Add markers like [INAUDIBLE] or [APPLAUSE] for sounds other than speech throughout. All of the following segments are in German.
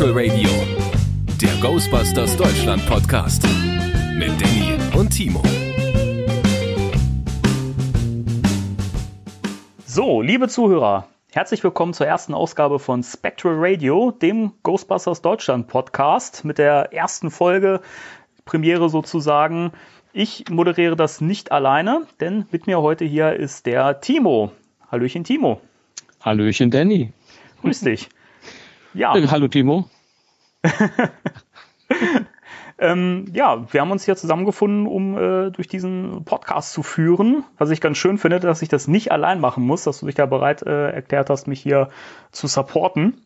Spectral Radio, der Ghostbusters Deutschland Podcast mit Danny und Timo. So, liebe Zuhörer, herzlich willkommen zur ersten Ausgabe von Spectral Radio, dem Ghostbusters Deutschland Podcast mit der ersten Folge, Premiere sozusagen. Ich moderiere das nicht alleine, denn mit mir heute hier ist der Timo. Hallöchen, Timo. Hallöchen, Danny. Grüß dich. Ja. Äh, hallo, Timo. [LAUGHS] ähm, ja, wir haben uns hier zusammengefunden, um äh, durch diesen Podcast zu führen. Was ich ganz schön finde, dass ich das nicht allein machen muss, dass du dich da bereit äh, erklärt hast, mich hier zu supporten.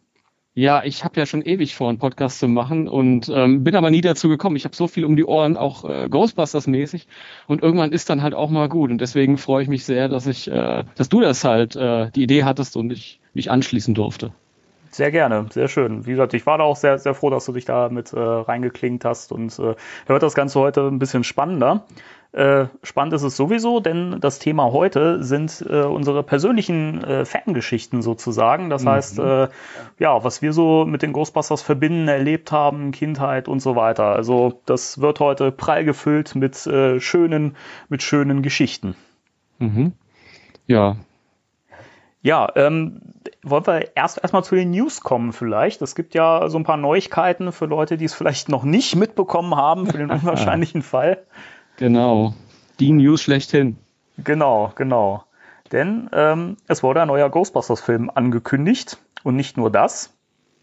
Ja, ich habe ja schon ewig vor, einen Podcast zu machen und ähm, bin aber nie dazu gekommen. Ich habe so viel um die Ohren, auch äh, Ghostbusters-mäßig. Und irgendwann ist dann halt auch mal gut. Und deswegen freue ich mich sehr, dass ich, äh, dass du das halt äh, die Idee hattest und ich mich anschließen durfte. Sehr gerne, sehr schön. Wie gesagt, ich war da auch sehr, sehr froh, dass du dich da mit äh, reingeklingt hast und äh, wird das Ganze heute ein bisschen spannender. Äh, spannend ist es sowieso, denn das Thema heute sind äh, unsere persönlichen äh, Fangeschichten sozusagen. Das mhm. heißt, äh, ja, was wir so mit den Ghostbusters verbinden, erlebt haben, Kindheit und so weiter. Also das wird heute prall gefüllt mit äh, schönen, mit schönen Geschichten. Mhm. Ja. Ja, ähm, wollen wir erst erstmal zu den News kommen vielleicht. Es gibt ja so ein paar Neuigkeiten für Leute, die es vielleicht noch nicht mitbekommen haben, für den [LAUGHS] unwahrscheinlichen Fall. Genau. Die News schlechthin. Genau, genau. Denn ähm, es wurde ein neuer Ghostbusters-Film angekündigt. Und nicht nur das,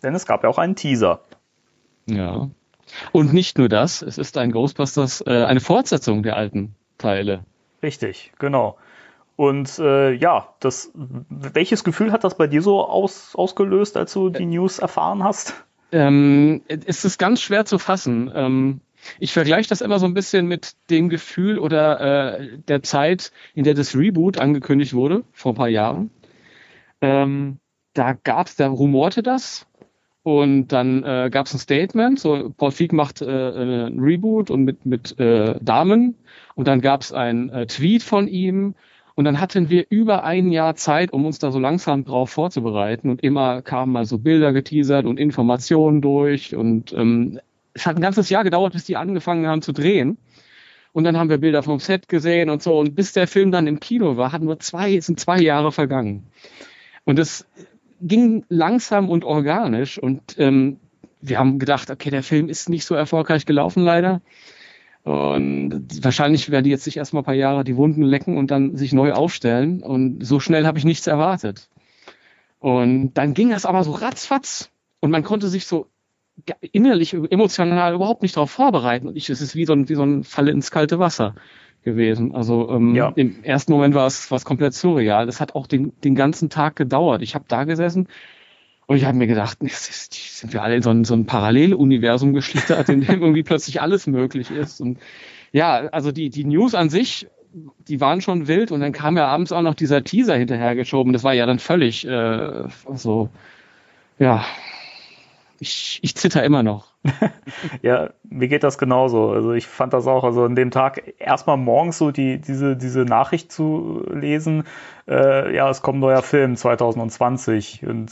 denn es gab ja auch einen Teaser. Ja. Und nicht nur das, es ist ein Ghostbusters, äh, eine Fortsetzung der alten Teile. Richtig, genau. Und äh, ja, das, welches Gefühl hat das bei dir so aus, ausgelöst, als du die News erfahren hast? Ähm, es ist ganz schwer zu fassen. Ähm, ich vergleiche das immer so ein bisschen mit dem Gefühl oder äh, der Zeit, in der das Reboot angekündigt wurde, vor ein paar Jahren. Ähm, da gab's, da rumorte das und dann äh, gab es ein Statement, so Paul Feig macht äh, ein Reboot und mit, mit äh, Damen und dann gab es ein äh, Tweet von ihm und dann hatten wir über ein Jahr Zeit, um uns da so langsam drauf vorzubereiten und immer kamen mal so Bilder geteasert und Informationen durch und ähm, es hat ein ganzes Jahr gedauert, bis die angefangen haben zu drehen. Und dann haben wir Bilder vom Set gesehen und so. Und bis der Film dann im Kino war, hatten nur zwei, sind zwei Jahre vergangen. Und es ging langsam und organisch. Und ähm, wir haben gedacht, okay, der Film ist nicht so erfolgreich gelaufen, leider. Und wahrscheinlich werden die jetzt sich erstmal ein paar Jahre die Wunden lecken und dann sich neu aufstellen. Und so schnell habe ich nichts erwartet. Und dann ging das aber so ratzfatz. Und man konnte sich so innerlich, emotional überhaupt nicht darauf vorbereiten. Und ich, es ist wie so ein, wie so ein Fall ins kalte Wasser gewesen. Also ähm, ja. im ersten Moment war es was komplett surreal. Das hat auch den, den ganzen Tag gedauert. Ich habe da gesessen und ich habe mir gedacht, sind wir alle in so ein, so ein Paralleluniversum geschlittert, in dem irgendwie plötzlich alles möglich ist. Und ja, also die, die News an sich, die waren schon wild und dann kam ja abends auch noch dieser Teaser hinterhergeschoben. Das war ja dann völlig äh, so, ja, ich, ich zitter immer noch. [LAUGHS] ja, mir geht das genauso. Also ich fand das auch, also an dem Tag erstmal morgens so die, diese, diese Nachricht zu lesen, äh, ja, es kommt ein neuer Film 2020 und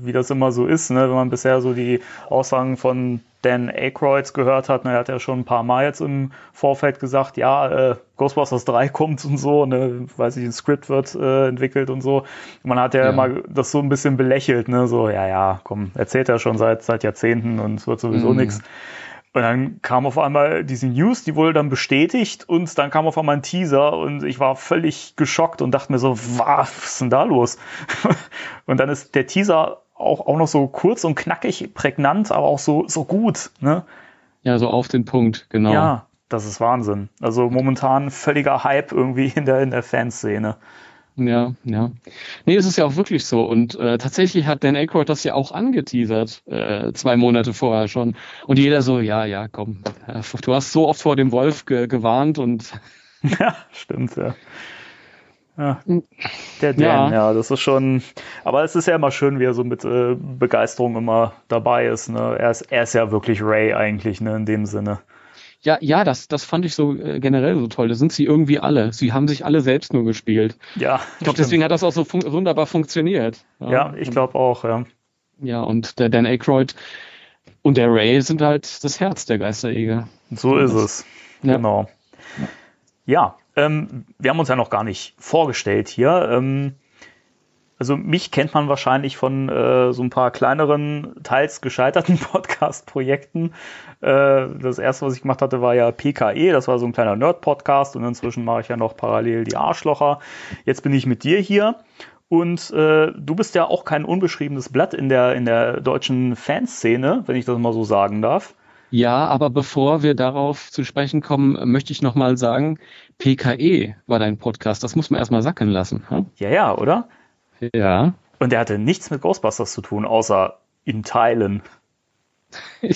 wie das immer so ist, ne, wenn man bisher so die Aussagen von Dan Aykroyd gehört hat, ne, er hat ja schon ein paar Mal jetzt im Vorfeld gesagt, ja, äh, Ghostbusters 3 [LAUGHS] kommt und so, ne, weiß ich, ein Skript wird äh, entwickelt und so. man hat ja, ja immer das so ein bisschen belächelt, ne, so, ja, ja, komm, erzählt er schon seit, seit Jahrzehnten und es wird sowieso mhm. Nichts. Und dann kam auf einmal diese News, die wurde dann bestätigt und dann kam auf einmal ein Teaser und ich war völlig geschockt und dachte mir so, was ist denn da los? [LAUGHS] und dann ist der Teaser auch, auch noch so kurz und knackig, prägnant, aber auch so, so gut, ne? Ja, so auf den Punkt, genau. Ja, das ist Wahnsinn. Also momentan völliger Hype irgendwie in der, in der Fanszene. Ja, ja. Nee, es ist ja auch wirklich so. Und äh, tatsächlich hat Dan Aykroyd das ja auch angeteasert, äh, zwei Monate vorher schon. Und jeder so, ja, ja, komm, du hast so oft vor dem Wolf ge gewarnt und. [LAUGHS] Ja, stimmt, ja. Ja, der Dan, ja. ja. das ist schon. Aber es ist ja immer schön, wie er so mit äh, Begeisterung immer dabei ist. Ne? Er, ist er ist ja wirklich Ray eigentlich, ne, in dem Sinne. Ja, ja, das, das fand ich so äh, generell so toll. Da sind sie irgendwie alle. Sie haben sich alle selbst nur gespielt. Ja. Ich glaube, deswegen hat das auch so fun wunderbar funktioniert. Ja, ja ich glaube auch, ja. Ja, und der Dan Aykroyd, Und der Ray sind halt das Herz der Geisterjäger. So ist es. Ja. Genau. Ja, ähm, wir haben uns ja noch gar nicht vorgestellt hier. Ähm, also mich kennt man wahrscheinlich von äh, so ein paar kleineren, teils gescheiterten [LAUGHS] Podcast-Projekten. Äh, das erste, was ich gemacht hatte, war ja PKE, das war so ein kleiner Nerd-Podcast und inzwischen mache ich ja noch parallel die Arschlocher. Jetzt bin ich mit dir hier und äh, du bist ja auch kein unbeschriebenes Blatt in der, in der deutschen Fanszene, wenn ich das mal so sagen darf. Ja, aber bevor wir darauf zu sprechen kommen, möchte ich nochmal sagen, PKE war dein Podcast. Das muss man erstmal sacken lassen. Hm? Ja, ja, oder? Ja. Und der hatte nichts mit Ghostbusters zu tun, außer in Teilen. [LAUGHS]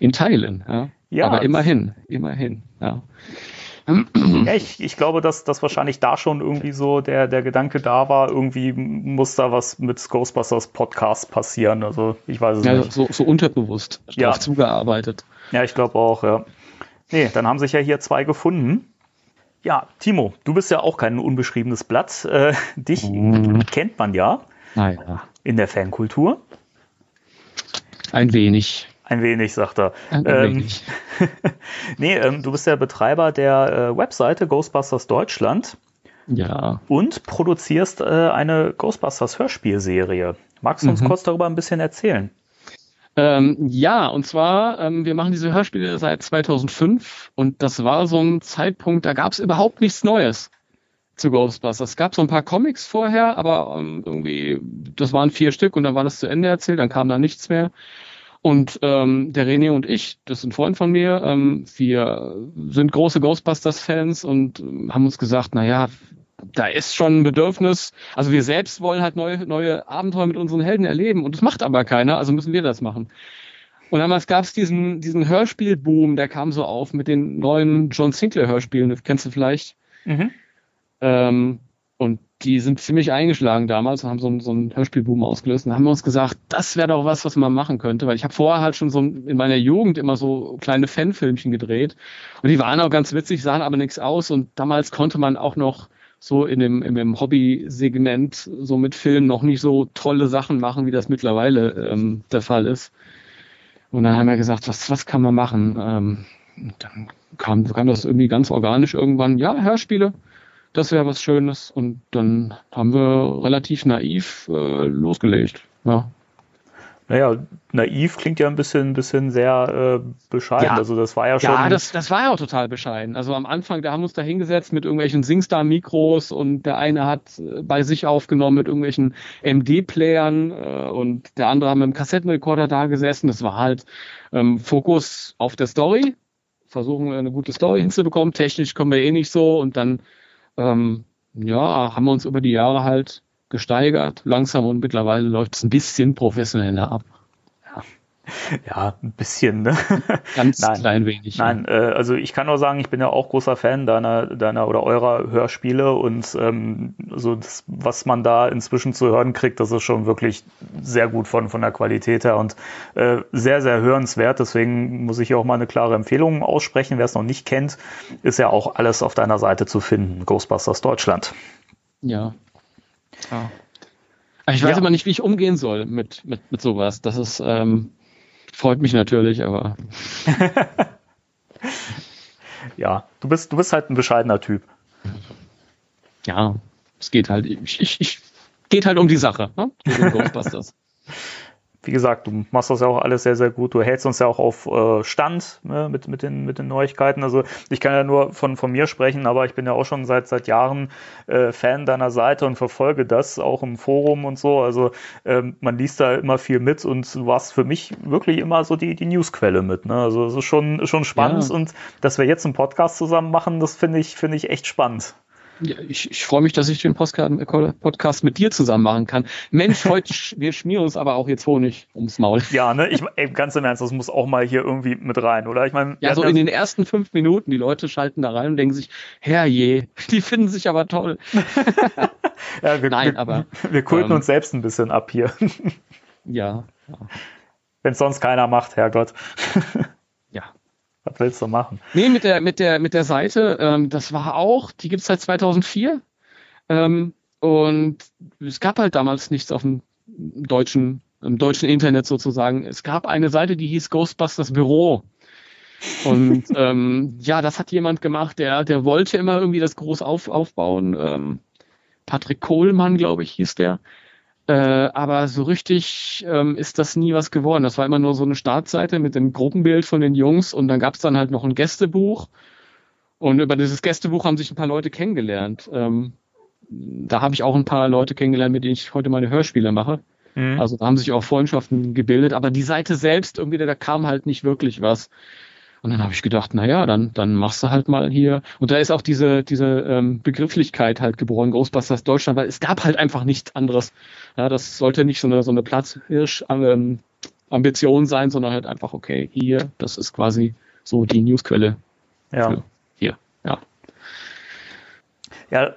in Teilen, ja. ja. Aber immerhin, immerhin, ja. Ja, ich, ich glaube, dass, dass wahrscheinlich da schon irgendwie so der, der Gedanke da war, irgendwie muss da was mit Ghostbusters Podcast passieren. Also ich weiß es ja, nicht. So, so unterbewusst ja. zugearbeitet. Ja, ich glaube auch, ja. Nee, dann haben sich ja hier zwei gefunden. Ja, Timo, du bist ja auch kein unbeschriebenes Blatt. Äh, dich mhm. kennt man ja naja. in der Fankultur. Ein wenig. Ein wenig, sagt er. Ein ähm, wenig. [LAUGHS] nee, ähm, du bist der Betreiber der äh, Webseite Ghostbusters Deutschland. Ja. Und produzierst äh, eine Ghostbusters Hörspielserie. Magst du uns mhm. kurz darüber ein bisschen erzählen? Ähm, ja, und zwar, ähm, wir machen diese Hörspiele seit 2005 und das war so ein Zeitpunkt, da gab es überhaupt nichts Neues zu Ghostbusters. Es gab so ein paar Comics vorher, aber ähm, irgendwie, das waren vier Stück und dann war das zu Ende erzählt, dann kam da nichts mehr. Und ähm, der René und ich, das ist ein Freund von mir, ähm, wir sind große Ghostbusters-Fans und haben uns gesagt, na ja, da ist schon ein Bedürfnis. Also wir selbst wollen halt neue, neue Abenteuer mit unseren Helden erleben und das macht aber keiner, also müssen wir das machen. Und damals gab es diesen, diesen Hörspielboom, der kam so auf mit den neuen John Sinclair-Hörspielen, kennst du vielleicht? Mhm. Ähm, und die sind ziemlich eingeschlagen damals und haben so, einen, so einen Hörspielboom ausgelöst. Und haben wir uns gesagt, das wäre doch was, was man machen könnte. Weil ich habe vorher halt schon so in meiner Jugend immer so kleine Fanfilmchen gedreht. Und die waren auch ganz witzig, sahen aber nichts aus. Und damals konnte man auch noch so in dem, in dem Hobby-Segment so mit Filmen noch nicht so tolle Sachen machen, wie das mittlerweile ähm, der Fall ist. Und dann haben wir gesagt, was, was kann man machen? Ähm, dann kam, kam das irgendwie ganz organisch irgendwann, ja, Hörspiele, das wäre was Schönes. Und dann haben wir relativ naiv äh, losgelegt. Ja naja, naiv klingt ja ein bisschen, bisschen sehr äh, bescheiden. Ja. Also das war ja schon. Ja, das, das war ja auch total bescheiden. Also am Anfang, da haben wir uns da hingesetzt mit irgendwelchen Singstar-Mikros und der eine hat äh, bei sich aufgenommen mit irgendwelchen MD-Playern äh, und der andere haben mit dem Kassettenrekorder da gesessen. Das war halt ähm, Fokus auf der Story. Versuchen wir eine gute Story hinzubekommen. Technisch kommen wir eh nicht so und dann ähm, ja, haben wir uns über die Jahre halt gesteigert, langsam und mittlerweile läuft es ein bisschen professioneller ab. Ja. Ja, ein bisschen, ne? [LAUGHS] Ganz nein, klein wenig. Nein, ja. äh, also ich kann nur sagen, ich bin ja auch großer Fan deiner, deiner oder eurer Hörspiele und ähm, so das, was man da inzwischen zu hören kriegt, das ist schon wirklich sehr gut von, von der Qualität her und äh, sehr, sehr hörenswert. Deswegen muss ich hier auch mal eine klare Empfehlung aussprechen. Wer es noch nicht kennt, ist ja auch alles auf deiner Seite zu finden. Ghostbusters Deutschland. Ja, ja. Ich weiß ja. immer nicht, wie ich umgehen soll mit, mit, mit sowas. Das ist, ähm, freut mich natürlich, aber. [LAUGHS] ja, du bist, du bist halt ein bescheidener Typ. Ja, es geht halt, ich, ich, ich geht halt um die Sache, ne? [LAUGHS] Ghostbusters. Wie gesagt, du machst das ja auch alles sehr, sehr gut. Du hältst uns ja auch auf äh, Stand ne, mit, mit, den, mit den Neuigkeiten. Also ich kann ja nur von, von mir sprechen, aber ich bin ja auch schon seit, seit Jahren äh, Fan deiner Seite und verfolge das auch im Forum und so. Also ähm, man liest da immer viel mit und du warst für mich wirklich immer so die, die Newsquelle mit. Ne? Also es ist schon, schon spannend ja. und dass wir jetzt einen Podcast zusammen machen, das finde ich, finde ich echt spannend. Ja, ich, ich freue mich, dass ich den Podcast mit dir zusammen machen kann. Mensch, [LAUGHS] heute, wir schmieren uns aber auch jetzt Honig ums Maul. Ja, ne? Ich, ey, ganz im Ernst, das muss auch mal hier irgendwie mit rein, oder? Ich meine, ja, so in den ersten fünf Minuten, die Leute schalten da rein und denken sich, herrje, die finden sich aber toll. [LAUGHS] ja, wir, Nein, wir, aber. Wir kulten ähm, uns selbst ein bisschen ab hier. ja. ja. Wenn es sonst keiner macht, Herrgott. Was willst du machen? Nee, mit der, mit der, mit der Seite, ähm, das war auch, die gibt's seit 2004. Ähm, und es gab halt damals nichts auf dem deutschen im deutschen Internet sozusagen. Es gab eine Seite, die hieß Ghostbusters Büro. Und [LAUGHS] ähm, ja, das hat jemand gemacht, der, der wollte immer irgendwie das groß auf, aufbauen. Ähm, Patrick Kohlmann, glaube ich, hieß der. Äh, aber so richtig ähm, ist das nie was geworden. Das war immer nur so eine Startseite mit dem Gruppenbild von den Jungs und dann gab es dann halt noch ein Gästebuch. Und über dieses Gästebuch haben sich ein paar Leute kennengelernt. Ähm, da habe ich auch ein paar Leute kennengelernt, mit denen ich heute meine Hörspiele mache. Mhm. Also da haben sich auch Freundschaften gebildet, aber die Seite selbst, irgendwie, da kam halt nicht wirklich was. Und dann habe ich gedacht, na ja, dann, dann machst du halt mal hier. Und da ist auch diese, diese ähm, Begrifflichkeit halt geboren, Ghostbusters Deutschland, weil es gab halt einfach nichts anderes. Ja, das sollte nicht so eine, so eine Platzhirsch-Ambition sein, sondern halt einfach, okay, hier, das ist quasi so die Newsquelle. Ja. hier, ja. Ja,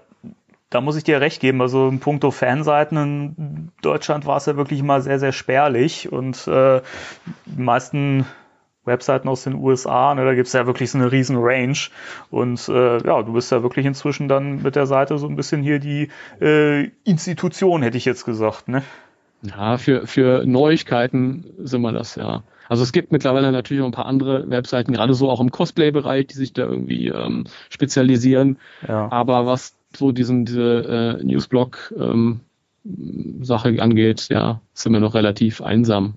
da muss ich dir recht geben. Also in puncto Fanseiten in Deutschland war es ja wirklich mal sehr, sehr spärlich und äh, die meisten Webseiten aus den USA, ne, da gibt's ja wirklich so eine riesen Range. Und äh, ja, du bist ja wirklich inzwischen dann mit der Seite so ein bisschen hier die äh, Institution, hätte ich jetzt gesagt. Ne? Ja, für, für Neuigkeiten sind wir das, ja. Also es gibt mittlerweile natürlich auch ein paar andere Webseiten, gerade so auch im Cosplay-Bereich, die sich da irgendwie ähm, spezialisieren. Ja. Aber was so diesen diese äh, Newsblog ähm, Sache angeht, ja, sind wir noch relativ einsam.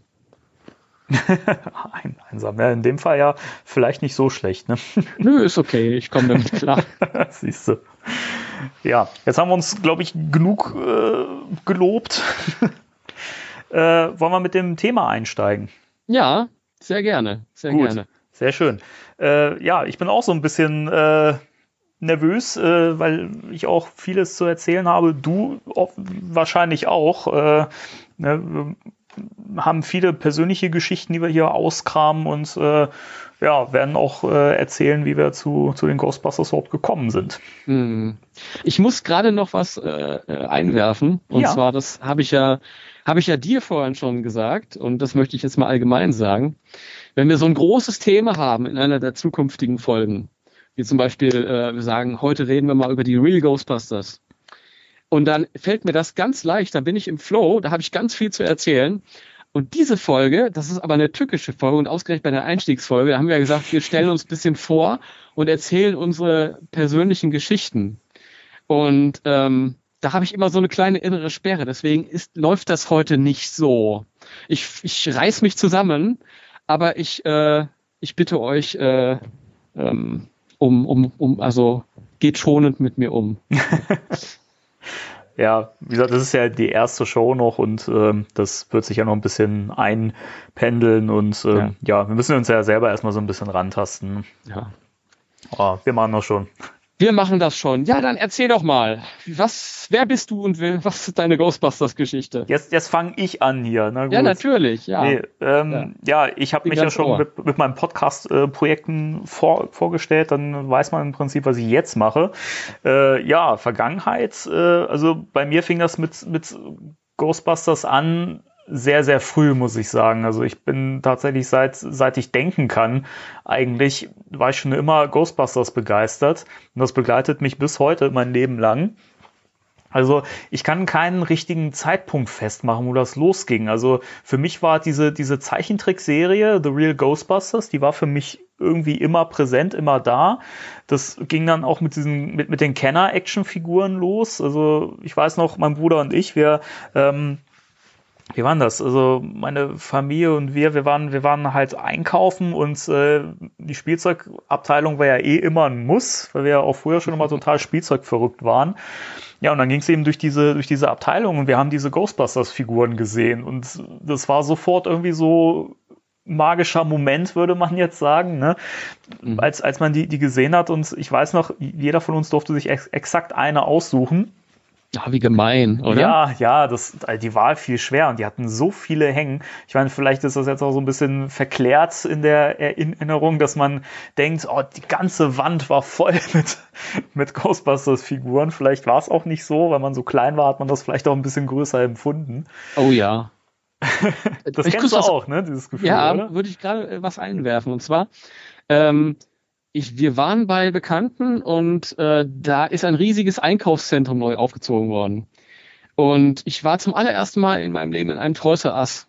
[LAUGHS] Ein, einsam. Ja, in dem Fall ja vielleicht nicht so schlecht. Ne? [LAUGHS] Nö, ist okay. Ich komme damit klar. [LAUGHS] Siehst du. Ja, jetzt haben wir uns, glaube ich, genug äh, gelobt. äh, wollen wir mit dem Thema einsteigen? Ja, sehr gerne. Sehr Gut, gerne. Sehr schön. Äh, ja, ich bin auch so ein bisschen äh, nervös, äh, weil ich auch vieles zu erzählen habe. Du wahrscheinlich auch. Äh, ne, haben viele persönliche Geschichten, die wir hier auskramen und äh, ja, werden auch äh, erzählen, wie wir zu, zu den Ghostbusters überhaupt gekommen sind. Hm. Ich muss gerade noch was äh, äh, einwerfen. Und ja. zwar, das habe ich ja, habe ich ja dir vorhin schon gesagt, und das möchte ich jetzt mal allgemein sagen. Wenn wir so ein großes Thema haben in einer der zukünftigen Folgen, wie zum Beispiel, äh, wir sagen, heute reden wir mal über die Real Ghostbusters. Und dann fällt mir das ganz leicht, dann bin ich im Flow, da habe ich ganz viel zu erzählen. Und diese Folge, das ist aber eine tückische Folge und ausgerechnet bei der Einstiegsfolge, da haben wir ja gesagt, wir stellen uns ein bisschen vor und erzählen unsere persönlichen Geschichten. Und ähm, da habe ich immer so eine kleine innere Sperre. Deswegen ist, läuft das heute nicht so. Ich, ich reiß mich zusammen, aber ich, äh, ich bitte euch äh, ähm, um, um, um, also geht schonend mit mir um. [LAUGHS] ja, wie gesagt, das ist ja die erste Show noch und ähm, das wird sich ja noch ein bisschen einpendeln und ähm, ja. ja. wir müssen uns ja selber erstmal so ein bisschen rantasten. Ja. Oh, wir machen noch schon. Wir machen das schon. Ja, dann erzähl doch mal. Was, wer bist du und was ist deine Ghostbusters-Geschichte? Jetzt, jetzt fange ich an hier. Na gut. Ja, natürlich. Ja, nee, ähm, ja. ja. ich habe mich ja schon mit, mit, meinen Podcast-Projekten vor, vorgestellt. Dann weiß man im Prinzip, was ich jetzt mache. Äh, ja, Vergangenheit. Äh, also bei mir fing das mit, mit Ghostbusters an sehr, sehr früh, muss ich sagen. Also ich bin tatsächlich seit, seit ich denken kann, eigentlich war ich schon immer Ghostbusters begeistert. Und das begleitet mich bis heute mein Leben lang. Also ich kann keinen richtigen Zeitpunkt festmachen, wo das losging. Also für mich war diese, diese Zeichentrickserie, The Real Ghostbusters, die war für mich irgendwie immer präsent, immer da. Das ging dann auch mit diesen, mit, mit den Kenner-Action-Figuren los. Also ich weiß noch, mein Bruder und ich, wir ähm, wie waren das? Also meine Familie und wir, wir waren, wir waren halt einkaufen und äh, die Spielzeugabteilung war ja eh immer ein Muss, weil wir ja auch früher schon immer [LAUGHS] total Spielzeugverrückt waren. Ja, und dann ging es eben durch diese, durch diese Abteilung und wir haben diese Ghostbusters-Figuren gesehen und das war sofort irgendwie so magischer Moment, würde man jetzt sagen, ne? Mhm. als, als man die, die gesehen hat und ich weiß noch, jeder von uns durfte sich ex exakt eine aussuchen ja, wie gemein, oder? Ja, ja, das, die Wahl fiel schwer und die hatten so viele Hängen. Ich meine, vielleicht ist das jetzt auch so ein bisschen verklärt in der Erinnerung, dass man denkt, oh, die ganze Wand war voll [LAUGHS] mit, mit Ghostbusters-Figuren. Vielleicht war es auch nicht so, weil man so klein war, hat man das vielleicht auch ein bisschen größer empfunden. Oh ja. [LAUGHS] das ich kennst du auch, ne, dieses Gefühl, Ja, würde ich gerade äh, was einwerfen. Und zwar, ähm, ich, wir waren bei Bekannten und äh, da ist ein riesiges Einkaufszentrum neu aufgezogen worden. Und ich war zum allerersten Mal in meinem Leben in einem Us.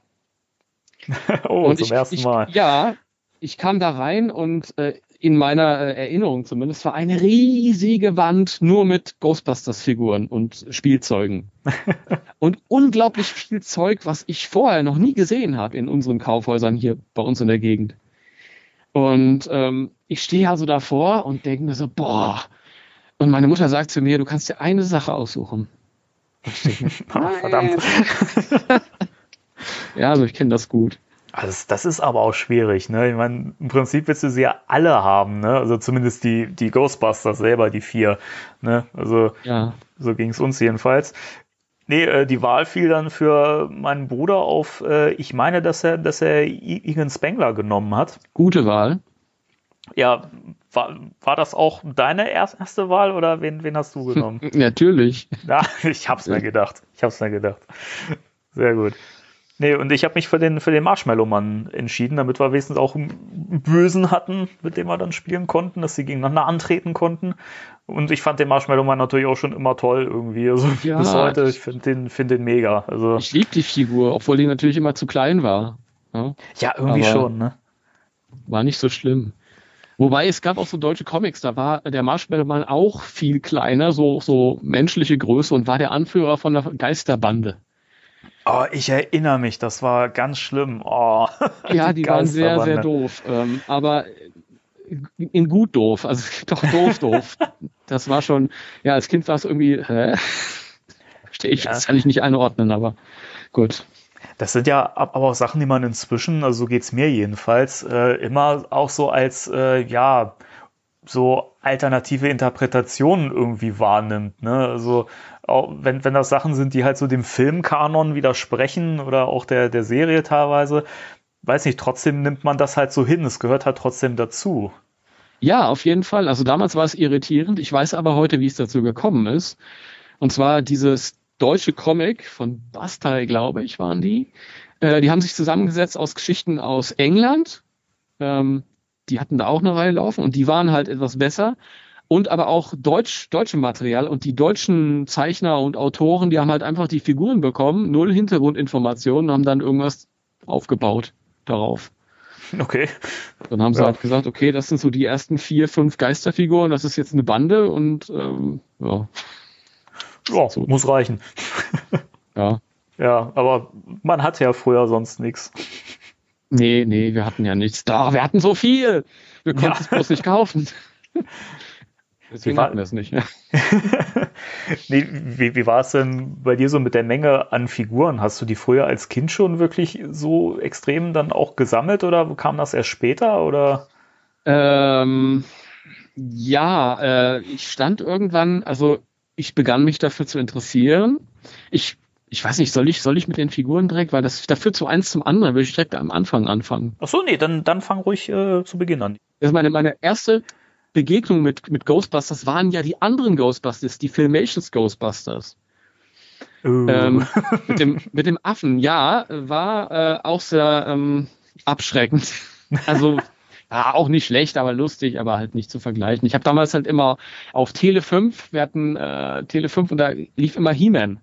[LAUGHS] oh, und zum ich, ersten ich, Mal. Ja, ich kam da rein und äh, in meiner äh, Erinnerung zumindest war eine riesige Wand nur mit Ghostbusters-Figuren und Spielzeugen. [LAUGHS] und unglaublich viel Zeug, was ich vorher noch nie gesehen habe in unseren Kaufhäusern hier bei uns in der Gegend. Und ähm, ich stehe also davor und denke mir so, boah. Und meine Mutter sagt zu mir, du kannst dir eine Sache aussuchen. [LAUGHS] Ah, verdammt. [LAUGHS] ja, also ich kenne das gut. Also das ist aber auch schwierig, ne? Ich meine, im Prinzip willst du sie ja alle haben, ne? Also zumindest die, die Ghostbusters selber, die vier. Ne? Also ja. so ging es uns jedenfalls. Nee, äh, die Wahl fiel dann für meinen Bruder auf, äh, ich meine, dass er, dass er Egan Spengler genommen hat. Gute Wahl. Ja, war, war das auch deine erste Wahl oder wen, wen hast du genommen? [LAUGHS] Natürlich. Ja, [LAUGHS] ich hab's mir gedacht. Ich hab's mir gedacht. Sehr gut. Nee, und ich habe mich für den, für den Marshmallow-Mann entschieden, damit wir wenigstens auch einen Bösen hatten, mit dem wir dann spielen konnten, dass sie gegeneinander antreten konnten. Und ich fand den Marshmallow-Mann natürlich auch schon immer toll irgendwie. Also ja, bis heute, ich finde den, find den mega. Also, ich liebe die Figur, obwohl die natürlich immer zu klein war. Ja, ja irgendwie Aber schon, ne? War nicht so schlimm. Wobei es gab auch so deutsche Comics, da war der Marshmallow-Mann auch viel kleiner, so, so menschliche Größe und war der Anführer von der Geisterbande. Oh, ich erinnere mich, das war ganz schlimm. Oh, [LAUGHS] ja, die, die waren sehr, sehr doof. Ähm, aber in gut doof, also [LAUGHS] doch doof, doof. Das war schon, ja, als Kind war es irgendwie, hä? [LAUGHS] Verstehe ich, ja. das kann ich nicht einordnen, aber gut. Das sind ja aber auch Sachen, die man inzwischen, also so geht's mir jedenfalls, äh, immer auch so als, äh, ja, so alternative Interpretationen irgendwie wahrnimmt. Ne? Also wenn, wenn das Sachen sind, die halt so dem Filmkanon widersprechen oder auch der, der Serie teilweise, weiß nicht, trotzdem nimmt man das halt so hin. Es gehört halt trotzdem dazu. Ja, auf jeden Fall. Also damals war es irritierend. Ich weiß aber heute, wie es dazu gekommen ist. Und zwar dieses deutsche Comic von Bastei, glaube ich, waren die. Äh, die haben sich zusammengesetzt aus Geschichten aus England. Ähm, die hatten da auch eine Reihe laufen und die waren halt etwas besser und aber auch deutsch, deutschem Material und die deutschen Zeichner und Autoren, die haben halt einfach die Figuren bekommen, null Hintergrundinformationen, haben dann irgendwas aufgebaut darauf. Okay. Dann haben sie ja. halt gesagt, okay, das sind so die ersten vier, fünf Geisterfiguren, das ist jetzt eine Bande und ähm, ja. Ja, so. muss reichen. ja. Ja, aber man hat ja früher sonst nichts. Nee, nee, wir hatten ja nichts. Doch, wir hatten so viel. Wir konnten ja. es bloß nicht kaufen. [LAUGHS] Deswegen hatten wir es nicht. [LAUGHS] nee, wie, wie war es denn bei dir so mit der Menge an Figuren? Hast du die früher als Kind schon wirklich so extrem dann auch gesammelt oder kam das erst später? Oder? Ähm, ja, äh, ich stand irgendwann, also ich begann mich dafür zu interessieren. Ich ich weiß nicht, soll ich, soll ich mit den Figuren direkt, weil das, da führt so eins zum anderen, will ich direkt am Anfang anfangen. Ach so, nee, dann, dann fang ruhig äh, zu Beginn an. Das ist meine, meine erste Begegnung mit, mit Ghostbusters waren ja die anderen Ghostbusters, die Filmations Ghostbusters. Uh. Ähm, [LAUGHS] mit, dem, mit dem Affen, ja, war äh, auch sehr ähm, abschreckend. [LAUGHS] Also ja, auch nicht schlecht, aber lustig, aber halt nicht zu vergleichen. Ich habe damals halt immer auf Tele 5, wir hatten äh, Tele 5 und da lief immer He-Man.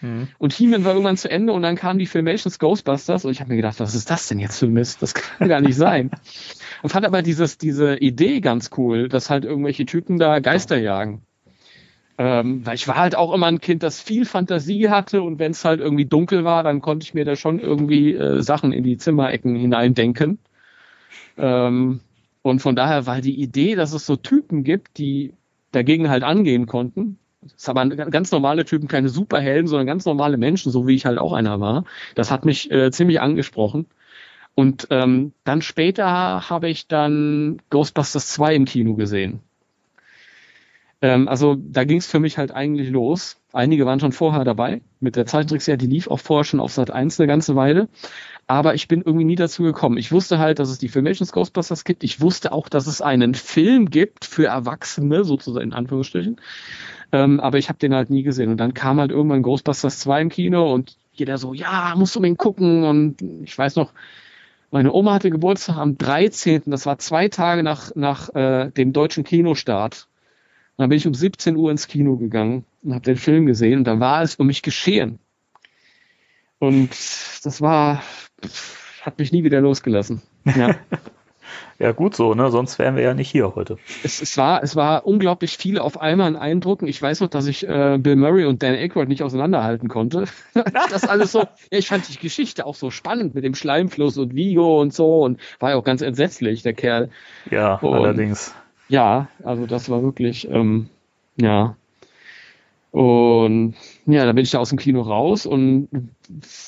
Mhm. Und He-Man war irgendwann zu Ende und dann kamen die Filmations Ghostbusters und ich habe mir gedacht, was ist das denn jetzt für Mist? Das [LAUGHS] kann gar nicht sein. [LAUGHS] Und fand aber dieses, diese Idee ganz cool, dass halt irgendwelche Typen da Geister jagen. Ähm, weil ich war halt auch immer ein Kind, das viel Fantasie hatte und wenn es halt irgendwie dunkel war, dann konnte ich mir da schon irgendwie äh, Sachen in die Zimmerecken hineindenken. Ähm, und von daher war die Idee, dass es so Typen gibt, die dagegen halt angehen konnten, das aber ganz normale Typen, keine Superhelden, sondern ganz normale Menschen, so wie ich halt auch einer war. Das hat mich äh, ziemlich angesprochen. Und ähm, dann später habe ich dann Ghostbusters 2 im Kino gesehen. Ähm, also da ging es für mich halt eigentlich los. Einige waren schon vorher dabei. Mit der Zeichentrickserie, die lief auch vorher schon auf Sat 1 eine ganze Weile. Aber ich bin irgendwie nie dazu gekommen. Ich wusste halt, dass es die Filmations Ghostbusters gibt. Ich wusste auch, dass es einen Film gibt für Erwachsene, sozusagen in Anführungsstrichen. Ähm, aber ich habe den halt nie gesehen. Und dann kam halt irgendwann Ghostbusters 2 im Kino und jeder so, ja, musst du mir gucken. Und ich weiß noch, meine Oma hatte Geburtstag am 13. Das war zwei Tage nach, nach äh, dem deutschen Kinostart. Und dann bin ich um 17 Uhr ins Kino gegangen und habe den Film gesehen und da war es um mich geschehen. Und das war, hat mich nie wieder losgelassen. Ja. [LAUGHS] Ja, gut so, ne? Sonst wären wir ja nicht hier heute. Es, es, war, es war unglaublich viel auf einmal an Eindrücken. Ich weiß noch, dass ich äh, Bill Murray und Dan Aykroyd nicht auseinanderhalten konnte. [LAUGHS] das alles so, ja, ich fand die Geschichte auch so spannend mit dem Schleimfluss und Vigo und so und war ja auch ganz entsetzlich, der Kerl. Ja, und, allerdings. Ja, also das war wirklich, ähm, ja. Und ja, da bin ich da aus dem Kino raus und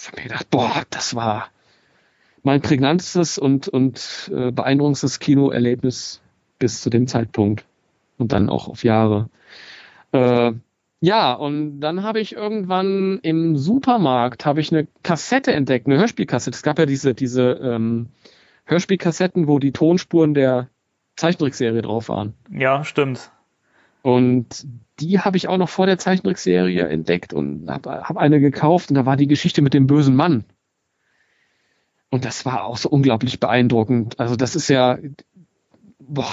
hab mir gedacht, boah, das war mein prägnantestes und, und äh, beeindruckendstes Kinoerlebnis bis zu dem Zeitpunkt. Und dann auch auf Jahre. Äh, ja, und dann habe ich irgendwann im Supermarkt habe ich eine Kassette entdeckt, eine Hörspielkassette. Es gab ja diese, diese ähm, Hörspielkassetten, wo die Tonspuren der Zeichentrickserie drauf waren. Ja, stimmt. Und die habe ich auch noch vor der Zeichentrickserie entdeckt und habe hab eine gekauft und da war die Geschichte mit dem bösen Mann. Und das war auch so unglaublich beeindruckend. Also das ist ja, boah.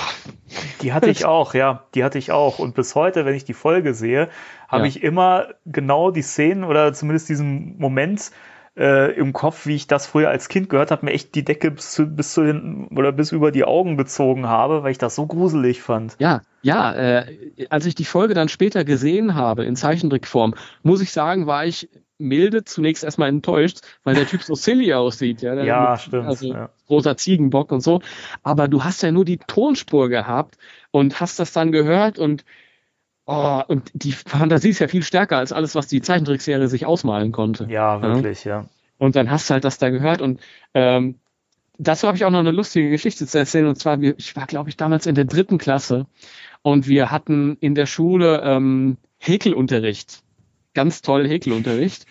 Die hatte ich [LAUGHS] auch, ja, die hatte ich auch. Und bis heute, wenn ich die Folge sehe, habe ja. ich immer genau die Szenen oder zumindest diesen Moment äh, im Kopf, wie ich das früher als Kind gehört habe, mir echt die Decke bis zu, bis zu den oder bis über die Augen gezogen habe, weil ich das so gruselig fand. Ja, ja, äh, als ich die Folge dann später gesehen habe in Zeichentrickform, muss ich sagen, war ich milde zunächst erstmal enttäuscht, weil der Typ so silly aussieht. Ja, ja mit, stimmt. Also ja. großer Ziegenbock und so. Aber du hast ja nur die Tonspur gehabt und hast das dann gehört und oh, und die Fantasie ist ja viel stärker als alles, was die Zeichentrickserie sich ausmalen konnte. Ja, wirklich, ja. ja. Und dann hast du halt das da gehört und ähm, dazu habe ich auch noch eine lustige Geschichte zu erzählen. Und zwar, ich war, glaube ich, damals in der dritten Klasse und wir hatten in der Schule ähm, Häkelunterricht ganz toll Häkelunterricht.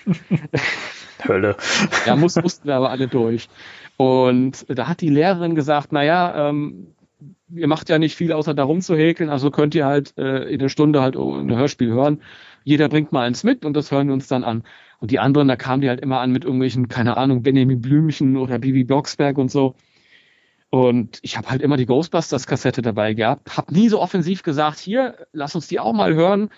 [LAUGHS] Hölle. ja, muss, mussten wir aber alle durch. Und da hat die Lehrerin gesagt, naja, ähm, ihr macht ja nicht viel außer darum zu häkeln, also könnt ihr halt äh, in der Stunde halt ein Hörspiel hören. Jeder bringt mal eins mit und das hören wir uns dann an. Und die anderen, da kamen die halt immer an mit irgendwelchen, keine Ahnung, Benjamin Blümchen oder Bibi Blocksberg und so. Und ich habe halt immer die Ghostbusters-Kassette dabei gehabt, habe nie so offensiv gesagt, hier, lass uns die auch mal hören.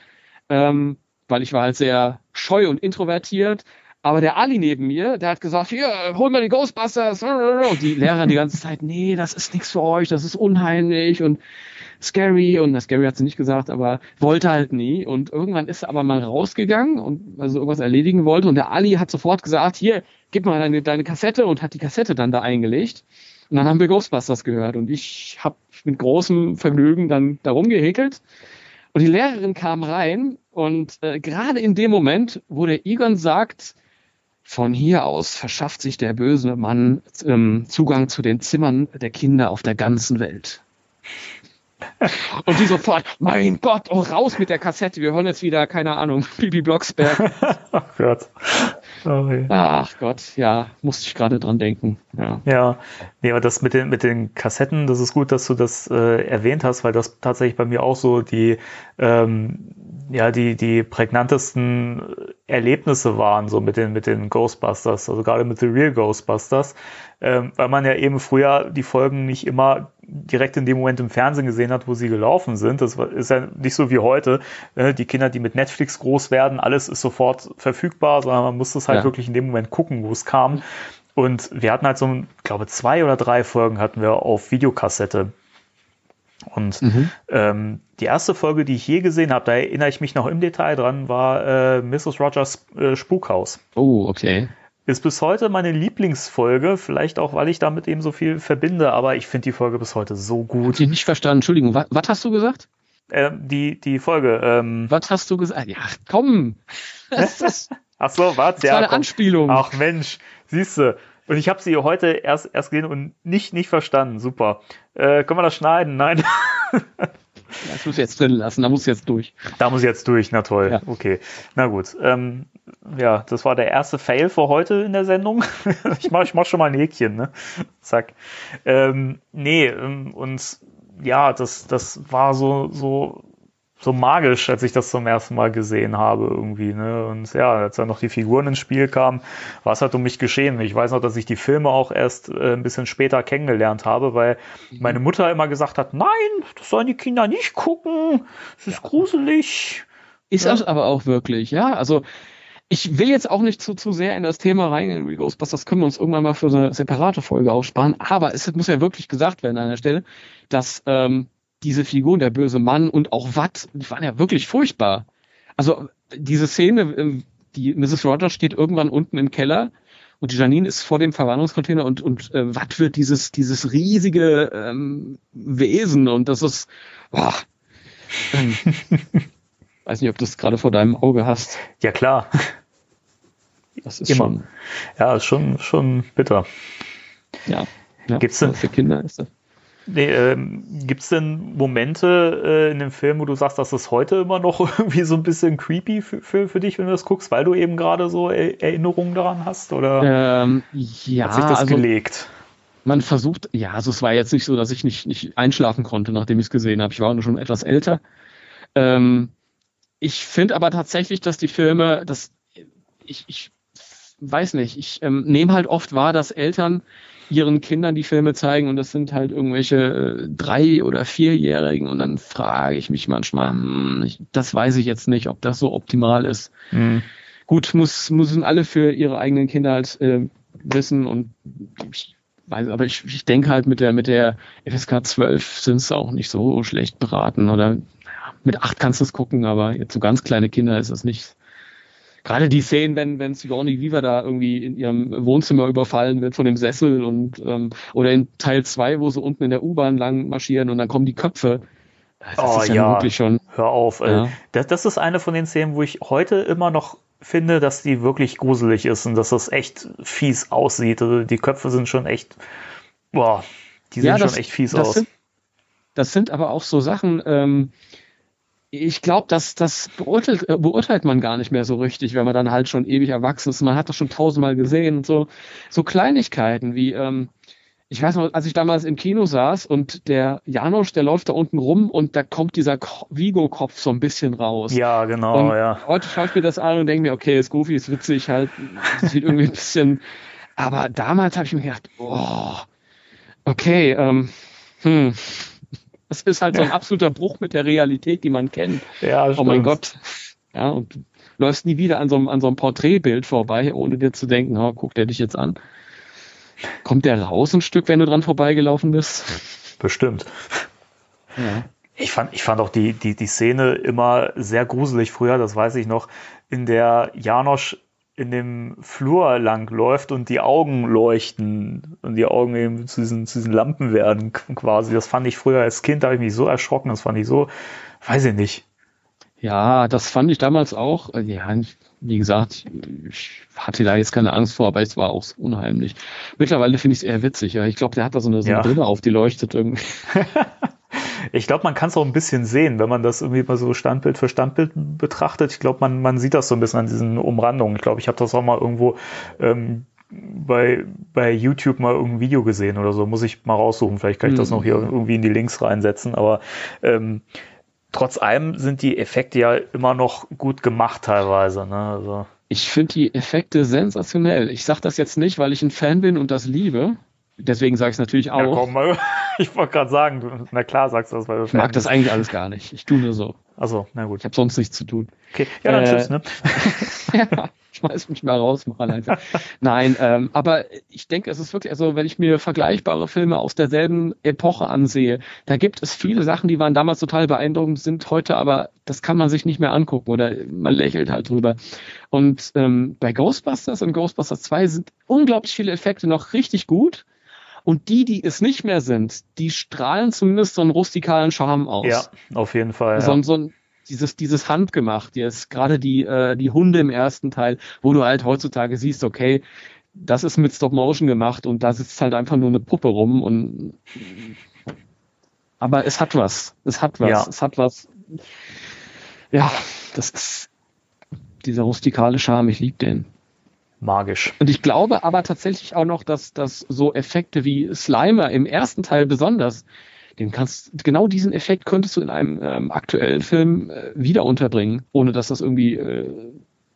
Ähm, weil ich war halt sehr scheu und introvertiert. Aber der Ali neben mir, der hat gesagt, hier, hol mal die Ghostbusters. Und die Lehrerin die ganze Zeit, nee, das ist nichts für euch, das ist unheimlich und scary. Und das scary hat sie nicht gesagt, aber wollte halt nie. Und irgendwann ist er aber mal rausgegangen und also irgendwas erledigen wollte. Und der Ali hat sofort gesagt, hier, gib mal deine, deine Kassette und hat die Kassette dann da eingelegt. Und dann haben wir Ghostbusters gehört. Und ich habe mit großem Vergnügen dann darum gehäkelt. Und die Lehrerin kam rein und äh, gerade in dem Moment, wo der Egon sagt, von hier aus verschafft sich der böse Mann ähm, Zugang zu den Zimmern der Kinder auf der ganzen Welt. Und die sofort, mein Gott, oh, raus mit der Kassette, wir hören jetzt wieder, keine Ahnung, [LAUGHS] Bibi Blocksberg. Ach Gott. Sorry. Ach Gott, ja, musste ich gerade dran denken. Ja, ja. Nee, aber das mit den, mit den Kassetten, das ist gut, dass du das äh, erwähnt hast, weil das tatsächlich bei mir auch so die, ähm, ja, die, die prägnantesten Erlebnisse waren, so mit den, mit den Ghostbusters, also gerade mit The Real Ghostbusters, ähm, weil man ja eben früher die Folgen nicht immer direkt in dem Moment im Fernsehen gesehen hat, wo sie gelaufen sind. Das ist ja nicht so wie heute. Äh, die Kinder, die mit Netflix groß werden, alles ist sofort verfügbar, sondern man muss es halt ja. wirklich in dem Moment gucken, wo es kam. Und wir hatten halt so, ich glaube, zwei oder drei Folgen hatten wir auf Videokassette. Und mhm. ähm, die erste Folge, die ich je gesehen habe, da erinnere ich mich noch im Detail dran, war äh, Mrs. Rogers äh, Spukhaus. Oh, okay. Ist bis heute meine Lieblingsfolge, vielleicht auch, weil ich damit eben so viel verbinde, aber ich finde die Folge bis heute so gut. Ich nicht verstanden, Entschuldigung, was, was hast du gesagt? Äh, die, die Folge. Ähm, was hast du gesagt? Ja, komm. [LAUGHS] Ach so? Das ja, war eine komm. Anspielung. Ach Mensch, siehst du. Und ich habe sie heute erst, erst gesehen und nicht, nicht verstanden. Super. Äh, können wir das schneiden? Nein. [LAUGHS] Das muss jetzt drin lassen, da muss jetzt durch. Da muss jetzt durch, na toll. Ja. Okay. Na gut. Ähm, ja, das war der erste Fail für heute in der Sendung. [LAUGHS] ich mache ich mach schon mal ein Häkchen, ne? Zack. Ähm, nee, ähm, und ja, das, das war so, so so magisch, als ich das zum ersten Mal gesehen habe irgendwie. Ne? Und ja, als dann noch die Figuren ins Spiel kamen, war es halt um mich geschehen. Ich weiß noch, dass ich die Filme auch erst äh, ein bisschen später kennengelernt habe, weil mhm. meine Mutter immer gesagt hat, nein, das sollen die Kinder nicht gucken, es ist ja. gruselig. Ist ja. das aber auch wirklich, ja. Also ich will jetzt auch nicht zu, zu sehr in das Thema reingehen, wie Ghostbusters, können wir uns irgendwann mal für eine separate Folge aufsparen. Aber es muss ja wirklich gesagt werden an der Stelle, dass ähm, diese Figuren, der böse Mann und auch Watt, die waren ja wirklich furchtbar. Also diese Szene, äh, die Mrs. Rogers steht irgendwann unten im Keller und die Janine ist vor dem Verwarnungscontainer und, und äh, Watt wird dieses, dieses riesige ähm, Wesen und das ist, boah, ähm, [LAUGHS] weiß nicht, ob du das gerade vor deinem Auge hast. Ja, klar. Das ist Immer. schon. Ja, ist schon, schon bitter. Ja. ja Gibt's denn, für Kinder ist das. Nee, ähm, Gibt es denn Momente äh, in dem Film, wo du sagst, dass es heute immer noch [LAUGHS] irgendwie so ein bisschen creepy für, für, für dich, wenn du das guckst, weil du eben gerade so er Erinnerungen daran hast? Oder ähm, ja, hat sich das also, gelegt? Man versucht, ja, also es war jetzt nicht so, dass ich nicht, nicht einschlafen konnte, nachdem ich es gesehen habe. Ich war schon etwas älter. Ähm, ich finde aber tatsächlich, dass die Filme, dass ich, ich weiß nicht, ich ähm, nehme halt oft wahr, dass Eltern ihren Kindern die Filme zeigen und das sind halt irgendwelche äh, drei- oder vierjährigen und dann frage ich mich manchmal, hm, ich, das weiß ich jetzt nicht, ob das so optimal ist. Mhm. Gut, muss, müssen alle für ihre eigenen Kinder halt äh, wissen und ich weiß, aber ich, ich denke halt mit der, mit der FSK 12 sind es auch nicht so schlecht beraten oder ja, mit acht kannst du es gucken, aber jetzt so ganz kleine Kinder ist das nicht gerade die Szenen, wenn, wenn Sigourney Weaver da irgendwie in ihrem Wohnzimmer überfallen wird von dem Sessel und ähm, oder in Teil 2, wo sie unten in der U-Bahn lang marschieren und dann kommen die Köpfe. Das oh, ist ja, wirklich schon. Hör auf. Ja. Das, das ist eine von den Szenen, wo ich heute immer noch finde, dass die wirklich gruselig ist und dass das echt fies aussieht. Also die Köpfe sind schon echt, boah, die sehen ja, das, schon echt fies aus. Sind, das sind aber auch so Sachen, ähm, ich glaube, das, das beurteilt, äh, beurteilt man gar nicht mehr so richtig, wenn man dann halt schon ewig erwachsen ist. Man hat das schon tausendmal gesehen und so. So Kleinigkeiten wie, ähm, ich weiß noch, als ich damals im Kino saß und der Janosch, der läuft da unten rum und da kommt dieser Vigo-Kopf so ein bisschen raus. Ja, genau, und ja. Heute schaue ich mir das an und denke mir, okay, ist goofy, ist witzig, halt, sieht irgendwie ein bisschen. Aber damals habe ich mir gedacht, oh, okay, ähm, hm, das ist halt so ein absoluter Bruch mit der Realität, die man kennt. Ja, oh mein Gott. Ja, und du läufst nie wieder an so einem, an so einem Porträtbild vorbei, ohne dir zu denken, oh, guck der dich jetzt an. Kommt der raus ein Stück, wenn du dran vorbeigelaufen bist? Bestimmt. Ja. Ich fand, ich fand auch die, die, die Szene immer sehr gruselig früher, das weiß ich noch, in der Janosch in dem Flur lang läuft und die Augen leuchten und die Augen eben zu diesen, zu diesen Lampen werden quasi. Das fand ich früher als Kind, da habe ich mich so erschrocken, das fand ich so, weiß ich nicht. Ja, das fand ich damals auch. Ja, wie gesagt, ich hatte da jetzt keine Angst vor, aber es war auch so unheimlich. Mittlerweile finde ich es eher witzig. Ja. Ich glaube, der hat da so eine, so eine ja. Brille auf, die leuchtet irgendwie. [LAUGHS] Ich glaube, man kann es auch ein bisschen sehen, wenn man das irgendwie mal so Standbild für Standbild betrachtet. Ich glaube, man, man sieht das so ein bisschen an diesen Umrandungen. Ich glaube, ich habe das auch mal irgendwo ähm, bei, bei YouTube mal irgendein Video gesehen oder so. Muss ich mal raussuchen. Vielleicht kann ich das noch hier irgendwie in die Links reinsetzen. Aber ähm, trotz allem sind die Effekte ja immer noch gut gemacht teilweise. Ne? Also. Ich finde die Effekte sensationell. Ich sage das jetzt nicht, weil ich ein Fan bin und das liebe. Deswegen sage ich es natürlich auch. Ja, komm, [LAUGHS] ich wollte gerade sagen, na klar sagst du das, weil du Ich mag das eigentlich alles gar nicht. Ich tue nur so. Also, na gut. Ich habe sonst nichts zu tun. Okay, ja, dann äh, tschüss, ne? [LAUGHS] ja, schmeiß mich mal raus, mal einfach. Nein, ähm, aber ich denke, es ist wirklich, also wenn ich mir vergleichbare Filme aus derselben Epoche ansehe, da gibt es viele Sachen, die waren damals total beeindruckend, sind heute aber, das kann man sich nicht mehr angucken oder man lächelt halt drüber. Und ähm, bei Ghostbusters und Ghostbusters 2 sind unglaublich viele Effekte noch richtig gut. Und die, die es nicht mehr sind, die strahlen zumindest so einen rustikalen Charme aus. Ja, auf jeden Fall. So, ja. so ein, dieses, dieses Handgemacht, jetzt gerade die, äh, die Hunde im ersten Teil, wo du halt heutzutage siehst, okay, das ist mit Stop Motion gemacht und da sitzt halt einfach nur eine Puppe rum und aber es hat was. Es hat was. Ja. Es hat was. Ja, das ist dieser rustikale Charme, ich liebe den magisch. Und ich glaube aber tatsächlich auch noch, dass, dass so Effekte wie Slimer im ersten Teil besonders, den kannst, genau diesen Effekt könntest du in einem ähm, aktuellen Film äh, wieder unterbringen, ohne dass das irgendwie äh,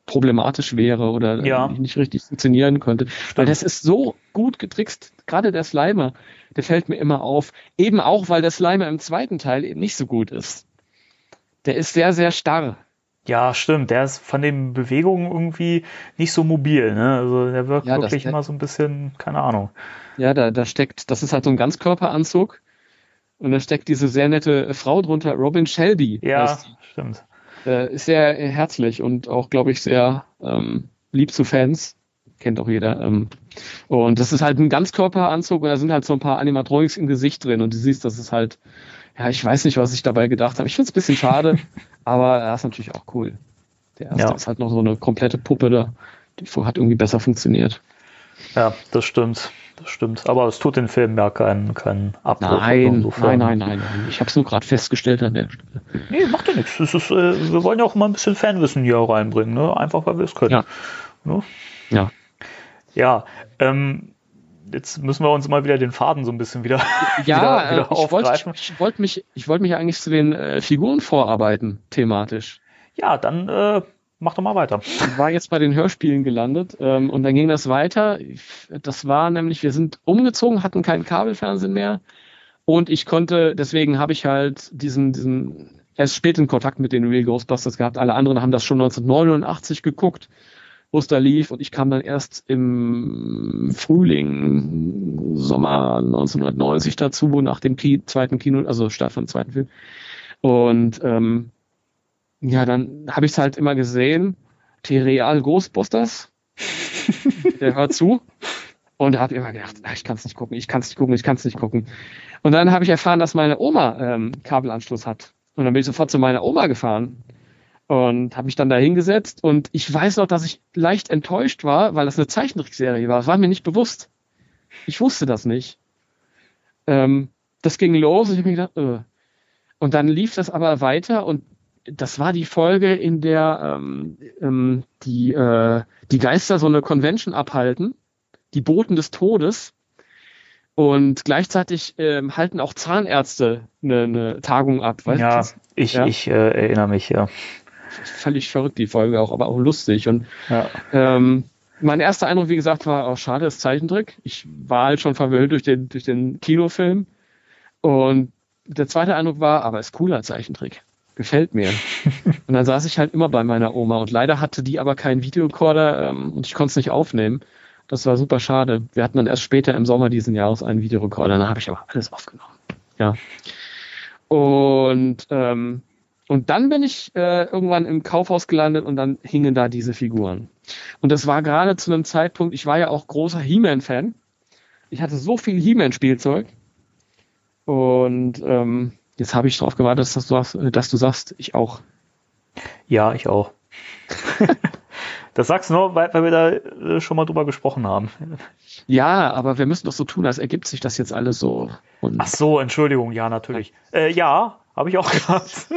problematisch wäre oder äh, ja. nicht richtig funktionieren könnte. Stimmt. Weil das ist so gut getrickst, gerade der Slimer, der fällt mir immer auf. Eben auch, weil der Slimer im zweiten Teil eben nicht so gut ist. Der ist sehr, sehr starr. Ja, stimmt. Der ist von den Bewegungen irgendwie nicht so mobil. Ne? Also der wirkt Ja, wirklich immer so ein bisschen, keine Ahnung. Ja, da, da steckt, das ist halt so ein Ganzkörperanzug. Und da steckt diese sehr nette Frau drunter, Robin Shelby. Ja, stimmt. Äh, ist sehr herzlich und auch, glaube ich, sehr ähm, lieb zu Fans. Kennt auch jeder. Ähm. Und das ist halt ein Ganzkörperanzug und da sind halt so ein paar Animatronics im Gesicht drin und du siehst, das ist halt, ja, ich weiß nicht, was ich dabei gedacht habe. Ich finde es ein bisschen schade, [LAUGHS] aber er ist natürlich auch cool. Der erste Ja. ist halt noch so eine komplette Puppe da. Die hat irgendwie besser funktioniert. Ja, das stimmt. Das stimmt. Aber es tut den Film ja keinen keinen Abbruch. Nein, nein, nein, nein. Ich habe es nur gerade festgestellt an der Stelle. Nee, macht ja nichts. Ist, äh, wir wollen ja auch mal ein bisschen Fanwissen hier reinbringen, ne? Einfach weil wir es können. Ja. Ne? Ja. Ja, ähm, jetzt müssen wir uns mal wieder den Faden so ein bisschen wieder, [LAUGHS] Ja, wieder, wieder äh, ich wollte aufgreifen. ich wollte mich, ich wollte mich eigentlich zu den äh, Figuren vorarbeiten, thematisch. Ja, dann äh, mach doch mal weiter. Ich war jetzt bei den Hörspielen gelandet ähm, und dann ging das weiter. Das war nämlich, wir sind umgezogen, hatten keinen Kabelfernsehen mehr und ich konnte, deswegen habe ich halt diesen, diesen erst späten Kontakt mit den Real Ghostbusters gehabt. Alle anderen haben das schon 1989 geguckt, da lief und ich kam dann erst im Frühling, Sommer 1990 dazu, nach dem Ki zweiten Kino, also Start vom zweiten Film. Und ähm, ja, dann habe ich es halt immer gesehen. T-Real Ghostbusters. [LAUGHS] Der hört zu. Und habe immer gedacht, ah, ich kann es nicht gucken, ich kann es nicht gucken, ich kann es nicht gucken. Und dann habe ich erfahren, dass meine Oma ähm, Kabelanschluss hat. Und dann bin ich sofort zu meiner Oma gefahren und habe mich dann da hingesetzt. Und ich weiß noch, dass ich leicht enttäuscht war, weil das eine Zeichentrickserie war. Das war mir nicht bewusst. Ich wusste das nicht. Ähm, das ging los und ich habe mir gedacht, äh. Und dann lief das aber weiter und das war die Folge, in der ähm, ähm, die, äh, die Geister so eine Convention abhalten, die Boten des Todes. Und gleichzeitig ähm, halten auch Zahnärzte eine, eine Tagung ab. Weißt du, ja, das ich, Ja. ich äh, erinnere mich, ja. Völlig verrückt, die Folge auch, aber auch lustig. Und ja. ähm, mein erster Eindruck, wie gesagt, war auch schade, ist Zeichentrick. Ich war halt schon verwöhnt durch den, durch den Kinofilm. Und der zweite Eindruck war, aber ist cooler Zeichentrick. Gefällt mir. [LAUGHS] und dann saß ich halt immer bei meiner Oma und leider hatte die aber keinen Videorekorder ähm, und ich konnte es nicht aufnehmen. Das war super schade. Wir hatten dann erst später im Sommer diesen Jahres einen Videorekorder, dann habe ich aber alles aufgenommen. Ja. Und ähm, und dann bin ich äh, irgendwann im Kaufhaus gelandet und dann hingen da diese Figuren. Und das war gerade zu einem Zeitpunkt, ich war ja auch großer He-Man-Fan. Ich hatte so viel He-Man-Spielzeug. Und ähm, jetzt habe ich darauf gewartet, dass du, sagst- äh, dass du sagst, ich auch. ja, ich auch. [LAUGHS] das sagst du nur, weil, weil wir da äh, schon mal drüber gesprochen haben. Ja, aber wir müssen doch so tun, als ergibt sich das jetzt alles so. Und Ach so, Entschuldigung, ja, natürlich. Äh, ja, habe ich auch gehabt. [LAUGHS]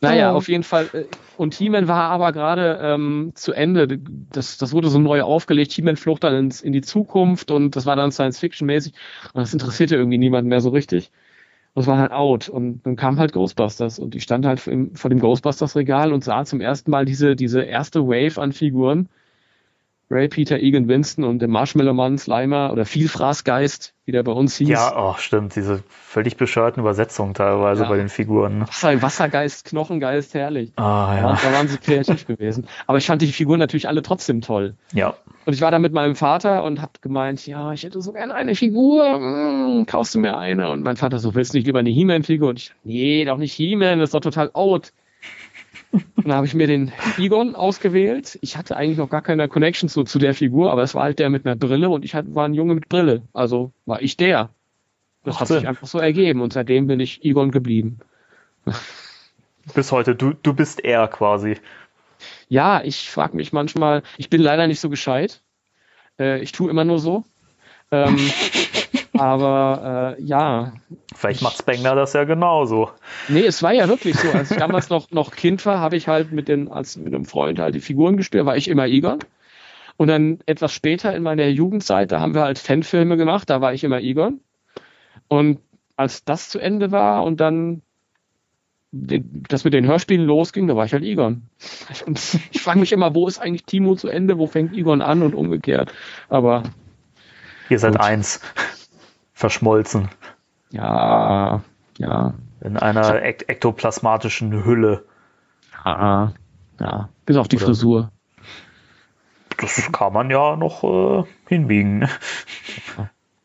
Naja, auf jeden Fall. äh, Und He-Man war aber gerade ähm, zu Ende. Das, das wurde so neu aufgelegt. He-Man flog dann ins, in die Zukunft und das war dann Science-Fiction-mäßig. Und das interessierte irgendwie niemanden mehr so richtig. Und es war halt out. Und dann kam halt Ghostbusters. Und ich stand halt vor dem Ghostbusters-Regal und sah zum ersten Mal diese, diese erste Wave an Figuren. Ray, Peter, Egan, Winston und der Marshmallow-Mann, Slimer oder Vielfraßgeist, wie der bei uns hieß. ja, oh, stimmt, diese völlig bescheuerten Übersetzungen teilweise Ja. bei den Figuren. ne? Wasser, Wassergeist, Knochengeist, herrlich. Ah, Ja. ja. Da waren sie kreativ [LAUGHS] gewesen. Aber ich fand die Figuren natürlich alle trotzdem toll. Ja. Und ich war da mit meinem Vater und hab gemeint, ja, ich hätte so gerne eine Figur, mm, kaufst du mir eine? Und mein Vater so, willst du nicht lieber eine He-Man-Figur? Und ich, nee, doch nicht He-Man, das ist doch total out. Und dann habe ich mir den Egon ausgewählt. Ich hatte eigentlich noch gar keine Connection zu, zu der Figur, aber es war halt der mit einer Brille und ich halt, war ein Junge mit Brille. Also war ich der. Das Macht hat sich einfach so ergeben und seitdem bin ich Egon geblieben. Bis heute, du, du bist er quasi. Ja, ich frage mich manchmal, ich bin leider nicht so gescheit. Äh, ich tue immer nur so. Ähm, [LAUGHS] aber äh, ja, Vielleicht macht Spengler das ja genauso. nee, es war ja wirklich so. Als ich damals noch, noch Kind war, habe ich halt mit, den, als mit einem Freund halt die Figuren gespielt, war ich immer Egon. Und dann etwas später in meiner Jugendzeit, da haben wir halt Fanfilme gemacht, da war ich immer Egon. Und als das zu Ende war und dann den, das mit den Hörspielen losging, da war ich halt Egon. Und [LAUGHS] ich frage mich immer, wo ist eigentlich Timo zu Ende, wo fängt Egon an und umgekehrt. Aber Ihr seid Gut. eins. Verschmolzen. ja, ja. In einer ek ektoplasmatischen Hülle. Ah, ja, bis auf die Oder Frisur. Das kann man ja noch äh, hinbiegen.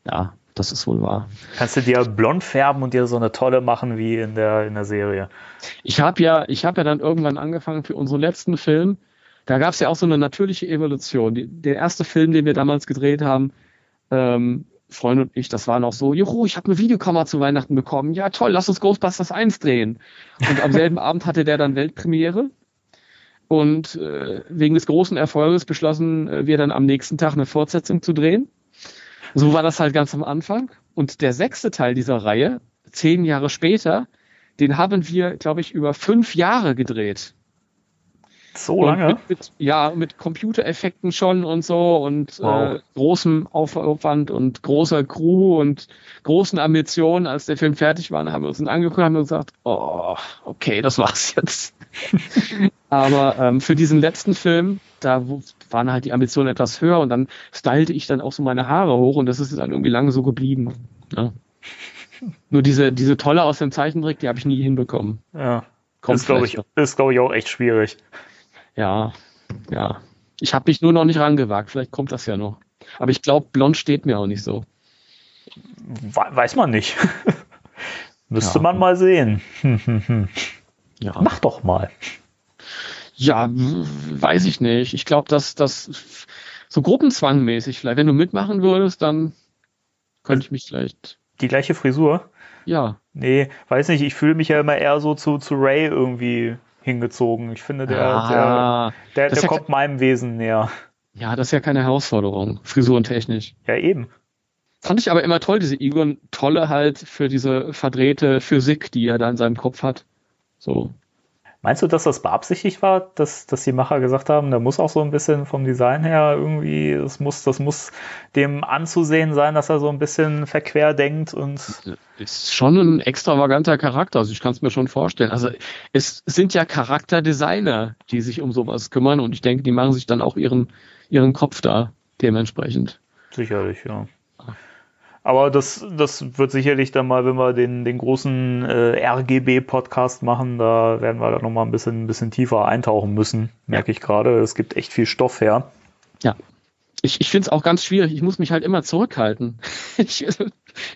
Ja, das ist wohl wahr. Kannst du dir blond färben und dir so eine tolle machen wie in der, in der Serie? Ich habe ja, ich habe ja dann irgendwann angefangen für unseren letzten Film. Da gab es ja auch so eine natürliche Evolution. Die, der erste Film, den wir damals gedreht haben, ähm, Freund und ich, das war noch so, juhu, ich habe eine Videokamera zu Weihnachten bekommen. Ja, toll, lass uns Ghostbusters 1 drehen. Und am selben [LAUGHS] Abend hatte der dann Weltpremiere. Und äh, wegen des großen Erfolges beschlossen äh, wir dann am nächsten Tag eine Fortsetzung zu drehen. So war das halt ganz am Anfang. Und der sechste Teil dieser Reihe, zehn Jahre später, den haben wir, glaube ich, über fünf Jahre gedreht. So lange? Mit, mit, ja, mit Computereffekten schon und so und äh, wow. äh, großem Aufwand und großer Crew und großen Ambitionen. Als der Film fertig war, haben wir uns angeguckt und haben gesagt, oh, okay, das war's jetzt. [LAUGHS] Aber ähm, für diesen letzten Film, da waren halt die Ambitionen etwas höher und dann stylte ich dann auch so meine Haare hoch und das ist dann irgendwie lange so geblieben. Ja. Nur diese, diese Tolle aus dem Zeichentrick, die habe ich nie hinbekommen. Ja. Kommt ist, glaube ich, ist, glaube ich, auch echt schwierig. Ja, ja. Ich habe mich nur noch nicht rangewagt. Vielleicht kommt das ja noch. Aber ich glaube, blond steht mir auch nicht so. Weiß man nicht. [LAUGHS] Müsste ja. man mal sehen. [LAUGHS] ja. Mach doch mal. Ja, weiß ich nicht. Ich glaube, dass das so gruppenzwangmäßig vielleicht, wenn du mitmachen würdest, dann könnte ich mich vielleicht. Die gleiche Frisur? Ja. Nee, weiß nicht, ich fühle mich ja immer eher so zu, zu Ray irgendwie hingezogen. Ich finde, der, ah, der, der, der kommt ja meinem Wesen näher. Ja, das ist ja keine Herausforderung, frisurentechnisch. Ja, eben. Fand ich aber immer toll, diese Egon Tolle halt für diese verdrehte Physik, die er da in seinem Kopf hat. So. Meinst du, dass das beabsichtigt war, dass, dass die Macher gesagt haben, da muss auch so ein bisschen vom Design her irgendwie, das muss, das muss dem anzusehen sein, dass er so ein bisschen verquer denkt und. Ist schon ein extravaganter Charakter, also ich kann es mir schon vorstellen. Also es sind ja Charakterdesigner, die sich um sowas kümmern und ich denke, die machen sich dann auch ihren, ihren Kopf da dementsprechend. Sicherlich, ja. Aber das, das wird sicherlich dann mal, wenn wir den, den großen äh, RGB-Podcast machen, da werden wir da nochmal ein bisschen, ein bisschen tiefer eintauchen müssen, merke ich gerade. Es gibt echt viel Stoff her. Ja. Ich, ich finde es auch ganz schwierig. Ich muss mich halt immer zurückhalten. [LAUGHS] ich,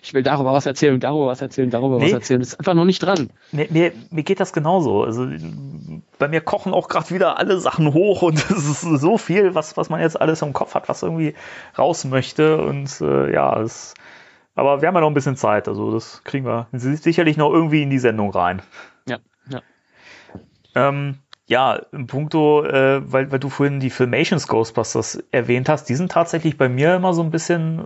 ich will darüber was erzählen, darüber was erzählen, darüber nee, was erzählen. Das ist einfach noch nicht dran. Mir, mir, mir geht das genauso. Also bei mir kochen auch gerade wieder alle Sachen hoch und [LAUGHS] es ist so viel, was, was man jetzt alles im Kopf hat, was irgendwie raus möchte. Und äh, ja, es aber wir haben ja noch ein bisschen Zeit, also das kriegen wir sicherlich noch irgendwie in die Sendung rein. Ja, ja. Ähm, ja, im Punkto, äh, weil, weil du vorhin die Filmations Ghostbusters erwähnt hast, die sind tatsächlich bei mir immer so ein bisschen,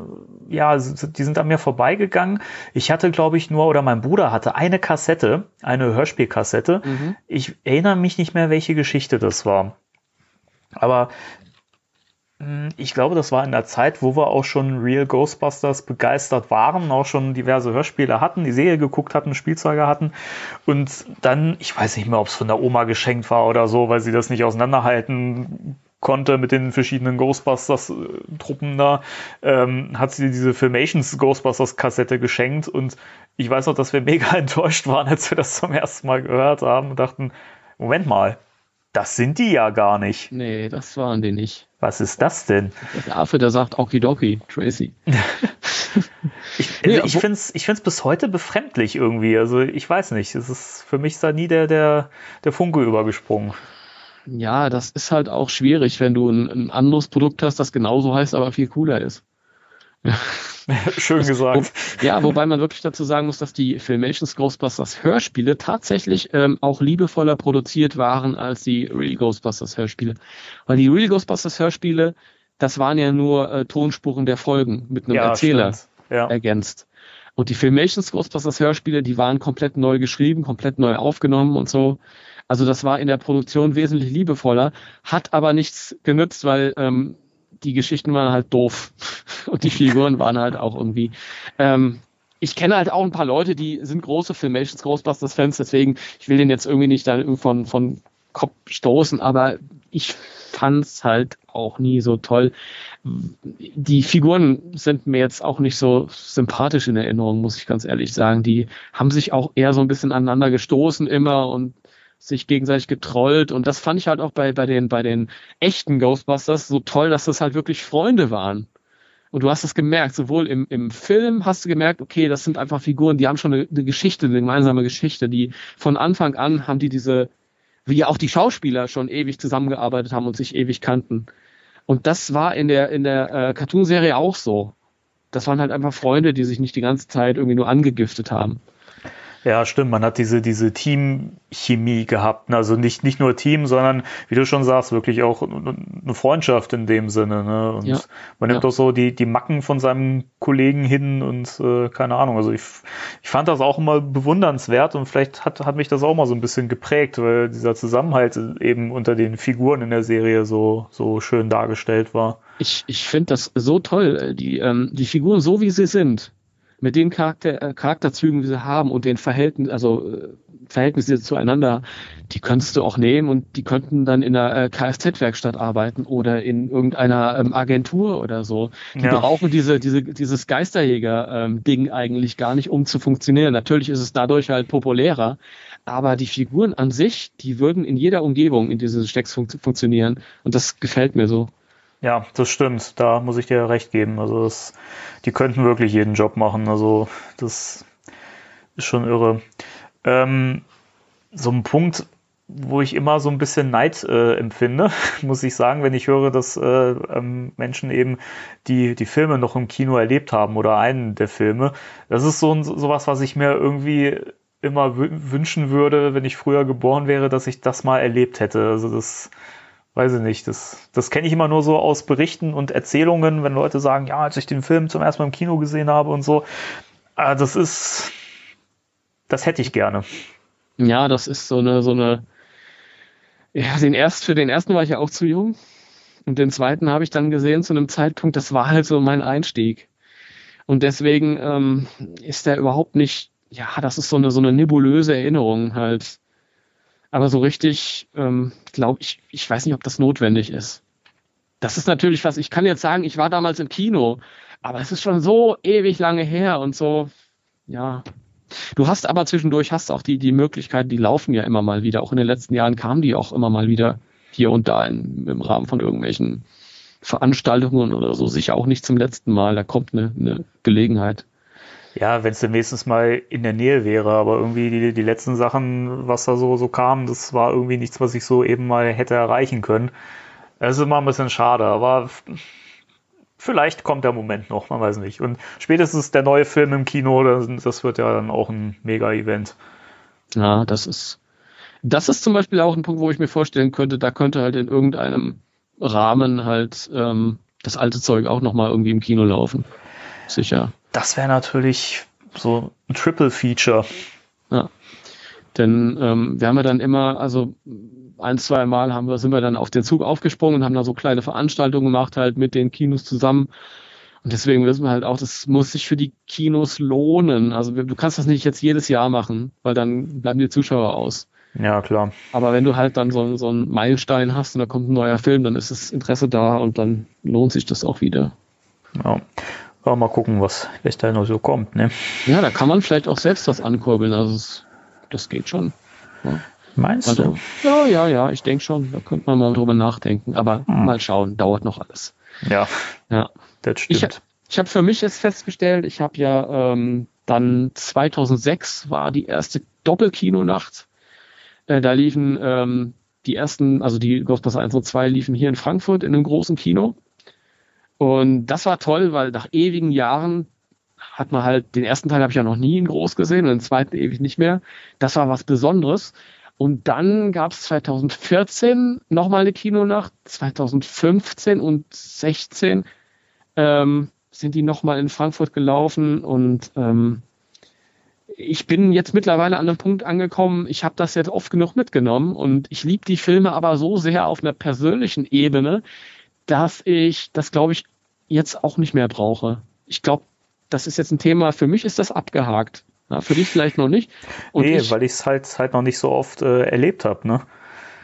ja, die sind an mir vorbeigegangen. Ich hatte, glaube ich, nur, oder mein Bruder hatte eine Kassette, eine Hörspielkassette. Mhm. Ich erinnere mich nicht mehr, welche Geschichte das war. Aber ich glaube, das war in der Zeit, wo wir auch schon Real Ghostbusters begeistert waren, auch schon diverse Hörspiele hatten, die Serie geguckt hatten, Spielzeuge hatten. Und dann, ich weiß nicht mehr, ob es von der Oma geschenkt war oder so, weil sie das nicht auseinanderhalten konnte mit den verschiedenen Ghostbusters-Truppen da, ähm, hat sie diese Filmations Ghostbusters-Kassette geschenkt. Und ich weiß auch, dass wir [LAUGHS] mega enttäuscht waren, als wir das zum ersten Mal gehört haben und dachten, Moment mal, das sind die ja gar nicht. Nee, das waren die nicht. Was ist das denn? Der Affe, der sagt Okidoki, Tracy. [LAUGHS] [LAUGHS] ich also nee, ich finde es ich find's bis heute befremdlich irgendwie. Also ich weiß nicht. Es ist für mich da nie der, der, der Funke übergesprungen. Ja, das ist halt auch schwierig, wenn du ein, ein anderes Produkt hast, das genauso heißt, aber viel cooler ist. [LAUGHS] [LAUGHS] Schön gesagt. Ja, wobei man wirklich dazu sagen muss, dass die Filmations Ghostbusters Hörspiele tatsächlich ähm, auch liebevoller produziert waren als die Real Ghostbusters Hörspiele. Weil die Real Ghostbusters Hörspiele, das waren ja nur äh, Tonspuren der Folgen mit einem ja, Erzähler ja. ergänzt. Und die Filmations Ghostbusters Hörspiele, die waren komplett neu geschrieben, komplett neu aufgenommen und so. Also das war in der Produktion wesentlich liebevoller, hat aber nichts genützt, weil ähm, die Geschichten waren halt doof [LAUGHS] und die Figuren waren halt auch irgendwie. Ähm, ich kenne halt auch ein paar Leute, die sind große Filmations Ghostbusters Fans, deswegen ich will den jetzt irgendwie nicht dann von von Kopf stoßen, aber ich fand's halt auch nie so toll. Die Figuren sind mir jetzt auch nicht so sympathisch in Erinnerung, muss ich ganz ehrlich sagen. Die haben sich auch eher so ein bisschen aneinander gestoßen immer und sich gegenseitig getrollt und das fand ich halt auch bei, bei den, bei den echten Ghostbusters so toll, dass das halt wirklich Freunde waren. Und du hast es gemerkt, sowohl im, im Film hast du gemerkt, okay, das sind einfach Figuren, die haben schon eine, eine Geschichte, eine gemeinsame Geschichte, die von Anfang an haben die diese, wie auch die Schauspieler schon ewig zusammengearbeitet haben und sich ewig kannten. Und das war in der, in der äh, Cartoonserie auch so. Das waren halt einfach Freunde, die sich nicht die ganze Zeit irgendwie nur angegiftet haben. Ja, stimmt. Man hat diese, diese Teamchemie gehabt. Ne? Also nicht, nicht nur Team, sondern, wie du schon sagst, wirklich auch eine Freundschaft in dem Sinne. Ne? Und ja. man nimmt ja. auch so die, die Macken von seinem Kollegen hin und äh, keine Ahnung. Also ich, ich fand das auch immer bewundernswert und vielleicht hat, hat mich das auch mal so ein bisschen geprägt, weil dieser Zusammenhalt eben unter den Figuren in der Serie so, so schön dargestellt war. Ich, ich finde das so toll. Die, ähm, die Figuren so wie sie sind mit den Charakter, äh, Charakterzügen, die sie haben und den Verhältnissen, also äh, Verhältnisse zueinander, die könntest du auch nehmen und die könnten dann in einer äh, Kfz-Werkstatt arbeiten oder in irgendeiner ähm, Agentur oder so. Die ja. brauchen diese, diese, dieses Geisterjäger-Ding ähm, eigentlich gar nicht, um zu funktionieren. Natürlich ist es dadurch halt populärer, aber die Figuren an sich, die würden in jeder Umgebung in diesen Stecks fun funktionieren und das gefällt mir so. Ja, das stimmt. Da muss ich dir recht geben. Also das, die könnten wirklich jeden Job machen. Also das ist schon irre. Ähm, so ein Punkt, wo ich immer so ein bisschen Neid äh, empfinde, [LAUGHS] muss ich sagen, wenn ich höre, dass äh, ähm, Menschen eben die, die Filme noch im Kino erlebt haben oder einen der Filme. Das ist so ein, sowas, was ich mir irgendwie immer wünschen würde, wenn ich früher geboren wäre, dass ich das mal erlebt hätte. Also das weiß ich nicht, das, das kenne ich immer nur so aus Berichten und Erzählungen, wenn Leute sagen, ja, als ich den Film zum ersten Mal im Kino gesehen habe und so. Aber ah, das ist, das hätte ich gerne. Ja, das ist so eine, so eine, ja, den erst, für den ersten war ich ja auch zu jung. Und den zweiten habe ich dann gesehen zu einem Zeitpunkt, das war halt so mein Einstieg. Und deswegen ähm, ist der überhaupt nicht, ja, das ist so eine, so eine nebulöse Erinnerung halt. Aber so richtig, ähm, glaube ich, ich weiß nicht, ob das notwendig ist. Das ist natürlich was, ich kann jetzt sagen, ich war damals im Kino, aber es ist schon so ewig lange her und so, ja. Du hast aber zwischendurch hast auch die, die Möglichkeit, die laufen ja immer mal wieder. Auch in den letzten Jahren kamen die auch immer mal wieder hier und da in, im Rahmen von irgendwelchen Veranstaltungen oder so. Sicher auch nicht zum letzten Mal. Da kommt eine, eine Gelegenheit. Ja, wenn es denn wenigstens mal in der Nähe wäre, aber irgendwie die, die letzten Sachen, was da so, so kam, das war irgendwie nichts, was ich so eben mal hätte erreichen können. Das ist immer ein bisschen schade, aber vielleicht kommt der Moment noch, man weiß nicht. Und spätestens der neue Film im Kino, das wird ja dann auch ein Mega-Event. Ja, das ist, das ist zum Beispiel auch ein Punkt, wo ich mir vorstellen könnte, da könnte halt in irgendeinem Rahmen halt ähm, das alte Zeug auch nochmal irgendwie im Kino laufen. Sicher. Das wäre natürlich so ein Triple Feature. Ja. Denn ähm, wir haben ja dann immer, also ein, zwei Mal haben wir, sind wir dann auf den Zug aufgesprungen und haben da so kleine Veranstaltungen gemacht, halt mit den Kinos zusammen. Und deswegen wissen wir halt auch, das muss sich für die Kinos lohnen. Also du kannst das nicht jetzt jedes Jahr machen, weil dann bleiben die Zuschauer aus. Ja, klar. Aber wenn du halt dann so, so einen Meilenstein hast und da kommt ein neuer Film, dann ist das Interesse da und dann lohnt sich das auch wieder. Ja. Aber mal gucken, was was da noch so kommt. Ne? Ja, da kann man vielleicht auch selbst was ankurbeln. Also das, das geht schon. Ja. Meinst also, du? Ja, ja, ja, ich denke schon. Da könnte man mal drüber nachdenken. Aber hm. mal schauen, dauert noch alles. Ja, ja. das stimmt. Ich, ich habe für mich jetzt festgestellt, ich habe ja ähm, dann 2006 war die erste Doppelkinonacht. Äh, da liefen ähm, die ersten, also die Ghostbusters 1 und 2 liefen hier in Frankfurt in einem großen Kino. Und das war toll, weil nach ewigen Jahren hat man halt, den ersten Teil habe ich ja noch nie in groß gesehen und den zweiten ewig nicht mehr. Das war was Besonderes. Und dann gab es 2014 nochmal eine Kinonacht, 2015 und 16 ähm, sind die nochmal in Frankfurt gelaufen und ähm, ich bin jetzt mittlerweile an einem Punkt angekommen, ich habe das jetzt oft genug mitgenommen und ich liebe die Filme aber so sehr auf einer persönlichen Ebene, dass ich das, glaube ich, jetzt auch nicht mehr brauche. Ich glaube, das ist jetzt ein Thema, für mich ist das abgehakt. Ja, für dich vielleicht noch nicht. Und nee, ich, weil ich es halt, halt noch nicht so oft äh, erlebt habe. Ne?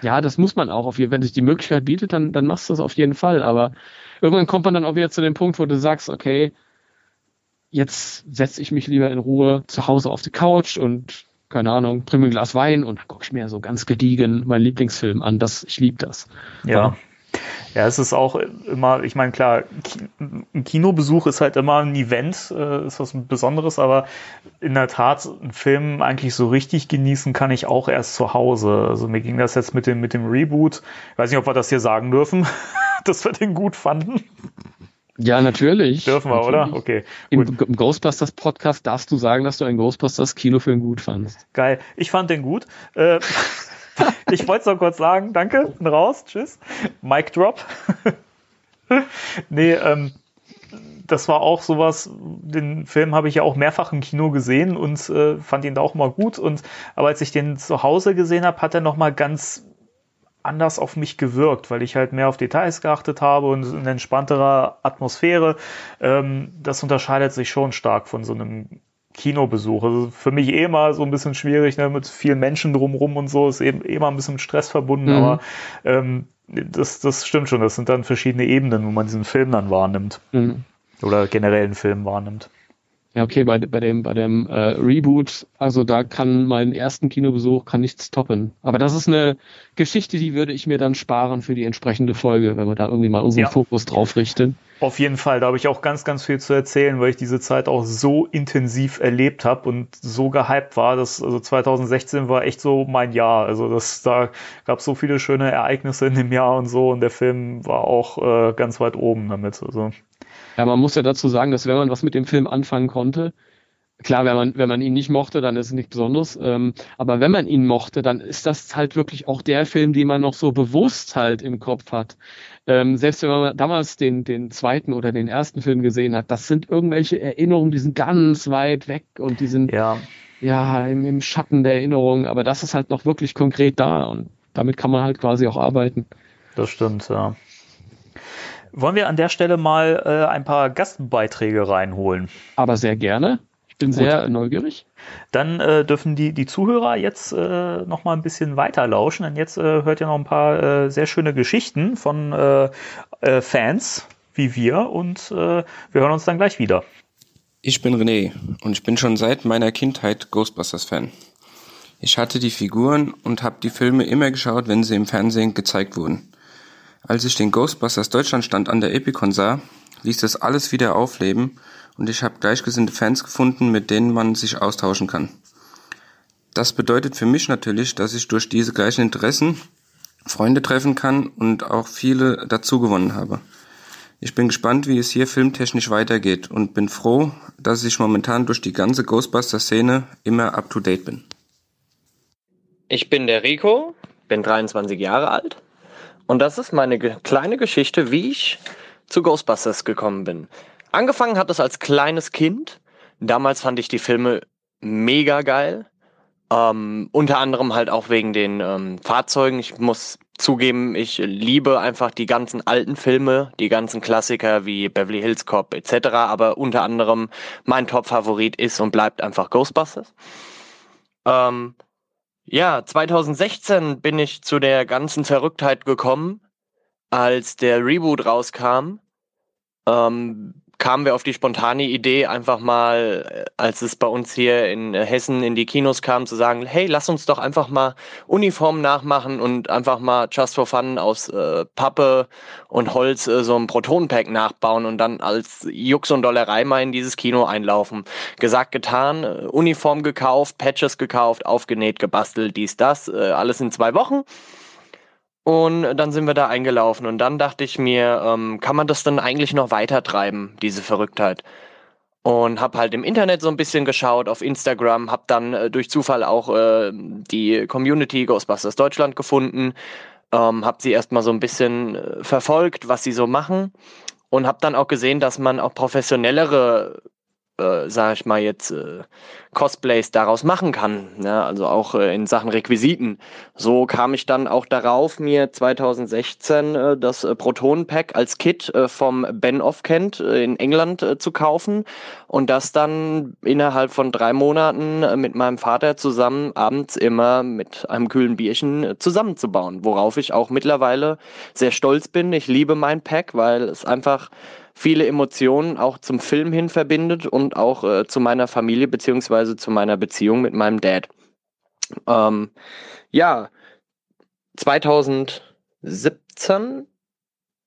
Ja, das muss man auch. Auf jeden, wenn sich die Möglichkeit bietet, dann, dann machst du das auf jeden Fall. Aber irgendwann kommt man dann auch wieder zu dem Punkt, wo du sagst, okay, jetzt setze ich mich lieber in Ruhe zu Hause auf die Couch und keine Ahnung, bring mir ein Glas Wein und dann gucke ich mir so ganz gediegen meinen Lieblingsfilm an. Das, ich liebe das. Ja. Ja, es ist auch immer, ich meine, klar, ein Kinobesuch ist halt immer ein Event, äh, ist was Besonderes, aber in der Tat, einen Film eigentlich so richtig genießen kann ich auch erst zu Hause. Also mir ging das jetzt mit dem, mit dem Reboot. Ich weiß nicht, ob wir das hier sagen dürfen, [LAUGHS] dass wir den gut fanden. Ja, natürlich. Dürfen wir, natürlich. oder? Okay. Im, Im, Ghostbusters Podcast darfst du sagen, dass du einen Ghostbusters Kinofilm gut fandest. Geil. Ich fand den gut. Äh, [LAUGHS] [LAUGHS] ich wollte es noch kurz sagen. Danke. Raus. Tschüss. Mic drop. [LAUGHS] nee, ähm, das war auch sowas, den Film habe ich ja auch mehrfach im Kino gesehen und äh, fand ihn da auch mal gut. Und aber als ich den zu Hause gesehen habe, hat er noch mal ganz anders auf mich gewirkt, weil ich halt mehr auf Details geachtet habe und in entspannterer Atmosphäre. Ähm, das unterscheidet sich schon stark von so einem Kinobesuch. Also für mich eh mal so ein bisschen schwierig, ne, mit vielen Menschen drumrum und so, ist eben eh mal ein bisschen mit Stress verbunden, mhm. aber ähm, das, das stimmt schon. Das sind dann verschiedene Ebenen, wo man diesen Film dann wahrnimmt. Mhm. Oder generell einen Film wahrnimmt. Ja, okay, bei, bei dem, bei dem äh, Reboot, also da kann mein ersten Kinobesuch kann nichts toppen. Aber das ist eine Geschichte, die würde ich mir dann sparen für die entsprechende Folge, wenn wir da irgendwie mal unseren ja. Fokus drauf richten. Auf jeden Fall, da habe ich auch ganz, ganz viel zu erzählen, weil ich diese Zeit auch so intensiv erlebt habe und so gehypt war. Dass, also 2016 war echt so mein Jahr. Also das, da gab es so viele schöne Ereignisse in dem Jahr und so und der Film war auch äh, ganz weit oben damit. Also ja, man muss ja dazu sagen, dass wenn man was mit dem Film anfangen konnte, klar, wenn man, wenn man ihn nicht mochte, dann ist es nichts Besonderes. Ähm, aber wenn man ihn mochte, dann ist das halt wirklich auch der Film, den man noch so bewusst halt im Kopf hat. Ähm, selbst wenn man damals den, den zweiten oder den ersten Film gesehen hat, das sind irgendwelche Erinnerungen, die sind ganz weit weg und die sind ja, ja im, im Schatten der Erinnerungen, aber das ist halt noch wirklich konkret da und damit kann man halt quasi auch arbeiten. Das stimmt, ja. Wollen wir an der Stelle mal äh, ein paar Gastbeiträge reinholen? Aber sehr gerne. Ich bin Gut. sehr neugierig. Dann äh, dürfen die, die Zuhörer jetzt äh, noch mal ein bisschen weiter lauschen, denn jetzt äh, hört ihr noch ein paar äh, sehr schöne Geschichten von äh, äh, Fans wie wir und äh, wir hören uns dann gleich wieder. Ich bin René und ich bin schon seit meiner Kindheit Ghostbusters-Fan. Ich hatte die Figuren und habe die Filme immer geschaut, wenn sie im Fernsehen gezeigt wurden. Als ich den Ghostbusters Deutschlandstand an der Epicon sah, ließ das alles wieder aufleben und ich habe gleichgesinnte Fans gefunden, mit denen man sich austauschen kann. Das bedeutet für mich natürlich, dass ich durch diese gleichen Interessen Freunde treffen kann und auch viele dazu gewonnen habe. Ich bin gespannt, wie es hier filmtechnisch weitergeht und bin froh, dass ich momentan durch die ganze Ghostbuster-Szene immer up-to-date bin. Ich bin der Rico, bin 23 Jahre alt und das ist meine kleine Geschichte, wie ich zu Ghostbusters gekommen bin. Angefangen hat es als kleines Kind. Damals fand ich die Filme mega geil. Ähm, unter anderem halt auch wegen den ähm, Fahrzeugen. Ich muss zugeben, ich liebe einfach die ganzen alten Filme, die ganzen Klassiker wie Beverly Hills Cop etc. Aber unter anderem mein Top-Favorit ist und bleibt einfach Ghostbusters. Ähm, ja, 2016 bin ich zu der ganzen Verrücktheit gekommen, als der Reboot rauskam. Ähm, kamen wir auf die spontane Idee, einfach mal, äh, als es bei uns hier in Hessen in die Kinos kam, zu sagen, hey, lass uns doch einfach mal Uniformen nachmachen und einfach mal just for fun aus äh, Pappe und Holz äh, so ein Protonenpack nachbauen und dann als Jux und Dollerei mal in dieses Kino einlaufen. Gesagt, getan, äh, Uniform gekauft, Patches gekauft, aufgenäht, gebastelt, dies, das, äh, alles in zwei Wochen. Und dann sind wir da eingelaufen und dann dachte ich mir, ähm, kann man das dann eigentlich noch weiter treiben, diese Verrücktheit? Und habe halt im Internet so ein bisschen geschaut, auf Instagram, habe dann äh, durch Zufall auch äh, die Community Ghostbusters Deutschland gefunden, ähm, habe sie erstmal so ein bisschen äh, verfolgt, was sie so machen und habe dann auch gesehen, dass man auch professionellere äh, sage ich mal jetzt, äh, Cosplays daraus machen kann. Ne? Also auch äh, in Sachen Requisiten. So kam ich dann auch darauf, mir 2016 äh, das äh, Proton-Pack als Kit äh, vom Ben of Kent äh, in England äh, zu kaufen und das dann innerhalb von drei Monaten äh, mit meinem Vater zusammen abends immer mit einem kühlen Bierchen äh, zusammenzubauen. Worauf ich auch mittlerweile sehr stolz bin. Ich liebe mein Pack, weil es einfach viele Emotionen auch zum Film hin verbindet und auch äh, zu meiner Familie beziehungsweise zu meiner Beziehung mit meinem Dad. Ähm, ja, 2017,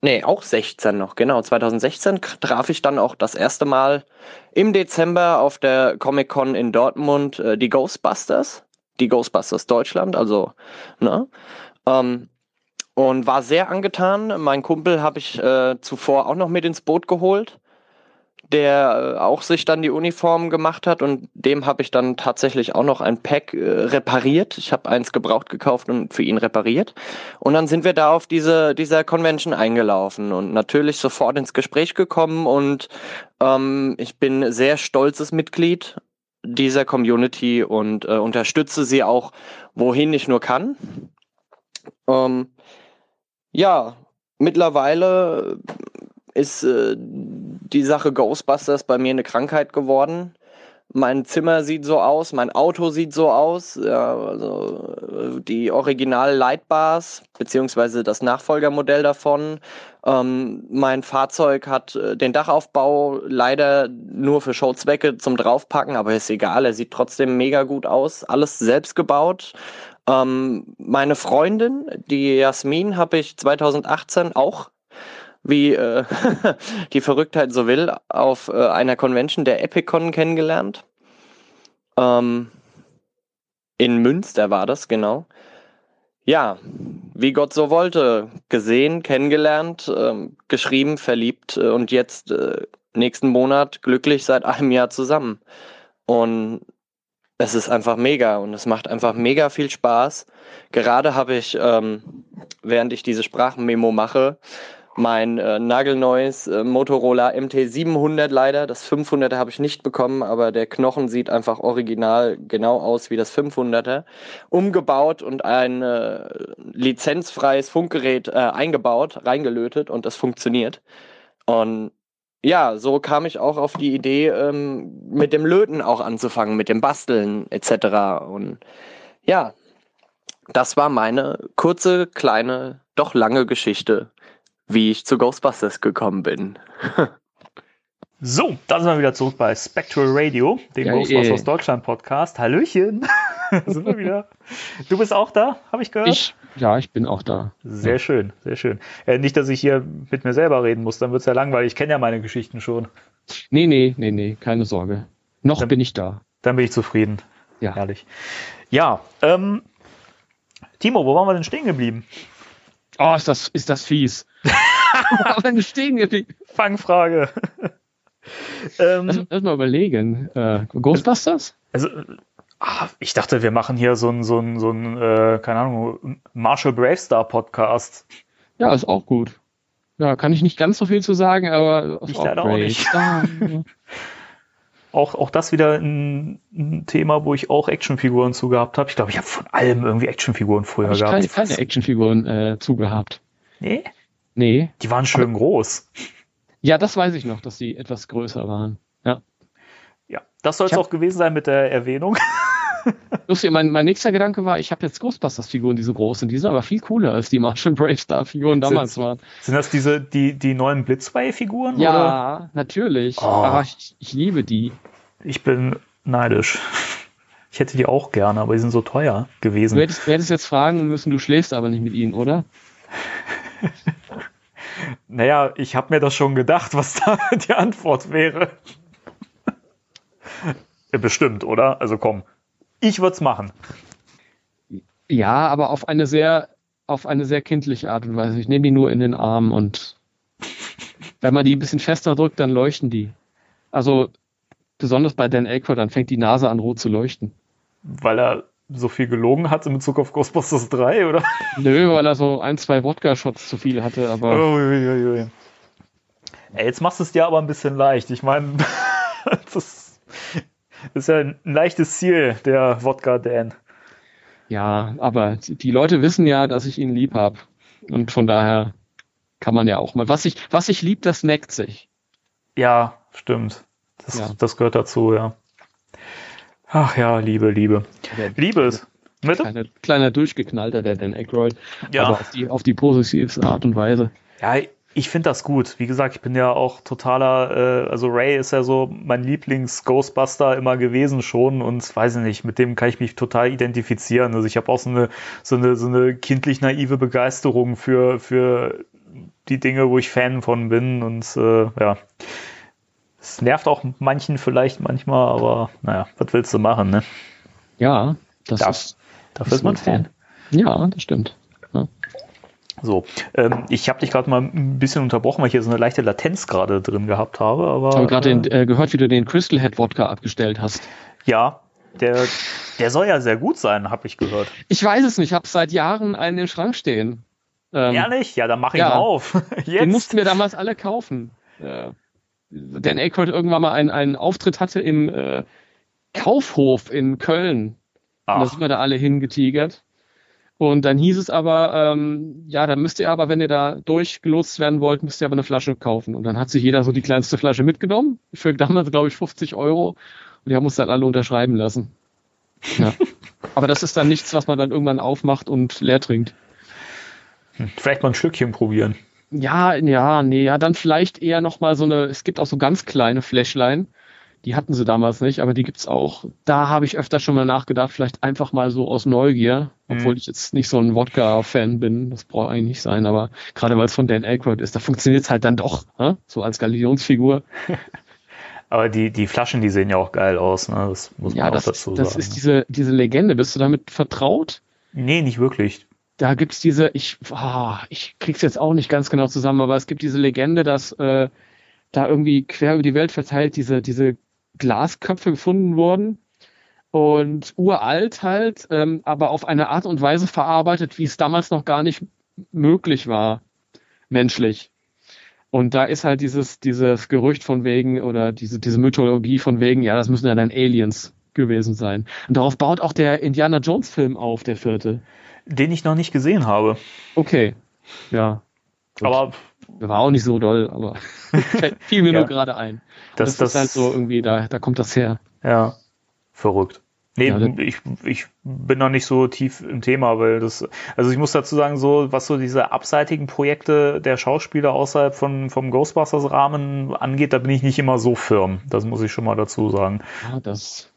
nee, auch 16 noch, genau, 2016 traf ich dann auch das erste Mal im Dezember auf der Comic-Con in Dortmund äh, die Ghostbusters, die Ghostbusters Deutschland, also, ne, ähm, und war sehr angetan. Mein Kumpel habe ich äh, zuvor auch noch mit ins Boot geholt, der äh, auch sich dann die Uniform gemacht hat und dem habe ich dann tatsächlich auch noch ein Pack äh, repariert. Ich habe eins gebraucht gekauft und für ihn repariert. Und dann sind wir da auf diese dieser Convention eingelaufen und natürlich sofort ins Gespräch gekommen und ähm, ich bin sehr stolzes Mitglied dieser Community und äh, unterstütze sie auch, wohin ich nur kann. Ähm, ja, mittlerweile ist äh, die Sache Ghostbusters bei mir eine Krankheit geworden. Mein Zimmer sieht so aus, mein Auto sieht so aus. Ja, also äh, die Original Lightbars, beziehungsweise das Nachfolgermodell davon. Ähm, mein Fahrzeug hat äh, den Dachaufbau leider nur für Showzwecke zum Draufpacken, aber ist egal, er sieht trotzdem mega gut aus. Alles selbst gebaut. Ähm, meine Freundin, die Jasmin, habe ich 2018 auch wie äh, [LAUGHS] die Verrücktheit so will, auf äh, einer Convention der Epicon kennengelernt. Ähm, in Münster war das, genau. Ja, wie Gott so wollte, gesehen, kennengelernt, ähm, geschrieben, verliebt äh, und jetzt äh, nächsten Monat glücklich seit einem Jahr zusammen. Und es ist einfach mega und es macht einfach mega viel Spaß. Gerade habe ich, ähm, während ich diese Sprachmemo mache, mein äh, nagelneues äh, Motorola MT700 leider. Das 500er habe ich nicht bekommen, aber der Knochen sieht einfach original genau aus wie das 500er. Umgebaut und ein äh, lizenzfreies Funkgerät äh, eingebaut, reingelötet und das funktioniert. Und ja, so kam ich auch auf die Idee, ähm, mit dem Löten auch anzufangen, mit dem Basteln etc. Und ja, das war meine kurze, kleine, doch lange Geschichte, wie ich zu Ghostbusters gekommen bin. [LAUGHS] So, da sind wir wieder zurück bei Spectral Radio, dem Ja, Ghostbusters eh. Deutschland Podcast. Hallöchen. [LAUGHS] sind wir wieder. Du bist auch da, habe ich gehört? Ich, ja, ich bin auch da. Sehr schön, sehr schön. Äh, nicht, dass ich hier mit mir selber reden muss, dann wird's ja langweilig. Ich kenne ja meine Geschichten schon. Nee, nee, nee, nee, keine Sorge. Noch Dann- bin ich da. Dann bin ich zufrieden. Ja. Herrlich. Ja, ähm, Timo, wo waren wir denn stehen geblieben? Oh, ist das, ist das fies. [LAUGHS] Aber nicht stehen geblieben. Fangfrage. Ähm, Lass, lass mal überlegen. Äh, Ghostbusters? Also, ah, ich dachte, wir machen hier so ein, so ein, so ein äh, keine Ahnung, Marshall Bravestar Podcast. Ja, ist auch gut. Ja, kann ich nicht ganz so viel zu sagen, aber Ich leider auch great. nicht. Ah, Auch, auch das wieder ein, ein Thema, wo ich auch Actionfiguren zu gehabt habe. Ich glaube, ich habe von allem irgendwie Actionfiguren früher ich gehabt. keine, keine Actionfiguren äh, zugehabt. Nee, Nee. die waren schön groß. Ja, das weiß ich noch, dass die etwas größer waren. Ja. Ja, das soll es auch gewesen sein mit der Erwähnung. [LAUGHS] Lustig, mein, mein nächster Gedanke war, ich habe jetzt Ghostbusters-Figuren, die so groß sind. Die sind aber viel cooler, als die Martian Bravestar-Figuren damals Sind- waren. Sind das diese, die, die neuen Blitzway-Figuren? oder? Ja, natürlich. Oh. Aber ich, ich liebe die. Ich bin neidisch. Ich hätte die auch gerne, aber die sind so teuer Du gewesen. hättest, du hättest jetzt fragen müssen, du schläfst aber nicht mit ihnen, oder? [LAUGHS] Naja, ich habe mir das schon gedacht, was da [LAUGHS] die Antwort wäre. Bestimmt, oder? Also komm. Ich würde es machen. Ja, aber auf eine sehr, auf eine sehr kindliche Art und Weise. Ich nehme die nur in den Arm und wenn man die ein bisschen fester drückt, dann leuchten die. Also besonders bei Dan Aykroyd, dann fängt die Nase an rot zu leuchten. Weil er so viel gelogen hat in Bezug auf Ghostbusters 3, oder? Nö, weil er so ein, zwei Wodka-Shots zu viel hatte, aber Uiuiui. Ey, jetzt machst du es dir aber ein bisschen leicht. Ich meine, [LAUGHS] das ist ja ein leichtes Ziel, der Wodka Dan. Ja, aber die Leute wissen ja, dass ich ihn lieb habe. Und von daher kann man ja auch mal. Was ich, was ich lieb, das neckt sich. Ja, stimmt. Das, Ja. das gehört dazu, ja. Ach ja, Liebe, Liebe. Der Liebe ist. Bitte? kleine, kleiner Durchgeknallter, der Dan Aykroyd. Ja. Aber auf die, auf die positivste Art und Weise. Ja, ich finde das gut. Wie gesagt, ich bin ja auch totaler, äh, also Ray ist ja so mein Lieblings-Ghostbuster immer gewesen schon und weiß ich nicht, mit dem kann ich mich total identifizieren. Also ich habe auch so eine, so eine, so eine kindlich naive Begeisterung für, für die Dinge, wo ich Fan von bin und äh, ja. Es nervt auch manchen vielleicht manchmal, aber naja, was willst du machen, ne? Ja, das Darf- ist. Dafür ist man Fan. Ja, das stimmt. Ja. So, ähm, ich habe dich gerade mal ein bisschen unterbrochen, weil ich hier so eine leichte Latenz gerade drin gehabt habe. Aber Ich habe gerade äh, den, äh, gehört, wie du den Crystal Head Wodka abgestellt hast. ja, der, der soll ja sehr gut sein, habe ich gehört. Ich weiß es nicht, ich habe seit Jahren einen im Schrank stehen. Ähm, Ehrlich? Ja, dann mach ihn ja. auf. [LAUGHS] Den Jetzt. mussten wir damals alle kaufen. Äh, Dan Aykroyd irgendwann mal einen, einen Auftritt hatte im äh, Kaufhof in Köln. Und da sind wir da alle hingetigert. Und dann hieß es aber, ähm, ja, dann müsst ihr aber, wenn ihr da durchgelotst werden wollt, müsst ihr aber eine Flasche kaufen. Und dann hat sich jeder so die kleinste Flasche mitgenommen. Für damals, glaube ich, 50 Euro. Und die haben uns dann alle unterschreiben lassen. Ja. [LAUGHS] aber das ist dann nichts, was man dann irgendwann aufmacht und leer trinkt. vielleicht mal ein Schlückchen probieren. Ja, ja, nee, ja, dann vielleicht eher nochmal so eine, es gibt auch so ganz kleine Fläschlein. Die hatten sie damals nicht, aber die gibt's auch. Da habe ich öfter schon mal nachgedacht, vielleicht einfach mal so aus Neugier, obwohl Mhm. ich jetzt nicht so ein Wodka-Fan bin. Das braucht eigentlich nicht sein, aber gerade weil es von Dan Aykroyd ist, da funktioniert's halt dann doch, ne? so als Galionsfigur. [LAUGHS] Aber die, die Flaschen, die sehen ja auch geil aus, ne? Das muss man Ja, auch das, dazu das sagen. ist diese, diese Legende. Bist du damit vertraut? nee, nicht wirklich. Da gibt's diese, ich, ah, ich krieg's jetzt auch nicht ganz genau zusammen, aber es gibt diese Legende, dass äh, da irgendwie quer über die Welt verteilt diese, diese Glasköpfe gefunden wurden und uralt halt, ähm, aber auf eine Art und Weise verarbeitet, wie es damals noch gar nicht möglich war, menschlich. Und da ist halt dieses, dieses Gerücht von wegen oder diese, diese Mythologie von wegen, ja, das müssen ja dann Aliens gewesen sein. Und darauf baut auch der Indiana Jones Film auf, der vierte. Den ich noch nicht gesehen habe. Okay. Ja. Gut. Aber war auch nicht so doll, aber [LAUGHS] fiel mir Ja. nur gerade ein. das, Das, ist halt so irgendwie, da, da kommt das her. Ja, verrückt. Nee, Ja, das- ich, ich bin noch nicht so tief im Thema, weil das, also ich muss dazu sagen, so, was so diese abseitigen Projekte der Schauspieler außerhalb von, vom Ghostbusters-Rahmen angeht, da bin ich nicht immer so firm. Das muss ich schon mal dazu sagen. Ja, das.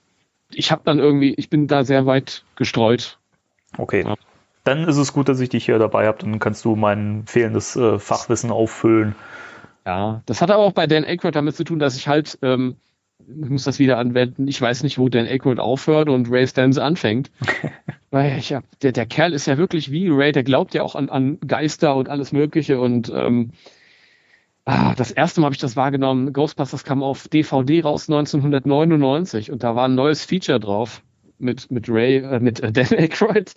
Ich habe dann irgendwie, ich bin da sehr weit gestreut. Okay. Ja. Dann ist es gut, dass ich dich hier dabei habe, dann kannst du mein fehlendes äh, Fachwissen auffüllen. Ja, das hat aber auch bei Dan Aykroyd damit zu tun, dass ich halt, ähm, ich muss das wieder anwenden, ich weiß nicht, wo Dan Aykroyd aufhört und Ray Stans anfängt. [LAUGHS] Weil ich hab, der, der Kerl ist ja wirklich wie Ray, der glaubt ja auch an, an Geister und alles Mögliche und ähm, ah, das erste Mal habe ich das wahrgenommen, Ghostbusters kam auf DVD raus 1999 und da war ein neues Feature drauf mit, mit Ray, äh, mit äh, [LAUGHS] Dan Aykroyd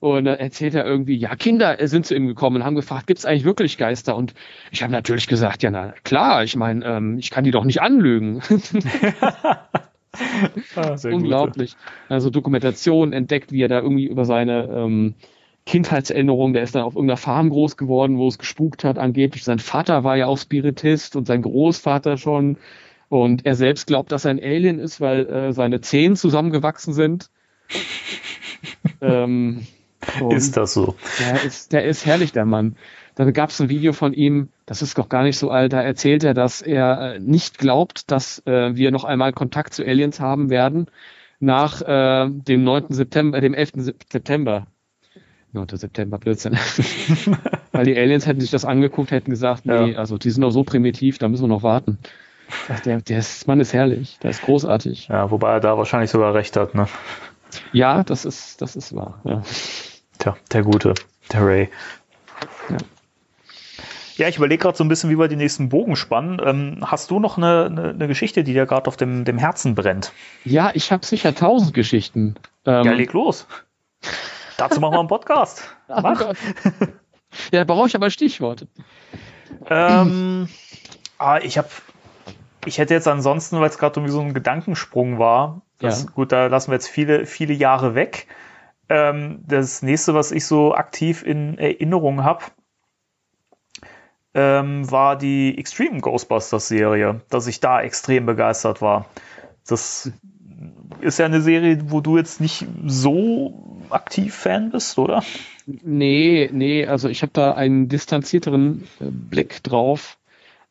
und äh, erzählt er irgendwie, ja, Kinder äh, sind zu ihm gekommen und haben gefragt, gibt es eigentlich wirklich Geister? Und ich habe natürlich gesagt, ja, na klar, ich meine, ähm, ich kann die doch nicht anlügen. [LAUGHS] [LAUGHS] Ah, Unglaublich. Also Dokumentation entdeckt, wie er da irgendwie über seine ähm, Kindheitserinnerung, der ist dann auf irgendeiner Farm groß geworden, wo es gespukt hat, angeblich. Sein Vater war ja auch Spiritist und sein Großvater schon. Und er selbst glaubt, dass er ein Alien ist, weil äh, seine Zehen zusammengewachsen sind. [LAUGHS] ähm, Ist das so? der ist, der ist herrlich, der Mann. Da gab es ein Video von ihm, das ist doch gar nicht so alt, da erzählt er, dass er äh, nicht glaubt, dass äh, wir noch einmal Kontakt zu Aliens haben werden nach äh, dem 9. September, äh, dem 11. Sep- September. 9. September, Blödsinn. [LAUGHS] Weil die Aliens hätten sich das angeguckt, hätten gesagt, nee, Ja. also die sind doch so primitiv, da müssen wir noch warten. [LAUGHS] Der, der ist, Mann ist herrlich, der ist großartig. Ja, wobei er da wahrscheinlich sogar recht hat, ne? Ja, das ist, das ist wahr. Ja. Tja, der Gute, der Ray. Ja. Ja, ich überlege gerade so ein bisschen, wie wir die nächsten Bogen spannen. Ähm, hast du noch eine, eine, eine Geschichte, die dir gerade auf dem, dem Herzen brennt? ja, ich habe sicher tausend Geschichten. Ähm, Ja, leg los. Dazu machen wir einen Podcast. [LAUGHS] Oh Mach. Gott. Ja, da brauche ich aber Stichworte. Ähm, ah, ich habe ich hätte jetzt ansonsten, weil es gerade irgendwie so ein Gedankensprung war, das, Ja. gut, da lassen wir jetzt viele, viele Jahre weg. Ähm, das nächste, was ich so aktiv in Erinnerung habe, ähm, war die Extreme Ghostbusters Serie, dass ich da extrem begeistert war. Das ist ja eine Serie, wo du jetzt nicht so aktiv Fan bist, oder? Nee, nee, also ich habe da einen distanzierteren äh, Blick drauf.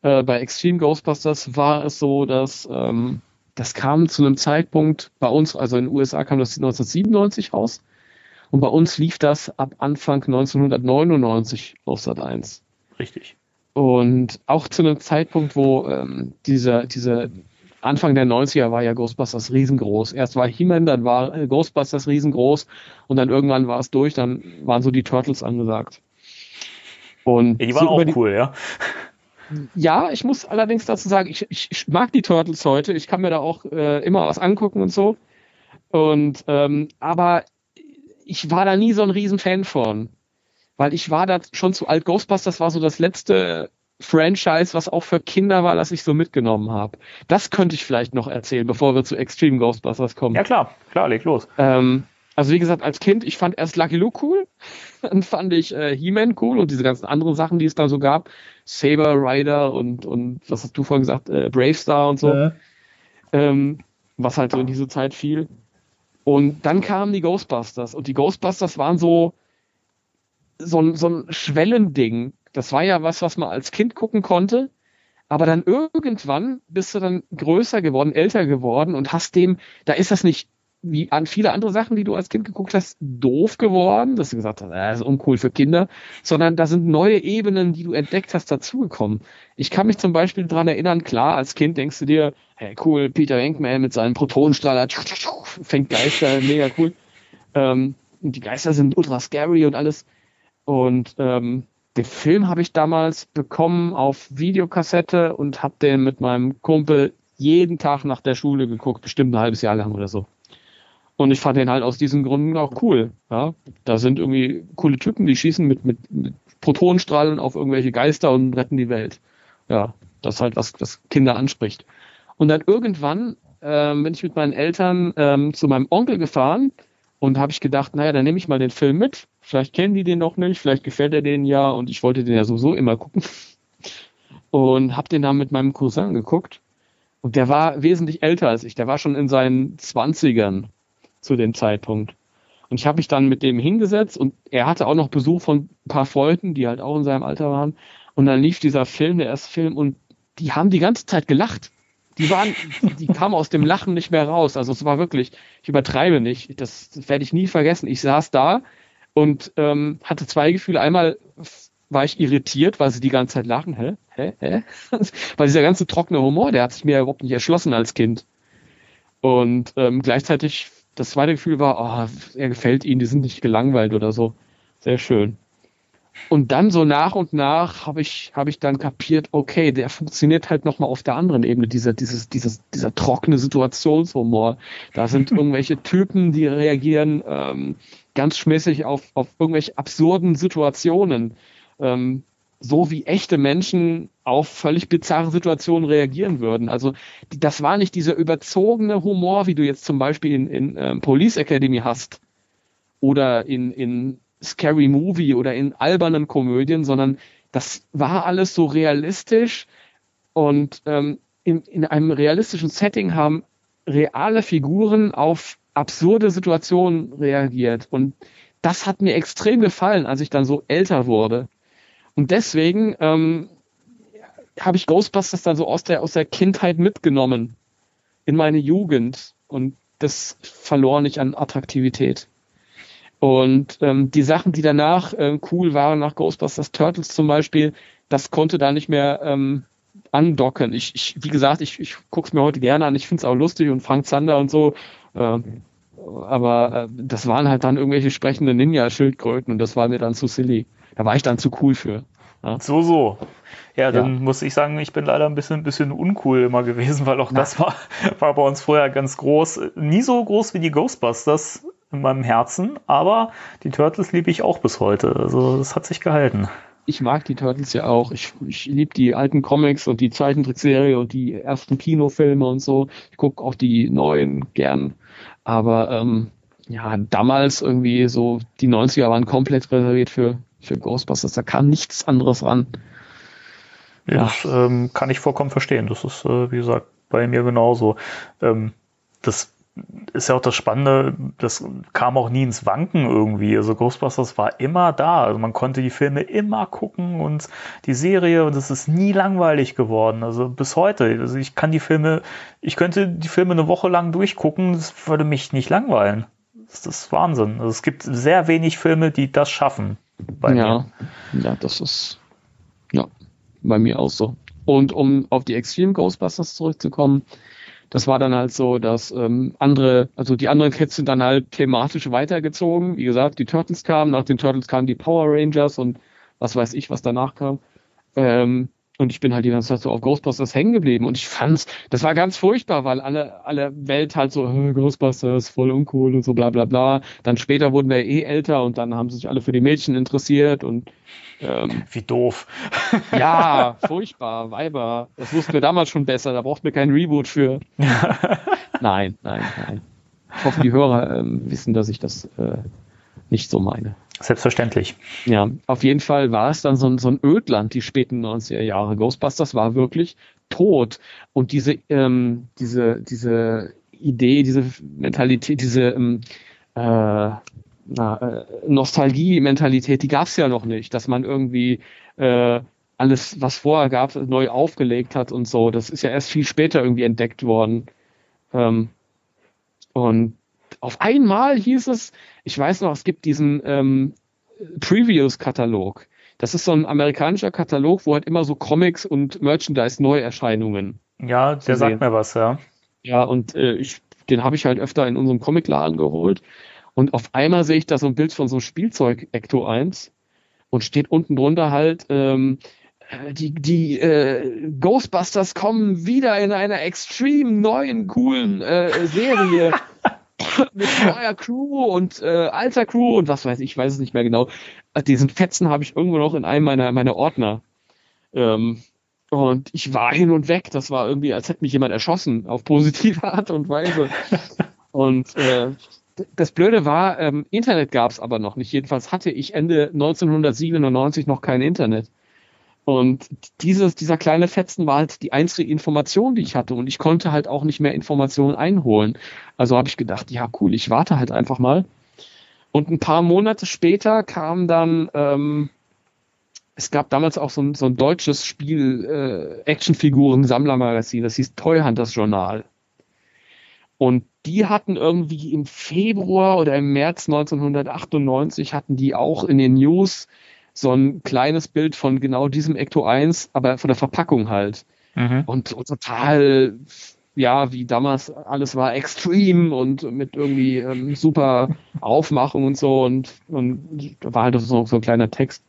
Äh, bei Extreme Ghostbusters war es so, dass ähm, das kam zu einem Zeitpunkt bei uns, also in den USA kam das 1997 raus und bei uns lief das ab Anfang 1999 auf Sat 1. Richtig. Und auch zu einem Zeitpunkt, wo ähm, dieser, dieser Anfang der 90er war ja Ghostbusters riesengroß. Erst war He-Man, dann war äh, Ghostbusters riesengroß und dann irgendwann war es durch, dann waren so die Turtles angesagt. Und Ja, die so waren auch über die, cool, ja. Ja, ich muss allerdings dazu sagen, ich, ich, ich mag die Turtles heute. Ich kann mir da auch äh, immer was angucken und so. Und ähm, aber ich war da nie so ein Riesenfan von. Weil ich war da schon zu alt. Ghostbusters war so das letzte Franchise, was auch für Kinder war, das ich so mitgenommen habe. Das könnte ich vielleicht noch erzählen, bevor wir zu Extreme Ghostbusters kommen. Ja, klar, klar, leg los. Ähm, also wie gesagt, als Kind, ich fand erst Lucky Luke cool, [LAUGHS] dann fand ich äh, He-Man cool und diese ganzen anderen Sachen, die es da so gab, Saber Rider und und was hast du vorhin gesagt, äh, Brave Star und so, ähm, was halt so in diese Zeit fiel. Und dann kamen die Ghostbusters und die Ghostbusters waren so so ein, so ein Schwellending. Das war ja was, was man als Kind gucken konnte. Aber dann irgendwann bist du dann größer geworden, älter geworden und hast dem, da ist das nicht wie an viele andere Sachen, die du als Kind geguckt hast, doof geworden, dass du gesagt hast, ah, das ist uncool für Kinder, sondern da sind neue Ebenen, die du entdeckt hast, dazugekommen. Ich kann mich zum Beispiel dran erinnern, klar, als Kind denkst du dir, hey, cool, Peter Venkman mit seinem Protonenstrahler, fängt Geister, mega cool. Ähm, die Geister sind ultra scary und alles. Und ähm, den Film habe ich damals bekommen auf Videokassette und habe den mit meinem Kumpel jeden Tag nach der Schule geguckt, bestimmt ein halbes Jahr lang oder so. Und ich fand den halt aus diesen Gründen auch cool. Ja? Da sind irgendwie coole Typen, die schießen mit, mit, mit Protonenstrahlen auf irgendwelche Geister und retten die Welt. Ja, das ist halt was, was Kinder anspricht. Und dann irgendwann ähm, bin ich mit meinen Eltern ähm, zu meinem Onkel gefahren und habe ich gedacht, naja, dann nehme ich mal den Film mit. Vielleicht kennen die den noch nicht, vielleicht gefällt er denen ja und ich wollte den ja sowieso immer gucken. [LAUGHS] Und habe den dann mit meinem Cousin geguckt. Und der war wesentlich älter als ich. Der war schon in seinen Zwanzigern zu dem Zeitpunkt. Und ich habe mich dann mit dem hingesetzt und er hatte auch noch Besuch von ein paar Freunden, die halt auch in seinem Alter waren. Und dann lief dieser Film, der erste Film, und die haben die ganze Zeit gelacht. Die waren, die kamen aus dem Lachen nicht mehr raus. Also es war wirklich, ich übertreibe nicht, das, werde ich nie vergessen. Ich saß da und ähm, hatte zwei Gefühle. Einmal war ich irritiert, weil sie die ganze Zeit lachen. Hä? Hä? Hä? [LAUGHS] weil dieser ganze trockene Humor, der hat sich mir überhaupt nicht erschlossen als Kind. Und ähm, gleichzeitig das zweite Gefühl war, oh, er gefällt ihnen, die sind nicht gelangweilt oder so. Sehr schön. Und dann so nach und nach habe ich, habe ich dann kapiert, okay, der funktioniert halt nochmal auf der anderen Ebene, dieser, dieses, dieses, dieser trockene Situationshumor. Da sind [LAUGHS] irgendwelche Typen, die reagieren ähm, ganz schmäßig auf, auf irgendwelche absurden Situationen. Ähm, so wie echte Menschen auf völlig bizarre Situationen reagieren würden. Also das war nicht dieser überzogene Humor, wie du jetzt zum Beispiel in, in ähm, Police Academy hast oder in, in Scary Movie oder in albernen Komödien, sondern das war alles so realistisch und ähm, in, in einem realistischen Setting haben reale Figuren auf absurde Situationen reagiert. Und das hat mir extrem gefallen, als ich dann so älter wurde. Und deswegen ähm, habe ich Ghostbusters dann so aus der, aus der Kindheit mitgenommen in meine Jugend. Und das verlor nicht an Attraktivität. Und ähm, die Sachen, die danach äh, cool waren, nach Ghostbusters Turtles zum Beispiel, das konnte da nicht mehr ähm, andocken. Ich, ich, wie gesagt, ich, ich gucke es mir heute gerne an. Ich finde es auch lustig und Frank Zander und so. Äh, aber äh, das waren halt dann irgendwelche sprechende Ninja-Schildkröten und das war mir dann zu silly. Da war ich dann zu cool für. Ja. So, so. Ja, dann Ja. muss ich sagen, ich bin leider ein bisschen, bisschen uncool immer gewesen, [LAUGHS] weil auch das war, war bei uns vorher ganz groß. Nie so groß wie die Ghostbusters in meinem Herzen, aber die Turtles liebe ich auch bis heute. Also das hat sich gehalten. ich mag die Turtles ja auch. Ich, ich liebe die alten Comics und die Zeichentrickserie und die ersten Kinofilme und so. Ich gucke auch die neuen gern. Aber ähm, ja, damals irgendwie so, die 90er waren komplett reserviert für, für Ghostbusters. Da kam nichts anderes ran. Ja. Das ähm, kann ich vollkommen verstehen. Das ist, äh, wie gesagt, bei mir genauso. Ähm, das ist ja auch das Spannende, das kam auch nie ins Wanken irgendwie. Also Ghostbusters war immer da. Also man konnte die Filme immer gucken und die Serie und es ist nie langweilig geworden. Also bis heute. Also ich kann die Filme, ich könnte die Filme eine Woche lang durchgucken, das würde mich nicht langweilen. Das ist Wahnsinn. Also es gibt sehr wenig Filme, die das schaffen. Ja, mir. ja, das ist ja bei mir auch so. Und um auf die Extreme Ghostbusters zurückzukommen, das war dann halt so, dass ähm, andere, also die anderen Kids sind dann halt thematisch weitergezogen. Wie gesagt, die Turtles kamen, nach den Turtles kamen die Power Rangers und was weiß ich, was danach kam. Ähm, und ich bin halt die ganze Zeit so auf Ghostbusters hängen geblieben. Und ich fand's, das war ganz furchtbar, weil alle, alle Welt halt so, Ghostbusters, voll uncool und so bla bla bla. Dann später wurden wir eh älter und dann haben sich alle für die Mädchen interessiert und ähm, Wie doof. [LAUGHS] ja, furchtbar, Weiber. Das wussten wir damals schon besser, da braucht wir kein Reboot für. [LAUGHS] nein, nein, nein. Ich hoffe, die Hörer ähm, wissen, dass ich das äh, nicht so meine. Selbstverständlich. Ja, auf jeden Fall war es dann so ein, so ein Ödland, die späten 90er Jahre. Ghostbusters war wirklich tot. Und diese, ähm, diese, diese Idee, diese Mentalität, diese ähm, äh, äh, Nostalgie-Mentalität, die gab es ja noch nicht, dass man irgendwie äh, alles, was vorher gab, neu aufgelegt hat und so. Das ist ja erst viel später irgendwie entdeckt worden. Ähm, und auf einmal hieß es, ich weiß noch, es gibt diesen ähm, Previews-Katalog. Das ist so ein amerikanischer Katalog, wo halt immer so Comics und Merchandise-Neuerscheinungen. Ja, der sagt mir was, ja. Ja, und äh, ich, den habe ich halt öfter in unserem Comicladen geholt. Und auf einmal sehe ich da so ein Bild von so einem Spielzeug Ecto 1 und steht unten drunter halt, ähm, äh, die, die äh, Ghostbusters kommen wieder in einer extrem neuen, coolen äh, Serie. [LAUGHS] [LAUGHS] mit neuer Crew und äh, alter Crew und was weiß ich, weiß es nicht mehr genau. Äh, diesen Fetzen habe ich irgendwo noch in einem meiner, meiner Ordner. Ähm, und ich war hin und weg. Das war irgendwie, als hätte mich jemand erschossen, auf positive Art und Weise. [LAUGHS] Und äh, das Blöde war, ähm, Internet gab es aber noch nicht. Jedenfalls hatte ich Ende 1997 noch kein Internet. Und dieses, dieser kleine Fetzen war halt die einzige Information, die ich hatte. Und ich konnte halt auch nicht mehr Informationen einholen. Also habe ich gedacht, ja cool, ich warte halt einfach mal. Und ein paar Monate später kam dann, ähm, es gab damals auch so ein, so ein deutsches Spiel, äh, Actionfiguren-Sammlermagazin, das hieß Toy Hunters Journal. Und die hatten irgendwie im Februar oder im März 1998 hatten die auch in den News so ein kleines Bild von genau diesem Ecto 1, aber von der Verpackung halt. Mhm. Und, und, total, ja, wie damals alles war extrem und mit irgendwie ähm, super Aufmachung und so und, und da war halt so, so ein kleiner Text.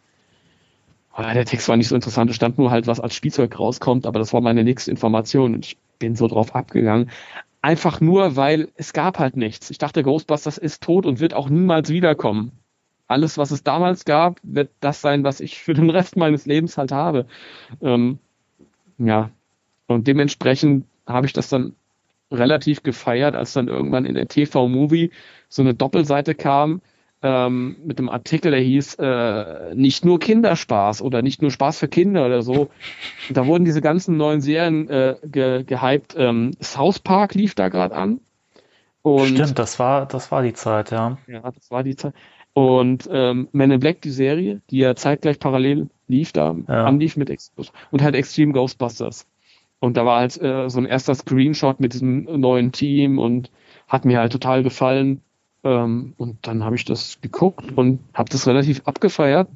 Aber der Text war nicht so interessant, es stand nur halt, was als Spielzeug rauskommt, aber das war meine nächste Information und ich bin so drauf abgegangen. Einfach nur, weil es gab halt nichts. Ich dachte, Ghostbusters ist tot und wird auch niemals wiederkommen alles, was es damals gab, wird das sein, was ich für den Rest meines Lebens halt habe. Ähm, ja, und dementsprechend habe ich das dann relativ gefeiert, als dann irgendwann in der TV-Movie so eine Doppelseite kam ähm, mit einem Artikel, der hieß äh, nicht nur Kinderspaß oder nicht nur Spaß für Kinder oder so. Und da wurden diese ganzen neuen Serien äh, ge gehypt. Ähm, South Park lief da gerade an. Und Stimmt, das war, das war die Zeit, ja. Ja, das war die Zeit. Und ähm, Man in Black, die Serie, die ja zeitgleich parallel lief, da ja. anlief mit Ex und halt Extreme Ghostbusters. Und da war halt äh, so ein erster Screenshot mit diesem neuen Team und hat mir halt total gefallen. Ähm, und dann habe ich das geguckt und habe das relativ abgefeiert,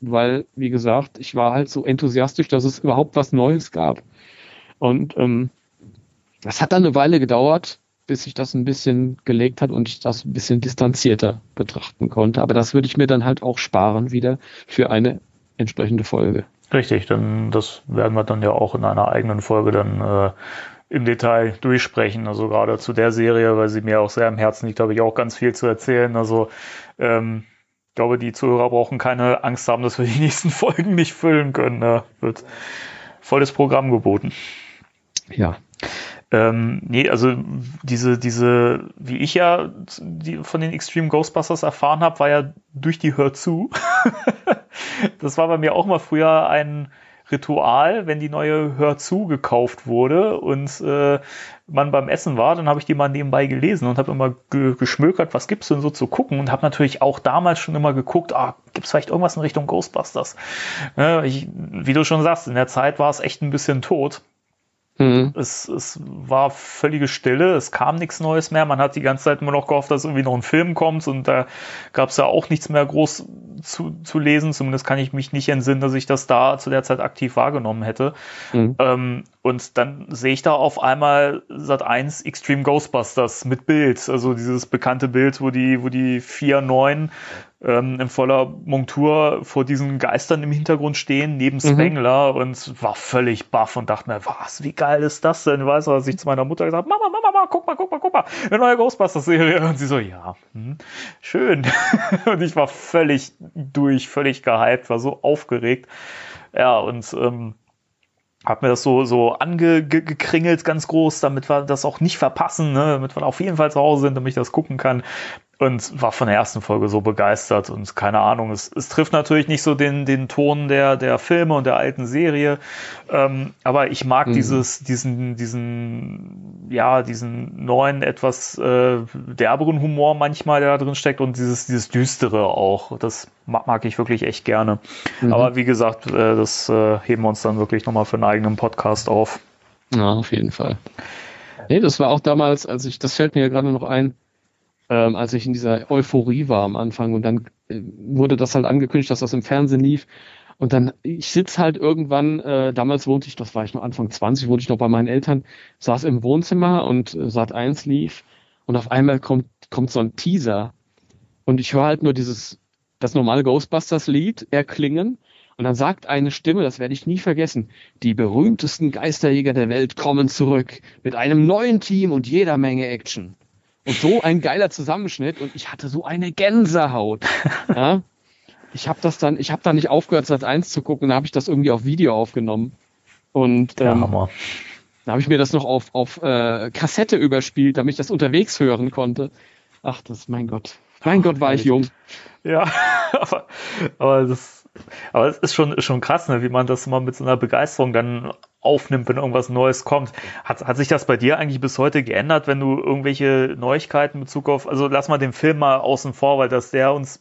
weil, wie gesagt, ich war halt so enthusiastisch, dass es überhaupt was Neues gab. Und ähm, das hat dann eine Weile gedauert, bis sich das ein bisschen gelegt hat und ich das ein bisschen distanzierter betrachten konnte. Aber das würde ich mir dann halt auch sparen wieder für eine entsprechende Folge. Richtig, denn das werden wir dann ja auch in einer eigenen Folge dann äh, im Detail durchsprechen. Also gerade zu der Serie, weil sie mir auch sehr am Herzen liegt, habe ich auch ganz viel zu erzählen. Also ähm, Ich glaube, die Zuhörer brauchen keine Angst haben, dass wir die [LAUGHS] nächsten Folgen nicht füllen können. Da wird volles Programm geboten. Ja. Ähm, nee, also diese, diese, wie ich ja die von den Extreme Ghostbusters erfahren habe, war ja durch die Hör zu. [LAUGHS] das war bei mir auch mal früher ein Ritual, wenn die neue Hör zu gekauft wurde und äh, man beim Essen war, dann habe ich die mal nebenbei gelesen und habe immer ge geschmökert, was gibt's denn so zu gucken und habe natürlich auch damals schon immer geguckt, ah, gibt's vielleicht irgendwas in Richtung Ghostbusters? Ja, ich, wie du schon sagst, in der Zeit war es echt ein bisschen tot. Mhm. Es, es war völlige Stille, es kam nichts Neues mehr. Man hat die ganze Zeit immer noch gehofft, dass irgendwie noch ein Film kommt und da gab es ja auch nichts mehr groß zu, zu lesen. Zumindest kann ich mich nicht entsinnen, dass ich das da zu der Zeit aktiv wahrgenommen hätte. Mhm. Ähm, und dann sehe ich da auf einmal Sat 1 Extreme Ghostbusters mit Bild, also dieses bekannte Bild, wo die, wo die vier neuen ähm, in voller Montur vor diesen Geistern im Hintergrund stehen, neben mhm. Spengler mhm. und war völlig baff und dachte mir, was, wie geil ist das denn? Weißt du, was ich zu meiner Mutter gesagt habe, Mama, Mama, Mama, guck mal, guck mal, guck mal, eine neue Ghostbusters-Serie. Und sie so, ja, hm, schön. [LAUGHS] und ich war völlig durch, völlig gehypt, war so aufgeregt. Ja, und ähm, hab mir das so, so angekringelt ganz groß, damit wir das auch nicht verpassen, ne? damit wir auf jeden Fall zu Hause sind, damit ich das gucken kann und war von der ersten Folge so begeistert und keine Ahnung, es, es trifft natürlich nicht so den, den Ton der, der Filme und der alten Serie, ähm, aber ich mag mhm. dieses, diesen, diesen, ja, diesen neuen, etwas äh, derberen Humor manchmal, der da drin steckt und dieses, dieses Düstere auch, das mag, mag ich wirklich echt gerne. Mhm. Aber wie gesagt, äh, das äh, heben wir uns dann wirklich nochmal für einen eigenen Podcast auf. Ja, auf jeden Fall. Nee, das war auch damals, als ich, das fällt mir ja gerade noch ein, ähm, als ich in dieser Euphorie war am Anfang und dann äh, wurde das halt angekündigt, dass das im Fernsehen lief. Und dann, ich sitz halt irgendwann, äh, damals wohnte ich, das war ich noch Anfang 20, wohnte ich noch bei meinen Eltern, saß im Wohnzimmer und äh, Sat 1 lief und auf einmal kommt, kommt so ein Teaser und ich höre halt nur dieses, das normale Ghostbusters-Lied erklingen und dann sagt eine Stimme, das werde ich nie vergessen, die berühmtesten Geisterjäger der Welt kommen zurück mit einem neuen Team und jeder Menge Action. Und so ein geiler Zusammenschnitt und ich hatte so eine Gänsehaut. [LAUGHS] Ja? Ich habe das dann, ich habe da nicht aufgehört, Sat 1 zu gucken, dann habe ich das irgendwie auf Video aufgenommen. Und ähm, ja, dann habe ich mir das noch auf, auf äh, Kassette überspielt, damit ich das unterwegs hören konnte. Ach, das, mein Gott. Mein Gott, war ich jung. Ja, [LAUGHS] aber, aber das, aber es ist schon, schon krass, ne, wie man das mal mit so einer Begeisterung dann aufnimmt, wenn irgendwas Neues kommt. Hat, hat sich das bei dir eigentlich bis heute geändert, wenn du irgendwelche Neuigkeiten in Bezug auf, also lass mal den Film mal außen vor, weil dass der uns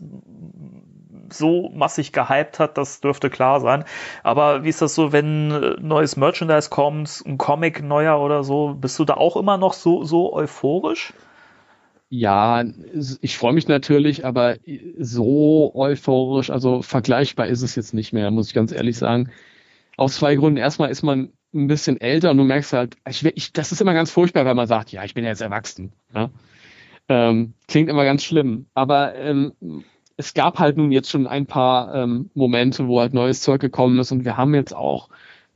so massig gehypt hat, das dürfte klar sein. Aber wie ist das so, wenn neues Merchandise kommt, ein Comic neuer oder so, bist du da auch immer noch so, so euphorisch? Ja, ich freue mich natürlich, aber so euphorisch, also vergleichbar ist es jetzt nicht mehr, muss ich ganz ehrlich sagen. Aus zwei Gründen. Erstmal ist man ein bisschen älter und du merkst halt, ich, ich, das ist immer ganz furchtbar, wenn man sagt, ja, ich bin jetzt erwachsen. Ja? Ähm, klingt immer ganz schlimm. Aber ähm, es gab halt nun jetzt schon ein paar ähm, Momente, wo halt neues Zeug gekommen ist und wir haben jetzt auch,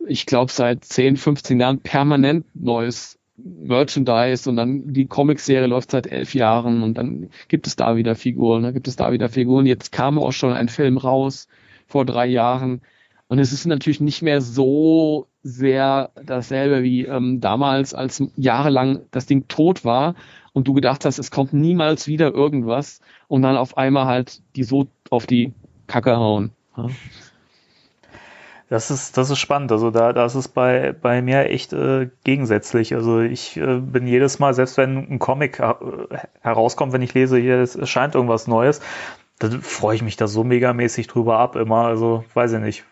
ich glaube, seit 10, 15 Jahren permanent neues Merchandise und dann die Comicserie läuft seit elf Jahren und dann gibt es da wieder Figuren, dann gibt es da wieder Figuren. Jetzt kam auch schon ein Film raus vor drei Jahren und es ist natürlich nicht mehr so sehr dasselbe wie ähm, damals, als jahrelang das Ding tot war und du gedacht hast, es kommt niemals wieder irgendwas und dann auf einmal halt die so auf die Kacke hauen. Ja. Das ist, das ist spannend. Also da, da ist es bei, bei mir echt äh, gegensätzlich. Also ich äh, bin jedes Mal, selbst wenn ein Comic äh, herauskommt, wenn ich lese, hier erscheint irgendwas Neues, dann freue ich mich da so megamäßig drüber ab immer. Also weiß ich nicht.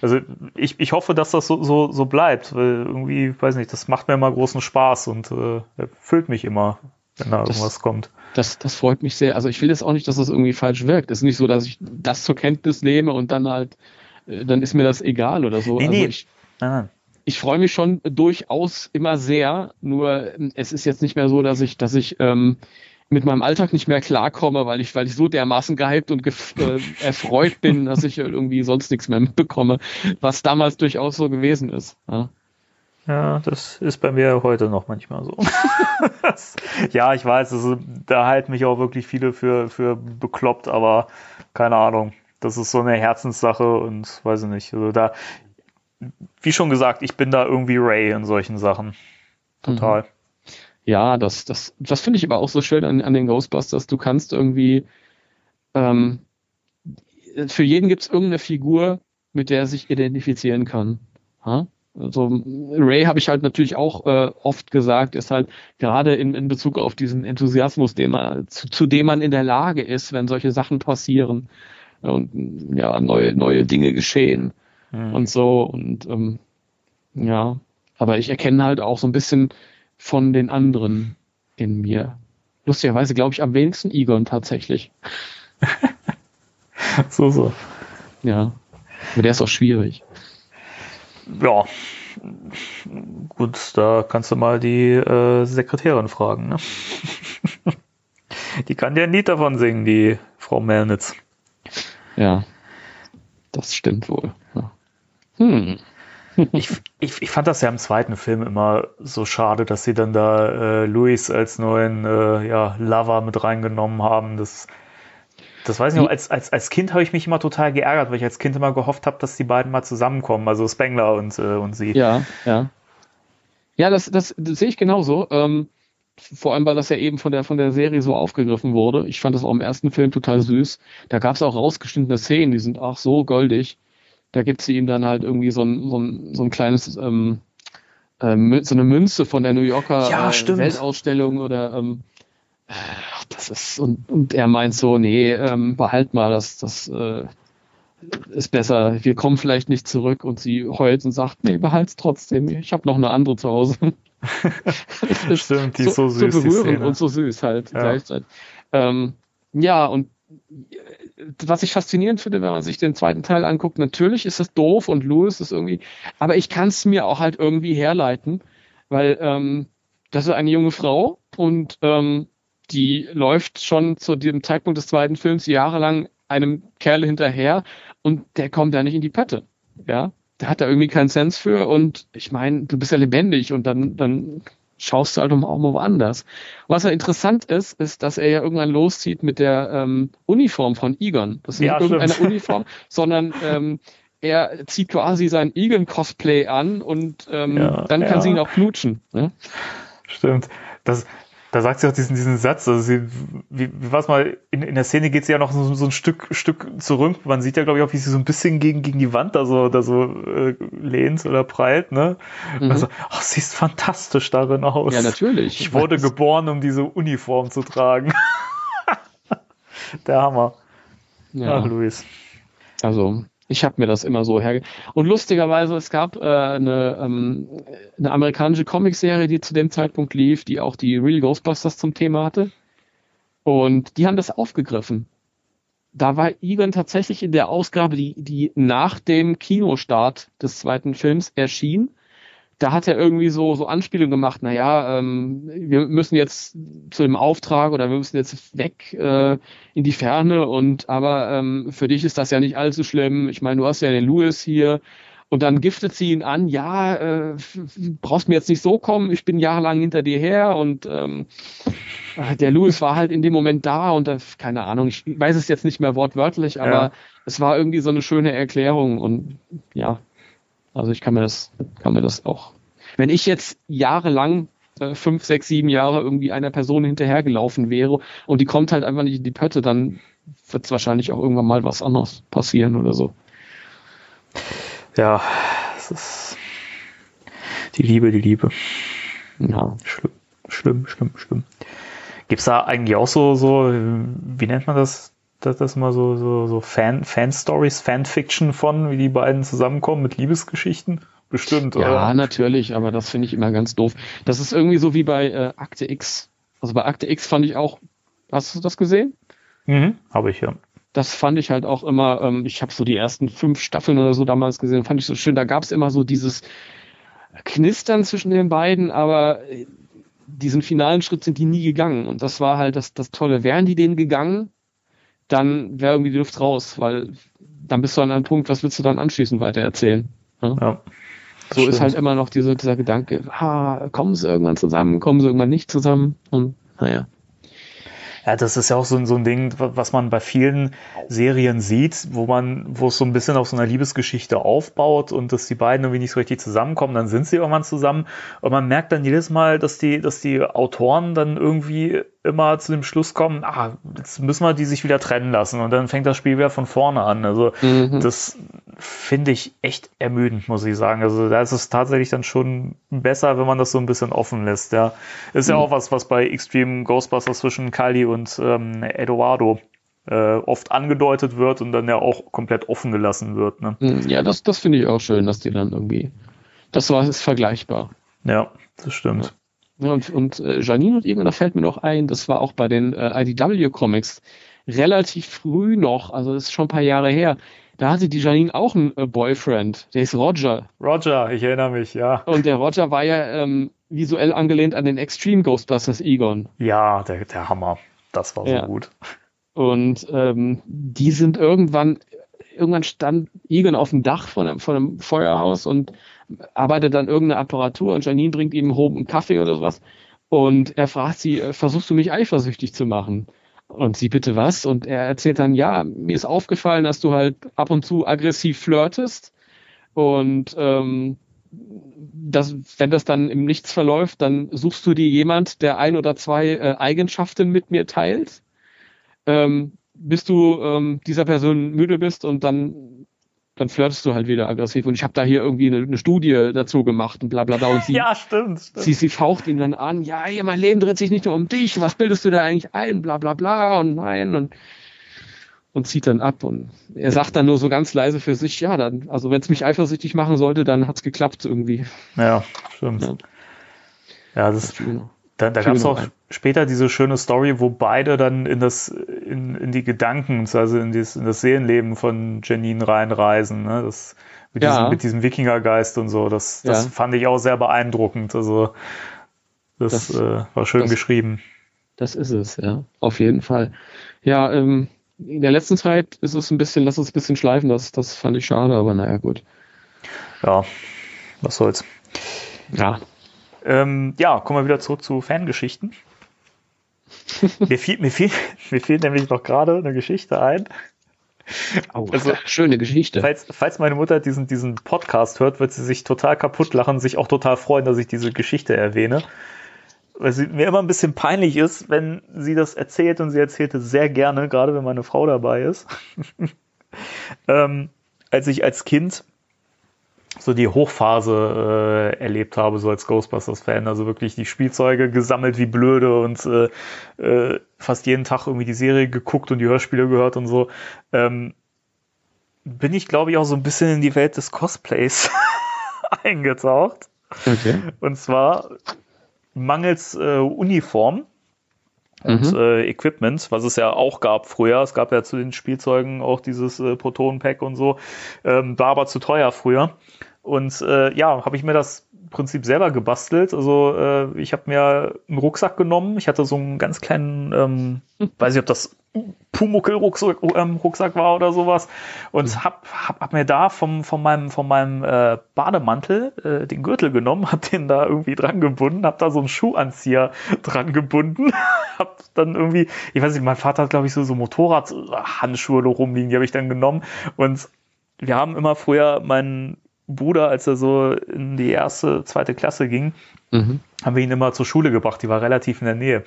Also ich, ich hoffe, dass das so, so, so bleibt, weil irgendwie, weiß nicht, das macht mir immer großen Spaß und äh, erfüllt mich immer, wenn da das, irgendwas kommt. Das, das freut mich sehr. Also ich will jetzt auch nicht, dass das irgendwie falsch wirkt. Es ist nicht so, dass ich das zur Kenntnis nehme und dann halt, äh, dann ist mir das egal oder so. Nee, also nee. Ich, nein, ich freue mich schon durchaus immer sehr, nur ähm, es ist jetzt nicht mehr so, dass ich, dass ich ähm, mit meinem Alltag nicht mehr klarkomme, weil ich, weil ich so dermaßen gehypt und äh, erfreut bin, [LAUGHS] dass ich irgendwie sonst nichts mehr mitbekomme, was damals durchaus so gewesen ist. Ja. Ja, das ist bei mir heute noch manchmal so. [LAUGHS] ja, ich weiß, also, da halten mich auch wirklich viele für, für bekloppt, aber keine Ahnung. Das ist so eine Herzenssache und weiß ich nicht. Also da, wie schon gesagt, ich bin da irgendwie Ray in solchen Sachen. Total. Mhm. Ja, das, das, das finde ich aber auch so schön an, an den Ghostbusters. Du kannst irgendwie, ähm, für jeden gibt es irgendeine Figur, mit der er sich identifizieren kann. Ha? Also Ray habe ich halt natürlich auch äh, oft gesagt, ist halt gerade in, in Bezug auf diesen Enthusiasmus, den man, zu, zu dem man in der Lage ist, wenn solche Sachen passieren und ja, neue, neue Dinge geschehen mhm. und so. Und ähm, ja, aber ich erkenne halt auch so ein bisschen von den anderen in mir. Lustigerweise glaube ich am wenigsten Egon tatsächlich. [LAUGHS] so, so. Ja. Aber der ist auch schwierig. Ja. Gut, da kannst du mal die äh, Sekretärin fragen, ne? [LAUGHS] die kann dir ein Lied davon singen, die Frau Melnitz. Ja. Das stimmt wohl. Ja. Hm. Ich, ich, ich fand das ja im zweiten Film immer so schade, dass sie dann da äh, Louis als neuen äh, ja, Lover mit reingenommen haben. Das, das weiß ich noch, als, als, als Kind habe ich mich immer total geärgert, weil ich als Kind immer gehofft habe, dass die beiden mal zusammenkommen, also Spengler und, äh, und sie. Ja, ja. Ja, das, das, das sehe ich genauso. Ähm, vor allem, weil das ja eben von der, von der Serie so aufgegriffen wurde. Ich fand das auch im ersten Film total süß. Da gab es auch rausgeschnittene Szenen, die sind auch so goldig. Da gibt sie ihm dann halt irgendwie so ein, so ein, so ein kleines, ähm, äh, so eine Münze von der New Yorker ja, äh, Weltausstellung oder ähm, das ist, und, und er meint so, nee, ähm, behalt mal, das, das äh, ist besser, wir kommen vielleicht nicht zurück und sie heult und sagt, nee, behalt's trotzdem, ich habe noch eine andere zu Hause. [LAUGHS] Stimmt, die ist so, so süß. So berührend und so süß halt ja. gleichzeitig. Ähm, ja, und was ich faszinierend finde, wenn man sich den zweiten Teil anguckt, natürlich ist es doof und Louis ist irgendwie, aber ich kann es mir auch halt irgendwie herleiten, weil ähm, das ist eine junge Frau und ähm, die läuft schon zu dem Zeitpunkt des zweiten Films jahrelang einem Kerl hinterher und der kommt da nicht in die Pötte. Ja, der hat da irgendwie keinen Sens für und ich meine, du bist ja lebendig und dann, dann schaust du halt auch mal woanders. Was ja interessant ist, ist, dass er ja irgendwann loszieht mit der ähm, Uniform von Egon. Das ist nicht ja, irgendeine [LAUGHS] Uniform, sondern ähm, er zieht quasi sein Egon-Cosplay an und ähm, ja, dann kann ja. sie ihn auch knutschen. Ne? Stimmt. Das, da sagt sie auch diesen, diesen Satz, also sie, wie, wie war es mal, in, in der Szene geht sie ja noch so, so ein Stück, Stück zurück. Man sieht ja, glaube ich, auch, wie sie so ein bisschen gegen, gegen die Wand da so, da so äh, lehnt oder prallt, ne? Mhm. Also, ach, sie ist fantastisch darin aus. Ja, natürlich. Ich wurde geboren, um diese Uniform zu tragen. [LAUGHS] der Hammer. Ja, ach, Luis. Also, ich habe mir das immer so herge... Und lustigerweise, es gab äh, eine, ähm, eine amerikanische Comicserie, die zu dem Zeitpunkt lief, die auch die Real Ghostbusters zum Thema hatte. Und die haben das aufgegriffen. Da war Egon tatsächlich in der Ausgabe, die, die nach dem Kinostart des zweiten Films erschien, da hat er irgendwie so, so Anspielungen gemacht, naja, ähm, wir müssen jetzt zu dem Auftrag oder wir müssen jetzt weg äh, in die Ferne und aber ähm, für dich ist das ja nicht allzu schlimm. Ich meine, du hast ja den Louis hier und dann giftet sie ihn an, ja, äh, brauchst mir jetzt nicht so kommen, ich bin jahrelang hinter dir her und ähm, der Louis war halt in dem Moment da und das, keine Ahnung, ich weiß es jetzt nicht mehr wortwörtlich, aber ja. es war irgendwie so eine schöne Erklärung und ja, also ich kann mir das, kann mir das auch. Wenn ich jetzt jahrelang äh, fünf, sechs, sieben Jahre irgendwie einer Person hinterhergelaufen wäre und die kommt halt einfach nicht in die Pötte, dann wird es wahrscheinlich auch irgendwann mal was anderes passieren oder so. Ja, es ist die Liebe, die Liebe. Ja. Schlimm, schlimm, schlimm, schlimm. Gibt es da eigentlich auch so, so, wie nennt man das? Das ist mal so, so, so Fan, Fan-Stories, Fanfiction von, wie die beiden zusammenkommen mit Liebesgeschichten? Bestimmt, oder? Ja, natürlich, aber das finde ich immer ganz doof. Das ist irgendwie so wie bei äh, Akte X. Also bei Akte X fand ich auch, hast du das gesehen? Mhm, habe ich ja. Das fand ich halt auch immer, ähm, ich habe so die ersten fünf Staffeln oder so damals gesehen, fand ich so schön. Da gab es immer so dieses Knistern zwischen den beiden, aber äh, diesen finalen Schritt sind die nie gegangen. Und das war halt das, das Tolle. Wären die denen gegangen, dann wäre irgendwie die Luft raus, weil dann bist du an einem Punkt, was willst du dann anschließend weiter erzählen? Ja. ja. so Stimmt. ist halt immer noch diese, dieser Gedanke, ha, kommen sie irgendwann zusammen, kommen sie irgendwann nicht zusammen und naja. Ja, das ist ja auch so, so ein Ding, was man bei vielen Serien sieht, wo man, wo es so ein bisschen auf so einer Liebesgeschichte aufbaut und dass die beiden irgendwie nicht so richtig zusammenkommen, dann sind sie irgendwann zusammen und man merkt dann jedes Mal, dass die, dass die Autoren dann irgendwie immer zu dem Schluss kommen, ah, jetzt müssen wir die sich wieder trennen lassen und dann fängt das Spiel wieder von vorne an. Also mhm. das finde ich echt ermüdend, muss ich sagen. Also da ist es tatsächlich dann schon besser, wenn man das so ein bisschen offen lässt. Ja, ist mhm. ja auch was, was bei Extreme Ghostbusters zwischen Kylie und ähm, Eduardo äh, oft angedeutet wird und dann ja auch komplett offen gelassen wird. Ne? Mhm. Ja, das, das finde ich auch schön, dass die dann irgendwie, das war ist vergleichbar. Ja, das stimmt. Ja. Ja, und, und äh, Janine und irgendwann, da fällt mir noch ein, das war auch bei den äh, IDW-Comics relativ früh noch, also das ist schon ein paar Jahre her. Da hatte die Janine auch einen äh, Boyfriend, der ist Roger. Roger, ich erinnere mich, ja. Und der Roger war ja ähm, visuell angelehnt an den Extreme Ghostbusters Egon. Ja, der, der Hammer. Das war so ja. gut. Und ähm, die sind irgendwann, irgendwann stand Egon auf dem Dach von einem, von einem Feuerhaus und arbeitet dann irgendeine Apparatur und Janine bringt ihm einen Kaffee oder sowas. Und er fragt sie, äh, versuchst du mich eifersüchtig zu machen? Und sie bitte was? Und er erzählt dann, ja, mir ist aufgefallen, dass du halt ab und zu aggressiv flirtest. Und ähm, das, wenn das dann im Nichts verläuft, dann suchst du dir jemand, der ein oder zwei äh, Eigenschaften mit mir teilt. Ähm, bis du ähm, dieser Person müde bist und dann dann flirtest du halt wieder aggressiv. Und ich habe da hier irgendwie eine, eine, Studie dazu gemacht und bla bla bla. Und [LAUGHS] sie, ja, stimmt, stimmt. Sie, sie faucht ihn dann an, ja, hier, mein Leben dreht sich nicht nur um dich, was bildest du da eigentlich ein, bla bla bla und nein und und zieht dann ab und er sagt dann nur so ganz leise für sich, ja, dann, also wenn es mich eifersüchtig machen sollte, dann hat's geklappt irgendwie. Ja, stimmt. Ja, ja das, da, da gab es auch später diese schöne Story, wo beide dann in das, in, in die Gedanken, also in, dieses, in das Seelenleben von Janine reinreisen. Ne? Das, mit, ja. diesem, mit diesem Wikingergeist und so. Das, das ja. fand ich auch sehr beeindruckend. Also das, das äh, war schön das, geschrieben. Das ist es, ja. Auf jeden Fall. Ja, ähm, in der letzten Zeit ist es ein bisschen, lass uns ein bisschen schleifen, das, das fand ich schade, aber naja, gut. Ja, was soll's. Ja. Ähm, ja, kommen wir wieder zurück zu Fangeschichten. [LAUGHS] mir, fiel, mir, fiel, mir fiel nämlich noch gerade eine Geschichte ein. Oh, also, [LAUGHS] schöne Geschichte. Falls, falls meine Mutter diesen, diesen Podcast hört, wird sie sich total kaputt lachen, sich auch total freuen, dass ich diese Geschichte erwähne. Weil sie mir immer ein bisschen peinlich ist, wenn sie das erzählt und sie erzählt es sehr gerne, gerade wenn meine Frau dabei ist. [LAUGHS] ähm, als ich als Kind so die Hochphase äh, erlebt habe, so als Ghostbusters-Fan. Also wirklich die Spielzeuge gesammelt wie blöde und äh, äh, fast jeden Tag irgendwie die Serie geguckt und die Hörspiele gehört und so. Ähm, bin ich, glaube ich, auch so ein bisschen in die Welt des Cosplays [LAUGHS] eingetaucht. Okay. Und zwar mangels äh, Uniform und mhm. äh, Equipment, was es ja auch gab früher. Es gab ja zu den Spielzeugen auch dieses äh, Proton-Pack und so. Ähm, war aber zu teuer früher. Und äh, ja, habe ich mir das Prinzip selber gebastelt. Also äh, ich habe mir einen Rucksack genommen. Ich hatte so einen ganz kleinen, ähm, [LAUGHS] weiß ich, ob das Pumuckel-Rucksack ähm, Rucksack war oder sowas. Und hab, hab, hab mir da vom, von meinem, von meinem äh, Bademantel äh, den Gürtel genommen, [LAUGHS] hab den da irgendwie dran gebunden, hab da so einen Schuhanzieher dran gebunden, [LAUGHS] hab dann irgendwie, ich weiß nicht, mein Vater hat, glaube ich, so, so Motorradhandschuhe rumliegen, die habe ich dann genommen. Und wir haben immer früher meinen Bruder, als er so in die erste, zweite Klasse ging, mhm. haben wir ihn immer zur Schule gebracht. Die war relativ in der Nähe.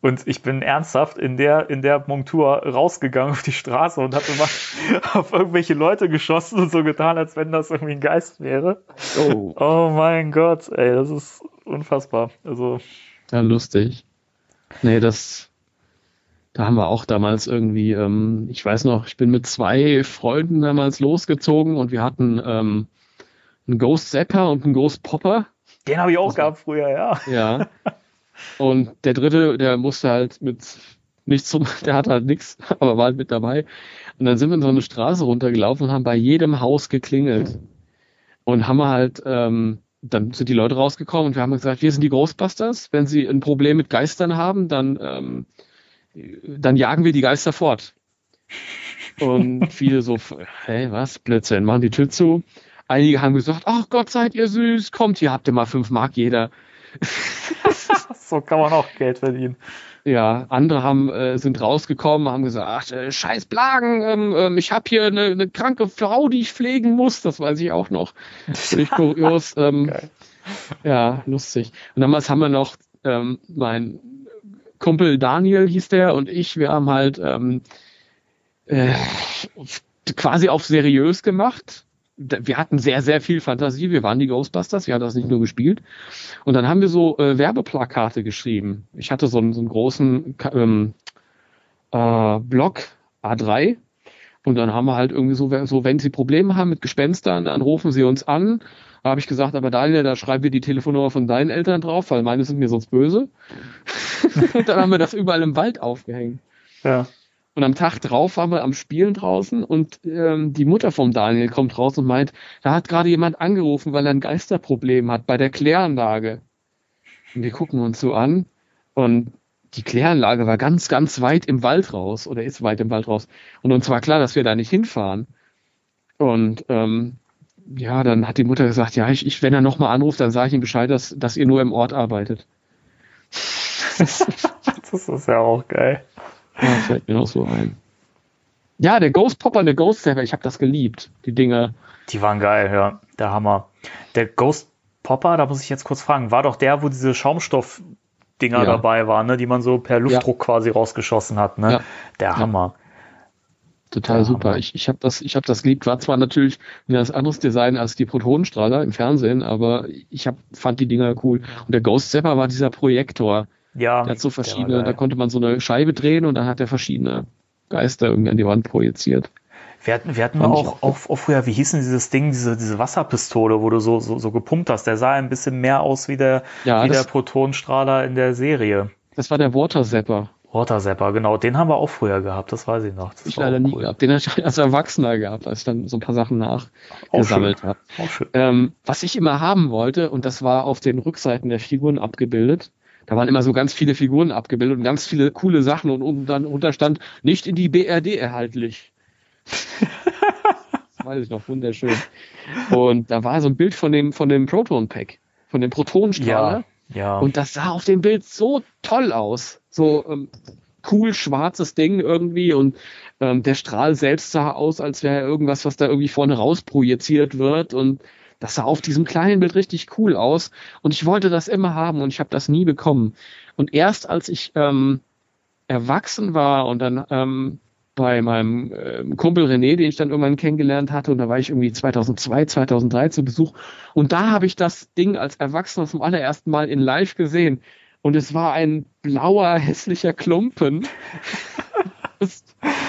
Und ich bin ernsthaft in der, in der Montur rausgegangen auf die Straße und habe immer [LAUGHS] auf irgendwelche Leute geschossen und so getan, als wenn das irgendwie ein Geist wäre. Oh, oh mein Gott, ey, das ist unfassbar. Also. Ja, lustig. Nee, das, da haben wir auch damals irgendwie, ähm, ich weiß noch, ich bin mit zwei Freunden damals losgezogen und wir hatten ähm, einen Ghost Zapper und einen Ghost Popper. Den habe ich auch also, gehabt früher, ja. Ja. Und der dritte, der musste halt mit nichts zum, [LAUGHS] der hatte halt nichts, aber war halt mit dabei. Und dann sind wir in so eine Straße runtergelaufen und haben bei jedem Haus geklingelt. Und haben wir halt, ähm, dann sind die Leute rausgekommen und wir haben gesagt, wir sind die Ghostbusters. Wenn sie ein Problem mit Geistern haben, dann, ähm, dann jagen wir die Geister fort. Und [LAUGHS] viele so, hey, was, Blödsinn, machen die Tür zu. Einige haben gesagt, ach Gott, seid ihr süß, kommt, hier habt ihr mal fünf Mark jeder. [LAUGHS] so kann man auch Geld verdienen. Ja, andere haben äh, sind rausgekommen, haben gesagt, ach, äh, scheiß Blagen, ähm, ähm, ich habe hier eine, eine kranke Frau, die ich pflegen muss, das weiß ich auch noch. Völlig [LAUGHS] kurios. Ähm, ja, lustig. Und damals haben wir noch ähm, mein Kumpel Daniel hieß der und ich, wir haben halt ähm, äh, quasi auf seriös gemacht. Wir hatten sehr, sehr viel Fantasie. Wir waren die Ghostbusters. Wir haben das nicht nur gespielt. Und dann haben wir so äh, Werbeplakate geschrieben. Ich hatte so einen, so einen großen ähm, äh, Block A3. Und dann haben wir halt irgendwie so, so, wenn Sie Probleme haben mit Gespenstern, dann rufen Sie uns an. Da habe ich gesagt, aber Daniel, da schreiben wir die Telefonnummer von deinen Eltern drauf, weil meine sind mir sonst böse. [LAUGHS] und dann haben wir das überall im Wald aufgehängt. Ja. Und am Tag drauf waren wir am Spielen draußen und ähm, die Mutter vom Daniel kommt raus und meint, da hat gerade jemand angerufen, weil er ein Geisterproblem hat bei der Kläranlage. Und wir gucken uns so an und die Kläranlage war ganz, ganz weit im Wald raus oder ist weit im Wald raus. Und uns war klar, dass wir da nicht hinfahren. Und ähm, ja, dann hat die Mutter gesagt, ja, ich, ich wenn er nochmal anruft, dann sage ich ihm Bescheid, dass, dass ihr nur im Ort arbeitet. [LAUGHS] das ist ja auch geil. Ja, fällt mir noch so ein. Ja, der Ghost Popper und der Ghost Saber, ich habe das geliebt, die Dinge. Die waren geil, ja, der Hammer. Der Ghost Popper, da muss ich jetzt kurz fragen, war doch der, wo diese Schaumstoff-Dinger ja. dabei waren, ne, die man so per Luftdruck ja. quasi rausgeschossen hat, ne? Ja. Der Hammer. Total super. Hammer. Ich, ich habe das, ich hab das geliebt. War zwar natürlich ein ganz anderes Design als die Protonenstrahler im Fernsehen, aber ich hab, fand die Dinger cool. Und der Ghost Zapper war dieser Projektor. Ja. Der hat so verschiedene, da konnte man so eine Scheibe drehen und dann hat er verschiedene Geister irgendwie an die Wand projiziert. Wir hatten, wir hatten auch, auch, auch früher, wie hieß denn dieses Ding, diese, diese Wasserpistole, wo du so, so, so gepumpt hast. Der sah ein bisschen mehr aus wie der, ja, wie der Protonenstrahler in der Serie. Das war der Water Zapper. Water Zapper, genau. Den haben wir auch früher gehabt, das weiß ich noch. Das ich leider cool. nie gehabt. Den habe ich als Erwachsener gehabt, als ich dann so ein paar Sachen nachgesammelt habe. Ähm, was ich immer haben wollte, und das war auf den Rückseiten der Figuren abgebildet, da waren immer so ganz viele Figuren abgebildet und ganz viele coole Sachen und, und dann unterstand nicht in die BRD erhaltlich. das [LAUGHS] weiß ich noch, wunderschön. Und da war so ein Bild von dem, von dem Proton-Pack, von dem Protonenstrahler. Ja, ja. Und das sah auf dem Bild so toll aus. So ähm, cool schwarzes Ding irgendwie und ähm, der Strahl selbst sah aus, als wäre irgendwas, was da irgendwie vorne raus projiziert wird und das sah auf diesem kleinen Bild richtig cool aus und ich wollte das immer haben und ich habe das nie bekommen. Und erst als ich ähm, erwachsen war und dann ähm, bei meinem äh, Kumpel René, den ich dann irgendwann kennengelernt hatte, und da war ich irgendwie 2002, 2003 zu Besuch. Und da habe ich das Ding als Erwachsener zum allerersten Mal in Live gesehen. Und es war ein blauer, [LAUGHS] hässlicher Klumpen.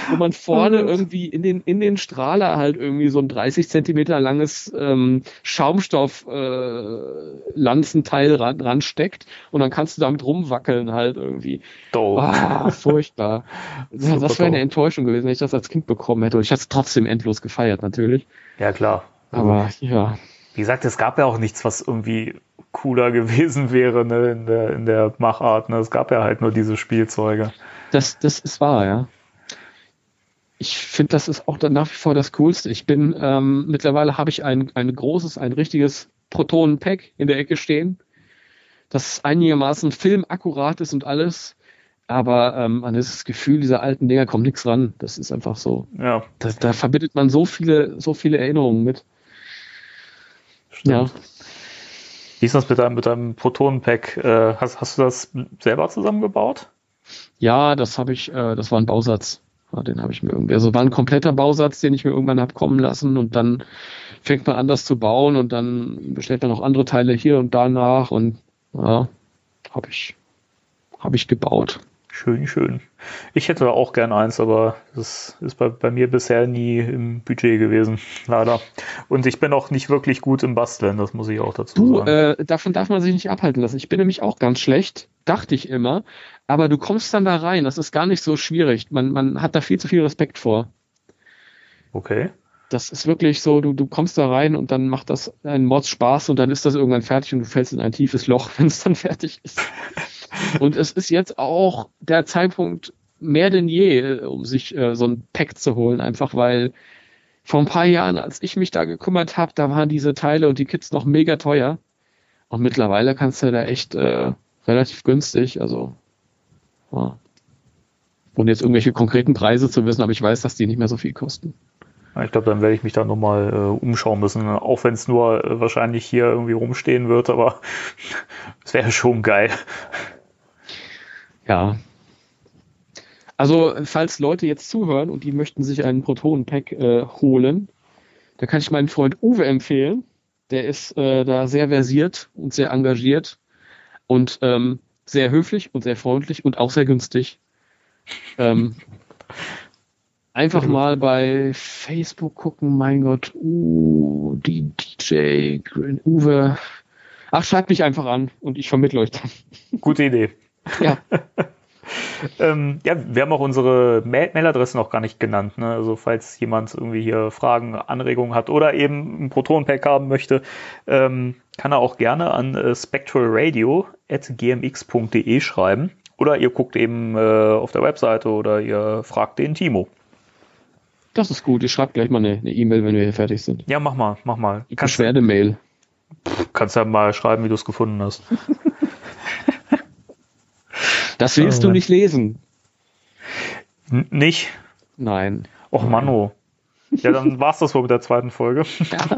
Wo man vorne oh irgendwie in den, in den Strahler halt irgendwie so ein 30 Zentimeter langes ähm, Schaumstoff-Lanzenteil äh, ran, ransteckt und dann kannst du damit rumwackeln halt irgendwie. Doof. Ah, furchtbar. [LAUGHS] das das wäre eine Enttäuschung gewesen, wenn ich das als Kind bekommen hätte. Und ich hätte es trotzdem endlos gefeiert, natürlich. Ja, klar. Aber ja. Wie gesagt, es gab ja auch nichts, was irgendwie cooler [LAUGHS] gewesen wäre ne, in, der, in der Machart. Ne? Es gab ja halt nur diese Spielzeuge. Das, das ist wahr, ja ich finde, das ist auch dann nach wie vor das Coolste. Ich bin, ähm, mittlerweile habe ich ein, ein großes, ein richtiges Protonen-Pack in der Ecke stehen, das einigermaßen filmakkurat ist und alles. Aber ähm, an dieses Gefühl dieser alten Dinger kommt nichts ran. Das ist einfach so. Ja. Da, da verbindet man so viele, so viele Erinnerungen mit. Stimmt. Ja. Wie ist das mit deinem, mit deinem Protonen-Pack? Äh, hast, hast du das selber zusammengebaut? Ja, das habe ich, äh, das war ein Bausatz. Ja, den habe ich mir irgendwie, also war ein kompletter Bausatz, den ich mir irgendwann habe kommen lassen und dann fängt man an, das zu bauen und dann bestellt man noch andere Teile hier und da nach und ja, habe ich, habe ich gebaut. Schön, schön. Ich hätte auch gern eins, aber das ist bei, bei mir bisher nie im Budget gewesen, leider. Und ich bin auch nicht wirklich gut im Basteln, das muss ich auch dazu du, sagen. Äh, davon darf man sich nicht abhalten lassen. Ich bin nämlich auch ganz schlecht, dachte ich immer. Aber du kommst dann da rein, das ist gar nicht so schwierig. Man, man hat da viel zu viel Respekt vor. Okay. Das ist wirklich so, du, du kommst da rein und dann macht das einen Mods Spaß und dann ist das irgendwann fertig und du fällst in ein tiefes Loch, [LAUGHS] wenn es dann fertig ist. Und es ist jetzt auch der Zeitpunkt mehr denn je, um sich äh, so ein Pack zu holen, einfach weil vor ein paar Jahren, als ich mich da gekümmert habe, da waren diese Teile und die Kits noch mega teuer. Und mittlerweile kannst du da echt äh, relativ günstig, also ja. ohne jetzt irgendwelche konkreten Preise zu wissen, aber ich weiß, dass die nicht mehr so viel kosten. Ich glaube, dann werde ich mich da nochmal äh, umschauen müssen, auch wenn es nur äh, wahrscheinlich hier irgendwie rumstehen wird, aber [LAUGHS] es wäre schon geil. Ja. Also, falls Leute jetzt zuhören und die möchten sich einen Proton-Pack äh, holen, da kann ich meinen Freund Uwe empfehlen. Der ist äh, da sehr versiert und sehr engagiert und ähm, sehr höflich und sehr freundlich und auch sehr günstig. Ähm, [LAUGHS] einfach mal bei Facebook gucken, mein Gott, uh, die DJ Green Uwe. Ach, schreibt mich einfach an und ich vermittle euch dann. Gute Idee. Ja. [LAUGHS] ähm, ja, wir haben auch unsere Mail Mailadresse noch gar nicht genannt. Ne? Also falls jemand irgendwie hier Fragen, Anregungen hat oder eben ein Proton-Pack haben möchte, ähm, kann er auch gerne an äh, spectralradio.gmx.de schreiben. Oder ihr guckt eben äh, auf der Webseite oder ihr fragt den Timo. Das ist gut. Ich schreibe gleich mal eine E-Mail, e wenn wir hier fertig sind. Ja, mach mal, mach mal. Beschwerde-Mail. Kannst ja mal schreiben, wie du es gefunden hast. [LAUGHS] das willst du nicht lesen. N nicht? Nein. Och, Manno. Ja, dann war es das wohl mit der zweiten Folge. Ja. [LAUGHS]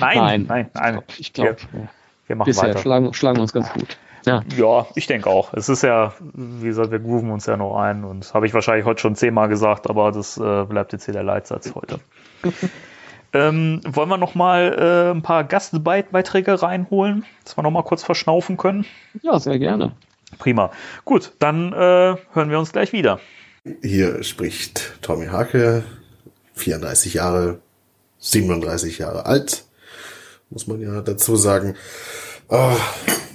nein, nein, nein, nein. Ich glaube, glaub, wir, wir, machen bisher weiter. Schlagen, schlagen uns ganz gut. Ja. ja, ich denke auch. Es ist ja, wie gesagt, wir grooven uns ja noch ein und habe ich wahrscheinlich heute schon zehnmal gesagt, aber das äh, bleibt jetzt hier der Leitsatz heute. [LAUGHS] ähm, wollen wir noch mal äh, ein paar Gastbeiträge reinholen, dass wir noch mal kurz verschnaufen können? Ja, sehr gerne. Prima. Gut, dann äh, hören wir uns gleich wieder. Hier spricht Tommy Hake, 34 Jahre, 37 Jahre alt, muss man ja dazu sagen. Oh,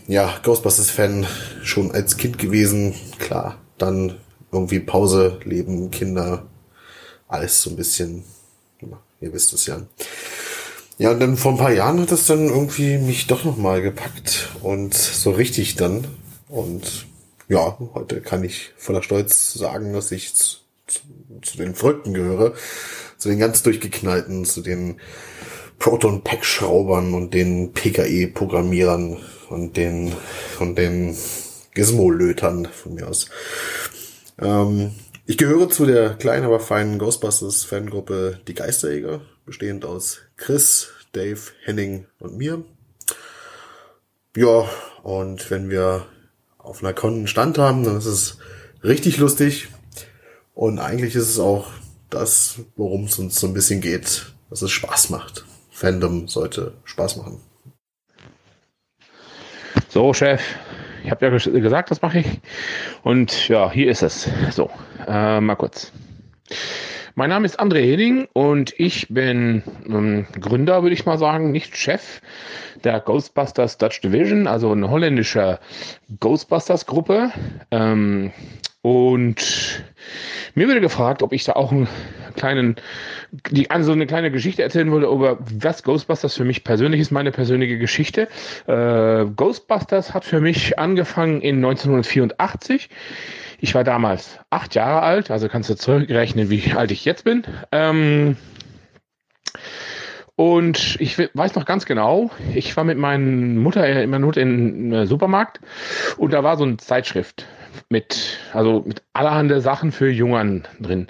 ja, Ghostbusters-Fan schon als Kind gewesen, klar. Dann irgendwie Pause, Leben, Kinder, alles so ein bisschen, ihr wisst es ja. Ja, und dann vor ein paar Jahren hat es dann irgendwie mich doch nochmal gepackt und so richtig dann. Und ja, heute kann ich voller Stolz sagen, dass ich zu, zu den Verrückten gehöre, zu den ganz durchgeknallten, zu den Proton-Pack-Schraubern und den PKE-Programmierern und den, und den Gizmo-Lötern von mir aus. Ähm, ich gehöre zu der kleinen, aber feinen Ghostbusters-Fangruppe Die Geisterjäger, bestehend aus Chris, Dave, Henning und mir. Ja, und wenn wir auf einer Con Stand haben, dann ist es richtig lustig. Und eigentlich ist es auch das, worum es uns so ein bisschen geht, dass es Spaß macht. Fandom sollte Spaß machen. So, Chef, ich habe ja gesagt, das mache ich. Und ja, hier ist es. So, äh, mal kurz. Mein Name ist André Heding und ich bin ähm, Gründer, würde ich mal sagen, nicht Chef der Ghostbusters Dutch Division, also eine holländische Ghostbusters-Gruppe. Ähm, und mir wurde gefragt, ob ich da auch einen kleinen, die, also eine kleine Geschichte erzählen würde über was Ghostbusters für mich persönlich ist, meine persönliche Geschichte. Äh, Ghostbusters hat für mich angefangen in 1984. Ich war damals acht Jahre alt, also kannst du zurückrechnen, wie alt ich jetzt bin. Ähm, und ich weiß noch ganz genau, ich war mit meiner Mutter, äh, meiner Mutter in einem Supermarkt und da war so eine Zeitschrift mit, also mit allerhand Sachen für Jungern drin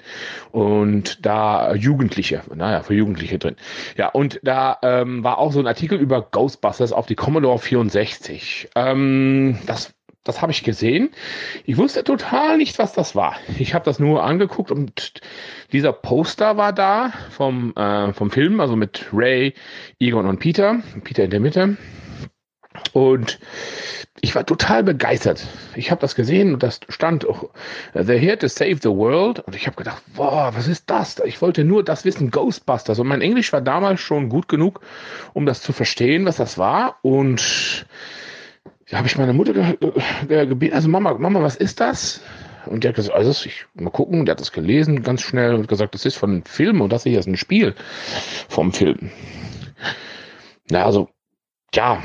und da Jugendliche, naja, für Jugendliche drin. Ja, und da ähm, war auch so ein Artikel über Ghostbusters auf die Commodore 64. Ähm, das das habe ich gesehen. Ich wusste total nicht, was das war. Ich habe das nur angeguckt und dieser Poster war da vom, äh, vom Film, also mit Ray, Egon und Peter. Peter in der Mitte. Und ich war total begeistert. Ich habe das gesehen und das stand auch, They're here to save the world. Und ich habe gedacht, boah, was ist das? Ich wollte nur das wissen, Ghostbusters. Und mein Englisch war damals schon gut genug, um das zu verstehen, was das war. Und da habe ich meine Mutter gebeten, also Mama, Mama, was ist das? Und die hat gesagt, also ich mal gucken, der hat das gelesen ganz schnell und gesagt, das ist von einem Film und das hier ist ein Spiel vom Film. Na, also, ja,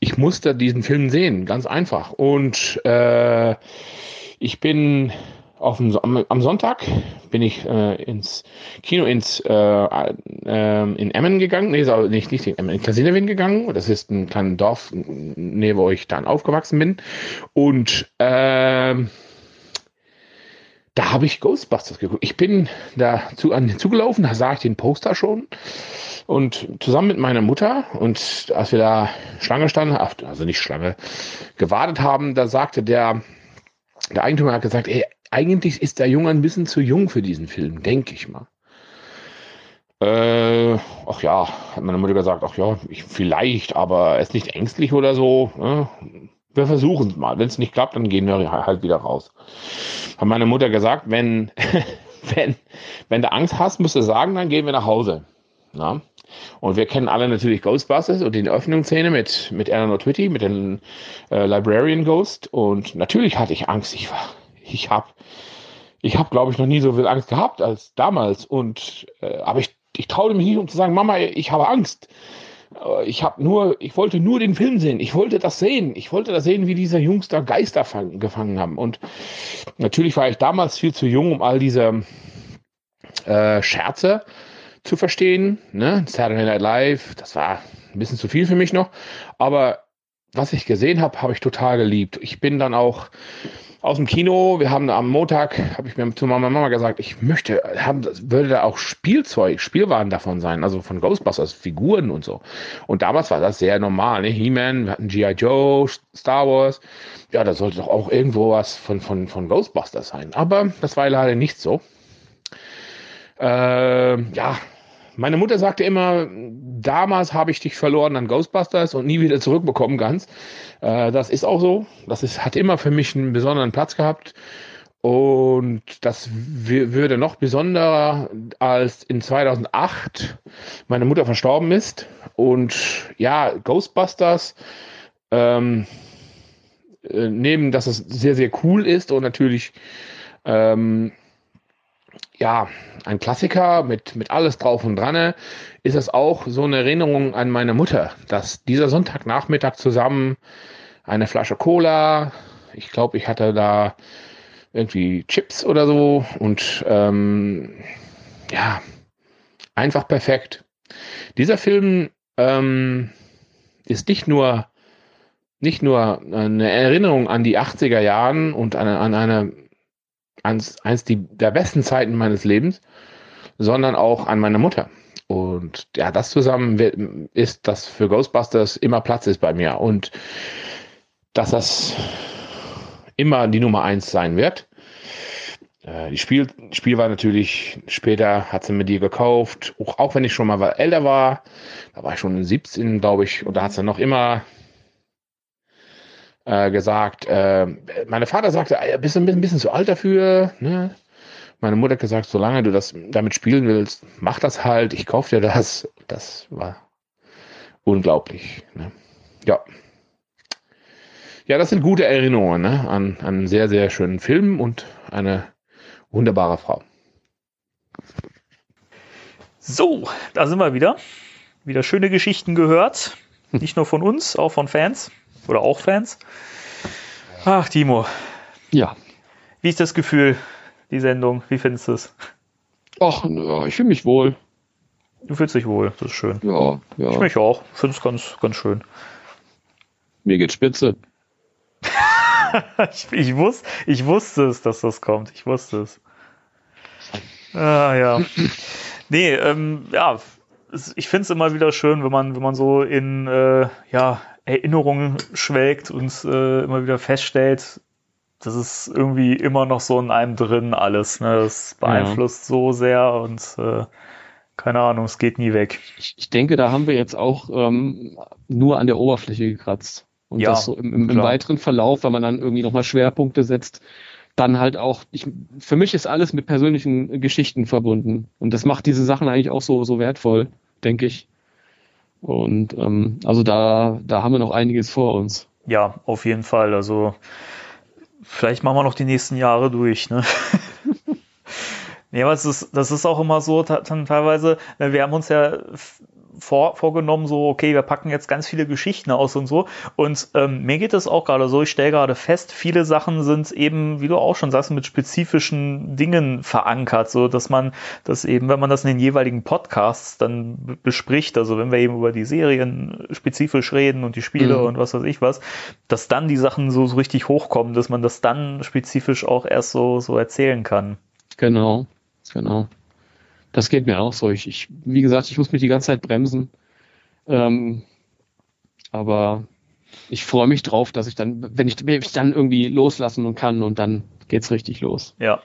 ich musste diesen Film sehen, ganz einfach. Und äh, ich bin auf dem, am, am Sonntag bin ich äh, ins Kino ins äh, äh, in Emmen gegangen, nee, nicht, nicht in Emmen, in Kasinewin gegangen. Das ist ein kleines Dorf, nee, wo ich dann aufgewachsen bin. Und äh, da habe ich Ghostbusters geguckt. Ich bin da zu, an zugelaufen, da sah ich den Poster schon. Und zusammen mit meiner Mutter und als wir da Schlange standen, also nicht Schlange, gewartet haben, da sagte der, der Eigentümer hat gesagt, ey, eigentlich ist der Junge ein bisschen zu jung für diesen Film, denke ich mal. Äh, ach ja, hat meine Mutter gesagt, ach ja, ich, vielleicht, aber er ist nicht ängstlich oder so. Ne? Wir versuchen es mal. Wenn es nicht klappt, dann gehen wir halt wieder raus. Hat meine Mutter gesagt, wenn, [LAUGHS] wenn, wenn du Angst hast, musst du sagen, dann gehen wir nach Hause. Na? Und wir kennen alle natürlich Ghostbusters und die Öffnungsszene mit, mit Eleanor Twitty, mit dem äh, Librarian Ghost. Und natürlich hatte ich Angst. Ich war, ich habe, ich habe, glaube ich, noch nie so viel Angst gehabt als damals. Und äh, aber ich, ich traute mich nicht, um zu sagen, Mama, ich habe Angst. Äh, ich habe nur, ich wollte nur den Film sehen. Ich wollte das sehen. Ich wollte das sehen, wie diese Jungs da Geister fang, gefangen haben. Und natürlich war ich damals viel zu jung, um all diese äh, Scherze zu verstehen. Ne? Saturday Night Live, das war ein bisschen zu viel für mich noch. Aber was ich gesehen habe, habe ich total geliebt. Ich bin dann auch aus dem Kino. Wir haben am Montag, habe ich mir zu meiner Mama gesagt, ich möchte, haben, würde da auch Spielzeug, Spielwaren davon sein, also von Ghostbusters, Figuren und so. Und damals war das sehr normal. Ne? He-Man, wir hatten G.I. Joe, Star Wars. Ja, da sollte doch auch irgendwo was von, von, von Ghostbusters sein. Aber das war leider nicht so. Äh, ja, meine Mutter sagte immer, damals habe ich dich verloren an Ghostbusters und nie wieder zurückbekommen ganz. Äh, das ist auch so. Das ist, hat immer für mich einen besonderen Platz gehabt. Und das würde noch besonderer, als in 2008 meine Mutter verstorben ist. Und ja, Ghostbusters, ähm, äh, neben, dass es sehr, sehr cool ist und natürlich ähm, ja, ein Klassiker mit, mit alles drauf und dran, ist es auch so eine Erinnerung an meine Mutter, dass dieser Sonntagnachmittag zusammen eine Flasche Cola, ich glaube, ich hatte da irgendwie Chips oder so und ähm, ja, einfach perfekt. Dieser Film ähm, ist nicht nur nicht nur eine Erinnerung an die 80er Jahren und an, an eine eins, eins die, der besten Zeiten meines Lebens, sondern auch an meine Mutter. Und ja, das zusammen ist, dass für Ghostbusters immer Platz ist bei mir und dass das immer die Nummer eins sein wird. Äh, die Spiel, Spiel war natürlich, später hat sie mir die gekauft, auch, auch wenn ich schon mal älter war, da war ich schon 17, glaube ich, und da hat sie noch immer äh, gesagt, äh, meine Vater sagte, bist du ein bisschen, ein bisschen zu alt dafür, ne? Meine Mutter hat gesagt, solange du das damit spielen willst, mach das halt, ich kauf dir das. Das war unglaublich. Ne? Ja. Ja, das sind gute Erinnerungen ne? an, an einen sehr, sehr schönen Film und eine wunderbare Frau. So, da sind wir wieder. Wieder schöne Geschichten gehört. Nicht nur von uns, auch von Fans. Oder auch Fans. Ach, Timo. Ja. Wie ist das Gefühl, die Sendung? Wie findest du es? Ach, ich fühle mich wohl. Du fühlst dich wohl, das ist schön. Ja, ja. Ich mich auch. Ich finde es ganz, ganz schön. Mir geht spitze. ich, [LAUGHS] ich, wus ich wusste es, dass das kommt. Ich wusste es. Ah, ja. nee, ähm, ja, ich finde es immer wieder schön, wenn man, wenn man so in äh, ja, Erinnerungen schwelgt und äh, immer wieder feststellt, das ist irgendwie immer noch so in einem drin alles. Ne? Das beeinflusst ja. so sehr und äh, keine Ahnung, es geht nie weg. Ich, ich denke, da haben wir jetzt auch ähm, nur an der Oberfläche gekratzt. Und ja, das so im, im, im weiteren Verlauf, wenn man dann irgendwie nochmal Schwerpunkte setzt, dann halt auch, ich, für mich ist alles mit persönlichen Geschichten verbunden. Und das macht diese Sachen eigentlich auch so, so wertvoll, denke ich. Und ähm, also da, da haben wir noch einiges vor uns. Ja, auf jeden Fall. Also vielleicht machen wir noch die nächsten Jahre durch. Ne? [LAUGHS] nee, aber es ist, das ist auch immer so teilweise, wir haben uns ja vor, vorgenommen, so, okay, wir packen jetzt ganz viele Geschichten aus und so. Und ähm, mir geht es auch gerade so, ich stelle gerade fest, viele Sachen sind eben, wie du auch schon sagst, mit spezifischen Dingen verankert, so dass man das eben, wenn man das in den jeweiligen Podcasts dann bespricht, also wenn wir eben über die Serien spezifisch reden und die Spiele mhm. und was weiß ich was, dass dann die Sachen so, so richtig hochkommen, dass man das dann spezifisch auch erst so, so erzählen kann. Genau, genau. Das geht mir auch so. Ich, ich, wie gesagt, ich muss mich die ganze Zeit bremsen. Ähm, aber ich freue mich drauf, dass ich dann, wenn ich, wenn ich dann irgendwie loslassen und kann und dann geht's richtig los. Ja.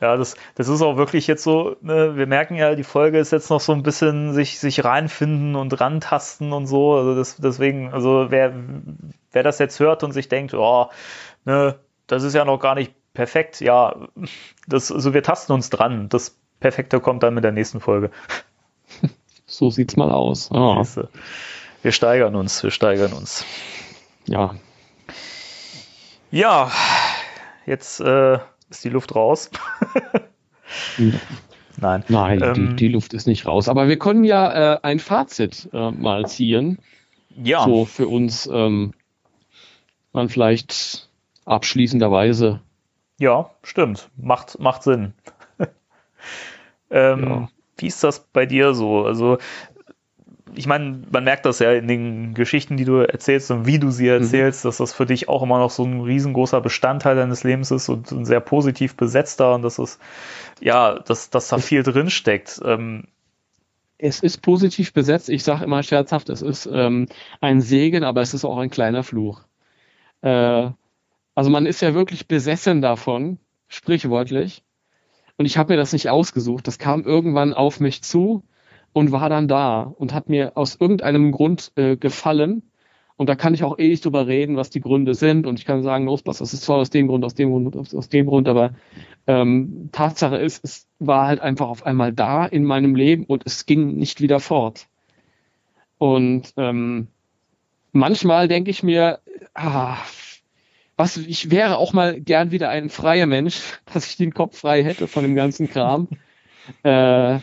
Ja, das, das ist auch wirklich jetzt so, ne, wir merken ja, die Folge ist jetzt noch so ein bisschen sich, sich reinfinden und rantasten und so. Also das, deswegen, also wer, wer das jetzt hört und sich denkt, oh, ne, das ist ja noch gar nicht perfekt, ja, das, also wir tasten uns dran. Das Perfekte kommt dann mit der nächsten Folge. So sieht's mal aus. Oh. Wir steigern uns, wir steigern uns. Ja. Ja, jetzt äh, ist die Luft raus. Nein. Nein, ähm, die, die, Luft ist nicht raus. Aber wir können ja äh, ein Fazit äh, mal ziehen. Ja. So für uns ähm, man vielleicht abschließenderweise. Ja, stimmt. Macht, macht Sinn. Ähm, ja. Wie ist das bei dir so? Also, ich meine, man merkt das ja in den Geschichten, die du erzählst und wie du sie mhm. erzählst, mhm. dass das für dich auch immer noch so ein riesengroßer Bestandteil deines Lebens ist und ein sehr positiv besetzter und dass es, ja, dass, dass da viel drinsteckt. Ähm, es ist positiv besetzt. Ich sage immer scherzhaft, es ist ähm, ein Segen, aber es ist auch ein kleiner Fluch. Äh, also man ist ja wirklich besessen davon, sprichwörtlich. Und ich habe mir das nicht ausgesucht. Das kam irgendwann auf mich zu und war dann da und hat mir aus irgendeinem Grund äh, gefallen. Und da kann ich auch ewig drüber reden, was die Gründe sind. Und ich kann sagen, Ghostbusters ist zwar aus dem Grund, aus dem Grund, aus, aus dem Grund, aber ähm, Tatsache ist, es war halt einfach auf einmal da in meinem Leben und es ging nicht wieder fort. Und ähm, manchmal denke ich mir, ah, was ich wäre auch mal gern wieder ein freier Mensch, [LAUGHS] dass ich den Kopf frei hätte von dem ganzen Kram. [LAUGHS] äh,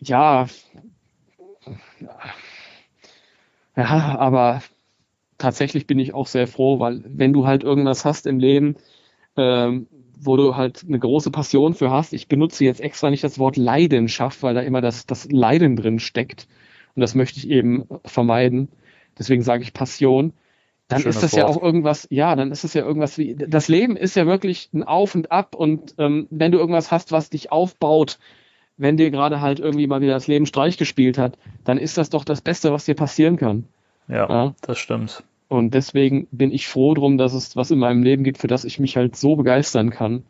ja, ja, aber tatsächlich bin ich auch sehr froh, weil wenn du halt irgendwas hast im Leben, ähm, wo du halt eine große Passion für hast, ich benutze jetzt extra nicht das Wort Leidenschaft, weil da immer das, das Leiden drin steckt. Und das möchte ich eben vermeiden. Deswegen sage ich Passion dann Schönes ist das Wort. ja auch irgendwas, ja, dann ist es ja irgendwas wie, das Leben ist ja wirklich ein Auf und Ab und ähm, wenn du irgendwas hast, was dich aufbaut, wenn dir gerade halt irgendwie mal wieder das Leben Streich gespielt hat, dann ist das doch das Beste, was dir passieren kann. Ja, ja? das stimmt. Und deswegen bin ich froh drum, dass es was in meinem Leben gibt, für das ich mich halt so begeistern kann.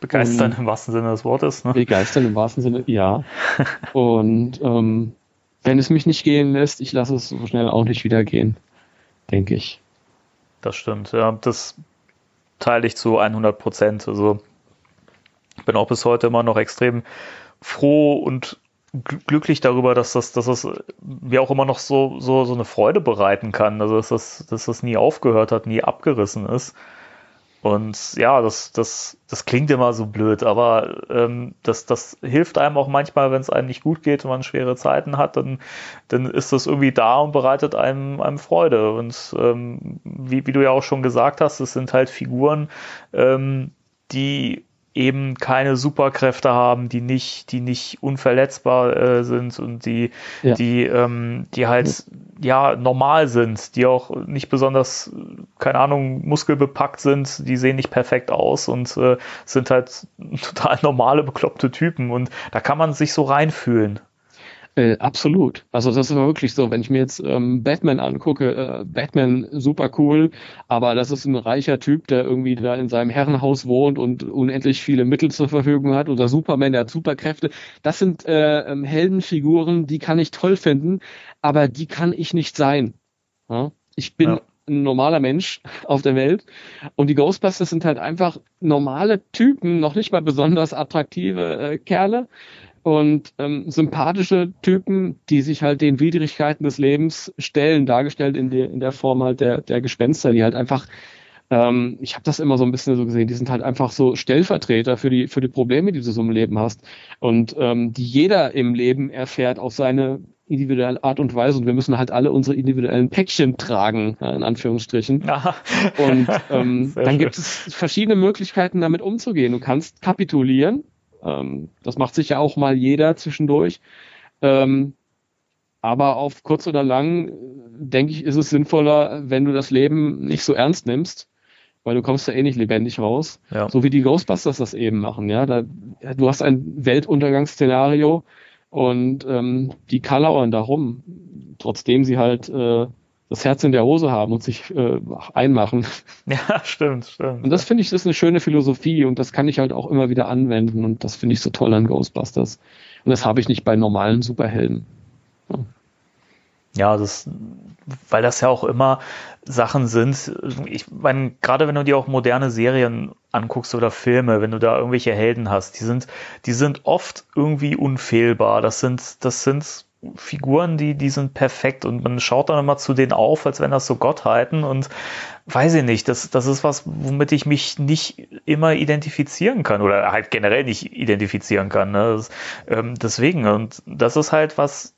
Begeistern und im wahrsten Sinne des Wortes, ne? Begeistern im wahrsten Sinne, ja. [LAUGHS] und ähm, wenn es mich nicht gehen lässt, ich lasse es so schnell auch nicht wieder gehen denke ich. Das stimmt, ja. Das teile ich zu 100 Prozent. Also bin auch bis heute immer noch extrem froh und glücklich darüber, dass das, dass das mir auch immer noch so, so, so eine Freude bereiten kann. Also dass das, dass das nie aufgehört hat, nie abgerissen ist. Und ja, das, das, das klingt immer so blöd, aber ähm, das, das hilft einem auch manchmal, wenn es einem nicht gut geht und man schwere Zeiten hat, dann, dann ist das irgendwie da und bereitet einem, einem Freude. Und ähm, wie, wie du ja auch schon gesagt hast, es sind halt Figuren, ähm, die eben keine Superkräfte haben, die nicht, die nicht unverletzbar äh, sind und die, ja. die, ähm, die halt ja normal sind, die auch nicht besonders, keine Ahnung, muskelbepackt sind, die sehen nicht perfekt aus und äh, sind halt [LAUGHS] total normale, bekloppte Typen und da kann man sich so reinfühlen. Äh, absolut. Also das ist wirklich so, wenn ich mir jetzt ähm, Batman angucke, äh, Batman super cool, aber das ist ein reicher Typ, der irgendwie da in seinem Herrenhaus wohnt und unendlich viele Mittel zur Verfügung hat oder Superman, der hat Superkräfte. Das sind äh, ähm, Heldenfiguren, die kann ich toll finden, aber die kann ich nicht sein. Ja? Ich bin ja. ein normaler Mensch auf der Welt und die Ghostbusters sind halt einfach normale Typen, noch nicht mal besonders attraktive äh, Kerle, und ähm, sympathische Typen, die sich halt den Widrigkeiten des Lebens stellen, dargestellt in der, in der Form halt der, der Gespenster, die halt einfach Ähm, ich habe das immer so ein bisschen so gesehen. Die sind halt einfach so Stellvertreter für die, für die Probleme, die du so im Leben hast. Und ähm, die jeder im Leben erfährt auf seine individuelle Art und Weise. Und wir müssen halt alle unsere individuellen Päckchen tragen, in Anführungsstrichen. Aha. Und ähm, [LAUGHS] dann schön. gibt es verschiedene Möglichkeiten, damit umzugehen. Du kannst kapitulieren. Ähm, das macht sicher auch mal jeder zwischendurch. Ähm, aber auf kurz oder lang, äh, denke ich, ist es sinnvoller, wenn du das Leben nicht so ernst nimmst, weil du kommst ja eh nicht lebendig raus. Ja. So wie die Ghostbusters das eben machen, ja. Da, ja, du hast ein Weltuntergangsszenario und ähm, die kalauern da rum, trotzdem sie halt äh, das Herz in der Hose haben und sich äh, einmachen. [LAUGHS] Ja, stimmt, stimmt. Und das finde ich, das ist eine schöne Philosophie und das kann ich halt auch immer wieder anwenden und das finde ich so toll an Ghostbusters. Und das habe ich nicht bei normalen Superhelden. Ja, das, weil das ja auch immer Sachen sind. Ich meine, gerade wenn du dir auch moderne Serien anguckst oder Filme, wenn du da irgendwelche Helden hast, die sind, die sind oft irgendwie unfehlbar. Das sind, das sind Figuren, die, die sind perfekt und man schaut dann immer zu denen auf, als wenn das so Gottheiten und weiß ich nicht, das, das ist was, womit ich mich nicht immer identifizieren kann oder halt generell nicht identifizieren kann. Ne? Das, ähm, deswegen, und das ist halt was,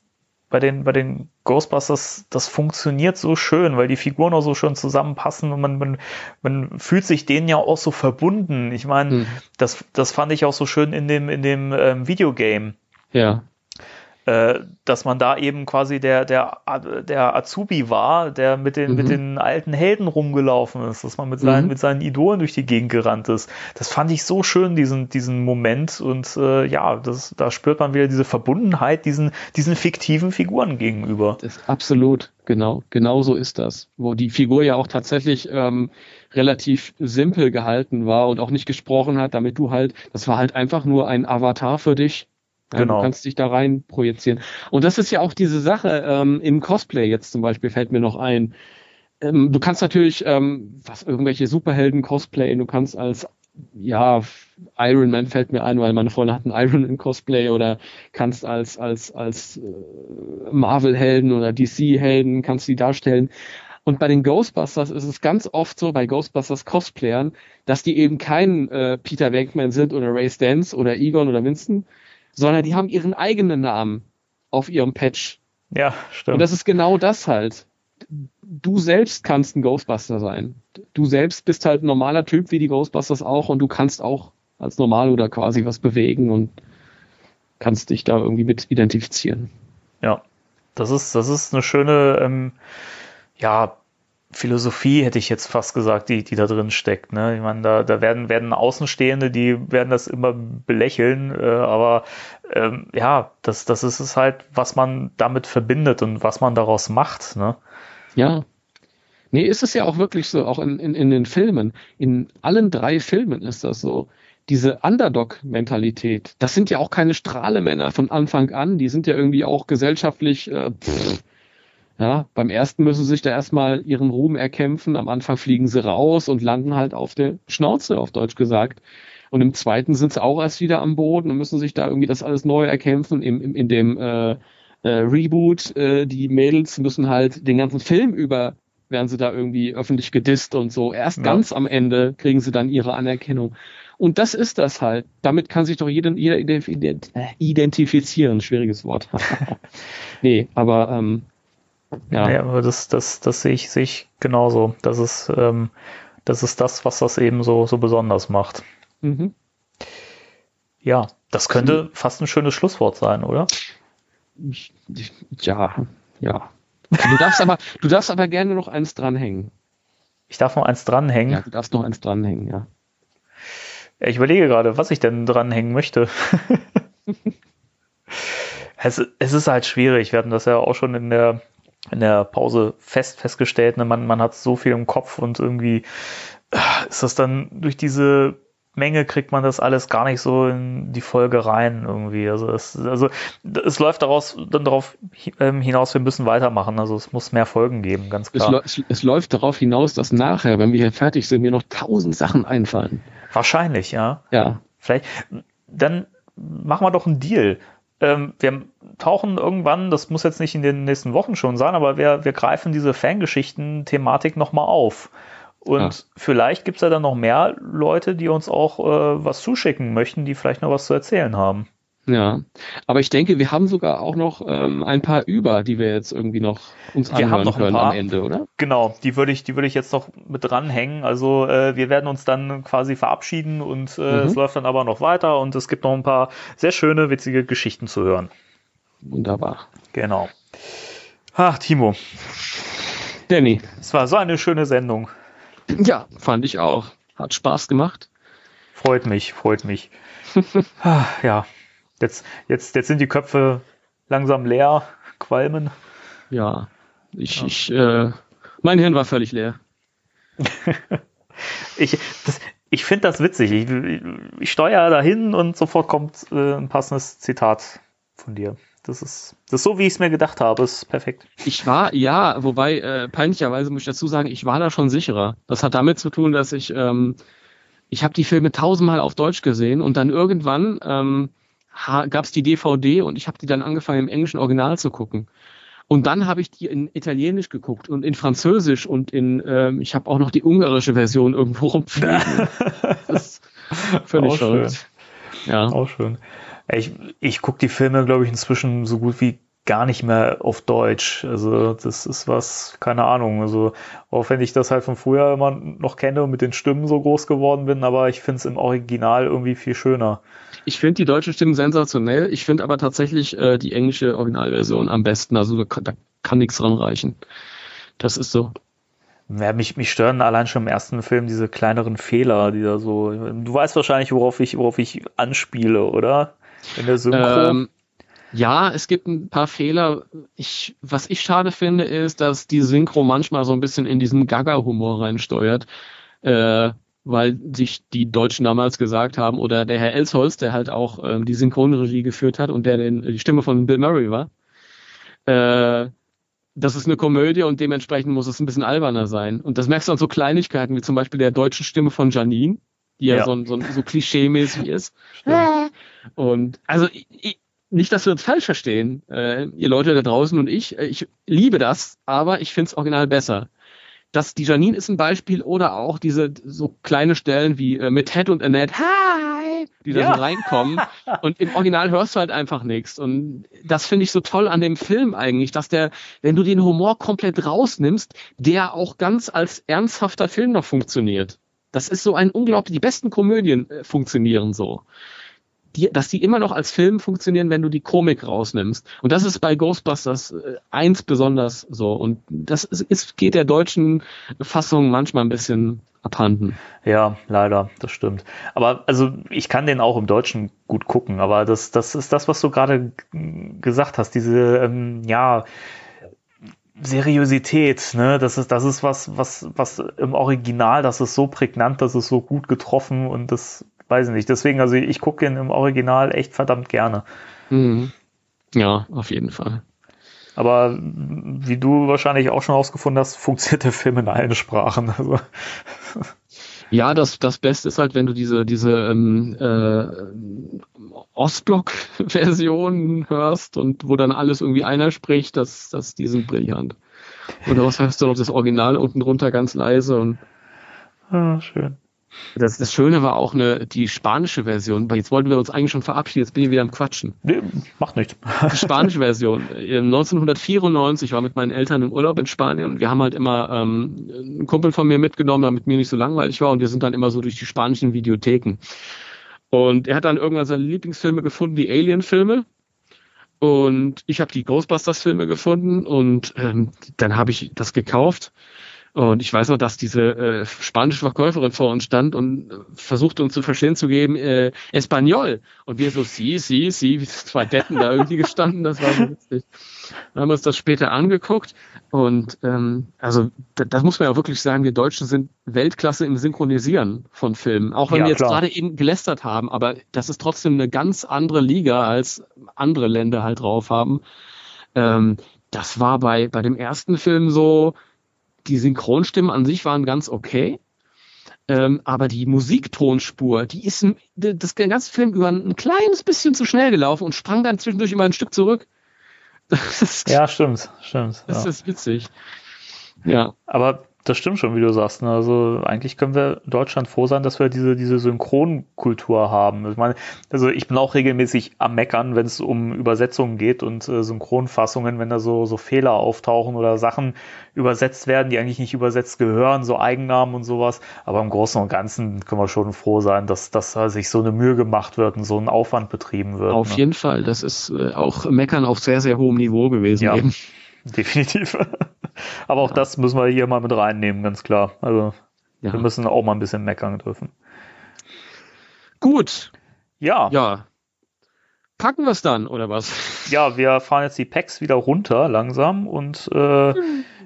bei den, bei den Ghostbusters, das funktioniert so schön, weil die Figuren auch so schön zusammenpassen und man, man, man fühlt sich denen ja auch so verbunden. Ich meine, Mhm. das, das fand ich auch so schön in dem, in dem ähm, Videogame, Ja. Äh, dass man da eben quasi der, der, der Azubi war, der mit den, Mhm. mit den alten Helden rumgelaufen ist, dass man mit seinen, Mhm. mit seinen Idolen durch die Gegend gerannt ist. Das fand ich so schön, diesen, diesen Moment. Und äh, ja, das, da spürt man wieder diese Verbundenheit diesen, diesen fiktiven Figuren gegenüber. Das absolut, genau, genau so ist das. Wo die Figur ja auch tatsächlich ähm, relativ simpel gehalten war und auch nicht gesprochen hat, damit du halt, das war halt einfach nur ein Avatar für dich. Ja, Genau. Du kannst dich da rein projizieren. Und das ist ja auch diese Sache ähm, im Cosplay jetzt zum Beispiel, fällt mir noch ein. Ähm, du kannst natürlich ähm, was irgendwelche Superhelden cosplayen, du kannst als ja, Iron Man fällt mir ein, weil meine Freunde hatten Iron Man Cosplay oder kannst als, als, als äh, Marvel-Helden oder DC-Helden kannst die darstellen. Und bei den Ghostbusters ist es ganz oft so, bei Ghostbusters Cosplayern, dass die eben kein äh, Peter Venkman sind oder Ray Stantz oder Egon oder Winston, sondern die haben ihren eigenen Namen auf ihrem Patch. Ja, stimmt. Und das ist genau das halt. Du selbst kannst ein Ghostbuster sein. Du selbst bist halt ein normaler Typ wie die Ghostbusters auch und du kannst auch als normal oder quasi was bewegen und kannst dich da irgendwie mit identifizieren. Ja, das ist, das ist eine schöne, ähm, ja, Philosophie, hätte ich jetzt fast gesagt, die, die da drin steckt. Ne? Ich meine, da, da werden, werden Außenstehende, die werden das immer belächeln, äh, aber ähm, ja, das, das ist es halt, was man damit verbindet und was man daraus macht. Ne? Ja. Nee, ist es ja auch wirklich so, auch in, in, in den Filmen. In allen drei Filmen ist das so. Diese Underdog-Mentalität, das sind ja auch keine Strahlemänner von Anfang an, die sind ja irgendwie auch gesellschaftlich, äh, pff, ja, beim ersten müssen sie sich da erstmal ihren Ruhm erkämpfen, am Anfang fliegen sie raus und landen halt auf der Schnauze, auf Deutsch gesagt. Und im zweiten sind sie auch erst wieder am Boden und müssen sich da irgendwie das alles neu erkämpfen. Im, im, in dem äh, äh, Reboot, äh, die Mädels müssen halt den ganzen Film über werden sie da irgendwie öffentlich gedisst und so. Erst Ja. ganz am Ende kriegen sie dann ihre Anerkennung. Und das ist das halt. Damit kann sich doch jeder, jeder ident- ident- identifizieren. Schwieriges Wort. [LAUGHS] nee, aber ähm, ja. Ja, aber das, das, das sehe ich, sehe ich genauso. Das ist, ähm, das ist das, was das eben so, so besonders macht. Mhm. Ja, das könnte fast ein schönes Schlusswort sein, oder? Ja, ja. Du darfst aber, du darfst aber gerne noch eins dranhängen. Ich darf noch eins dranhängen. Ja, du darfst noch eins dranhängen, ja. Ich überlege gerade, was ich denn dranhängen möchte. [LAUGHS] es, es ist halt schwierig. Wir hatten das ja auch schon in der, in der Pause fest festgestellt. Ne? Man, man hat so viel im Kopf und irgendwie äh, ist das dann durch diese Menge kriegt man das alles gar nicht so in die Folge rein irgendwie. Also es, also es läuft daraus dann darauf ähm, hinaus, wir müssen weitermachen. Also es muss mehr Folgen geben, ganz Es, klar. es, es läuft darauf hinaus, dass nachher, wenn wir hier fertig sind, mir noch tausend Sachen einfallen. Wahrscheinlich, ja. Ja. Vielleicht, dann machen wir doch einen Deal. Ähm, wir tauchen irgendwann, das muss jetzt nicht in den nächsten Wochen schon sein, aber wir, wir greifen diese Fangeschichten-Thematik nochmal auf. Und Ja. vielleicht gibt's ja dann noch mehr Leute, die uns auch äh, was zuschicken möchten, die vielleicht noch was zu erzählen haben. Ja, aber ich denke, wir haben sogar auch noch ähm, ein paar über, die wir jetzt irgendwie noch uns Wir anhören können am Ende, oder? Genau, die würde ich, die würde ich jetzt noch mit dranhängen. Also äh, wir werden uns dann quasi verabschieden und äh, Mhm. es läuft dann aber noch weiter und es gibt noch ein paar sehr schöne, witzige Geschichten zu hören. Wunderbar. Genau. Ach, Timo, Danny. es war so eine schöne Sendung. Ja, fand ich auch. Hat Spaß gemacht. Freut mich, freut mich. [LAUGHS] Ja, jetzt, jetzt, jetzt sind die Köpfe langsam leer, [LAUGHS] qualmen. Ja, ich, ich, äh, mein Hirn war völlig leer. [LAUGHS] Ich, das, ich finde das witzig. Ich, ich steuere dahin und sofort kommt äh, ein passendes Zitat von dir. Das ist, das ist so, wie ich es mir gedacht habe. Ist perfekt. Ich war, ja, wobei, äh, peinlicherweise muss ich dazu sagen, ich war da schon sicherer. Das hat damit zu tun, dass ich, ähm, ich habe die Filme tausendmal auf Deutsch gesehen und dann irgendwann ähm, gab es die DVD und ich habe die dann angefangen im englischen Original zu gucken. Und dann habe ich die in Italienisch geguckt und in Französisch und in, ähm, ich habe auch noch die ungarische Version irgendwo rumfliegen. [LAUGHS] das ist völlig Auch schön. verrückt. Ja. Auch schön. Ich, ich gucke die Filme, glaube ich, inzwischen so gut wie gar nicht mehr auf Deutsch. Also das ist was, keine Ahnung. Also auch wenn ich das halt von früher immer noch kenne und mit den Stimmen so groß geworden bin, aber ich finde es im Original irgendwie viel schöner. Ich finde die deutschen Stimmen sensationell. Ich finde aber tatsächlich äh, die englische Originalversion am besten. Also da kann, da kann nichts ranreichen. Das ist so. Ja, mich, mich stören allein schon im ersten Film diese kleineren Fehler, die da so. Du weißt wahrscheinlich, worauf ich, worauf ich anspiele, oder? In der Synchro. Ähm, ja, es gibt ein paar Fehler. Ich, was ich schade finde, ist, dass die Synchro manchmal so ein bisschen in diesen Gaga-Humor reinsteuert. Äh, weil sich die Deutschen damals gesagt haben, oder der Herr Elsholz, der halt auch ähm, die Synchronregie geführt hat und der den, die Stimme von Bill Murray war, äh, das ist eine Komödie und dementsprechend muss es ein bisschen alberner sein. Und das merkst du an so Kleinigkeiten, wie zum Beispiel der deutschen Stimme von Janine, die ja, Ja. so, so, so klischee-mäßig ist. Stimmt. Und also ich, nicht, dass wir uns falsch verstehen, äh, ihr Leute da draußen und ich, äh, ich liebe das, aber ich finde es original besser. Das, die Janine ist ein Beispiel oder auch diese so kleine Stellen wie äh, mit Ted und Annette, hi, die da Ja. so reinkommen. [LAUGHS] Und im Original hörst du halt einfach nichts. Und das finde ich so toll an dem Film eigentlich, dass der, wenn du den Humor komplett rausnimmst, der auch ganz als ernsthafter Film noch funktioniert. Das ist so ein unglaublich, die besten Komödien äh, funktionieren so die, dass die immer noch als Film funktionieren, wenn du die Komik rausnimmst. Und das ist bei Ghostbusters äh, eins besonders so. Und das ist, ist, geht der deutschen Fassung manchmal ein bisschen abhanden. Ja, leider, das stimmt. Aber also ich kann den auch im Deutschen gut gucken, aber das, das ist das, was du gerade gesagt hast, diese, ähm, ja, Seriosität, ne? Das ist, das ist was, was, was im Original, das ist so prägnant, das ist so gut getroffen und das weiß ich nicht. Deswegen, also ich gucke den im Original echt verdammt gerne. Mhm. Ja, auf jeden Fall. Aber wie du wahrscheinlich auch schon herausgefunden hast, funktioniert der Film in allen Sprachen. [LAUGHS] Also, Ja, das, das Beste ist halt, wenn du diese, diese ähm, äh, Ostblock-Version hörst und wo dann alles irgendwie einer spricht, das, das, die sind brillant. Und daraus hörst du noch das Original unten drunter ganz leise und ah, schön. Das, das Schöne war auch eine, die spanische Version, weil jetzt wollten wir uns eigentlich schon verabschieden, jetzt bin ich wieder am Quatschen. Nee, macht nichts. Die spanische Version. äh, 1994 war mit meinen Eltern im Urlaub in Spanien und wir haben halt immer ähm, einen Kumpel von mir mitgenommen, damit mir nicht so langweilig war und wir sind dann immer so durch die spanischen Videotheken. Und er hat dann irgendwann seine Lieblingsfilme gefunden, die Alien-Filme. Und ich habe die Ghostbusters-Filme gefunden und ähm, dann habe ich das gekauft. Und ich weiß noch, dass diese äh, spanische Verkäuferin vor uns stand und äh, versuchte uns zu verstehen zu geben, äh, Espanol. Und wir so, sie, sie, sie, wie zwei Deppen da irgendwie gestanden, das war so witzig. Dann haben wir uns das später angeguckt und ähm, also da, das muss man ja wirklich sagen, wir Deutschen sind Weltklasse im Synchronisieren von Filmen. Auch wenn Ja, wir jetzt gerade eben gelästert haben, aber das ist trotzdem eine ganz andere Liga, als andere Länder halt drauf haben. Ähm, das war bei, bei dem ersten Film so, die Synchronstimmen an sich waren ganz okay. Ähm, aber die Musiktonspur, die ist das ganze Film über ein kleines bisschen zu schnell gelaufen und sprang dann zwischendurch immer ein Stück zurück. [LAUGHS] Das ist, Ja, stimmt, stimmt. das ja. ist witzig. Ja. Aber das stimmt schon, wie du sagst. Ne? Also eigentlich können wir in Deutschland froh sein, dass wir diese, diese Synchronkultur haben. Ich meine, also ich bin auch regelmäßig am Meckern, wenn es um Übersetzungen geht und äh, Synchronfassungen, wenn da so, so Fehler auftauchen oder Sachen übersetzt werden, die eigentlich nicht übersetzt gehören, so Eigennamen und sowas. Aber im Großen und Ganzen können wir schon froh sein, dass, dass da sich so eine Mühe gemacht wird und so ein Aufwand betrieben wird. Auf ne? jeden Fall. Das ist äh, auch Meckern auf sehr, sehr hohem Niveau gewesen. Ja. Eben. [LAUGHS] Definitiv. Aber auch das müssen wir hier mal mit reinnehmen, ganz klar. Also Ja. wir müssen auch mal ein bisschen meckern dürfen. Gut. Ja, Ja. Packen wir es dann, oder was? ja, wir fahren jetzt die Packs wieder runter langsam und äh,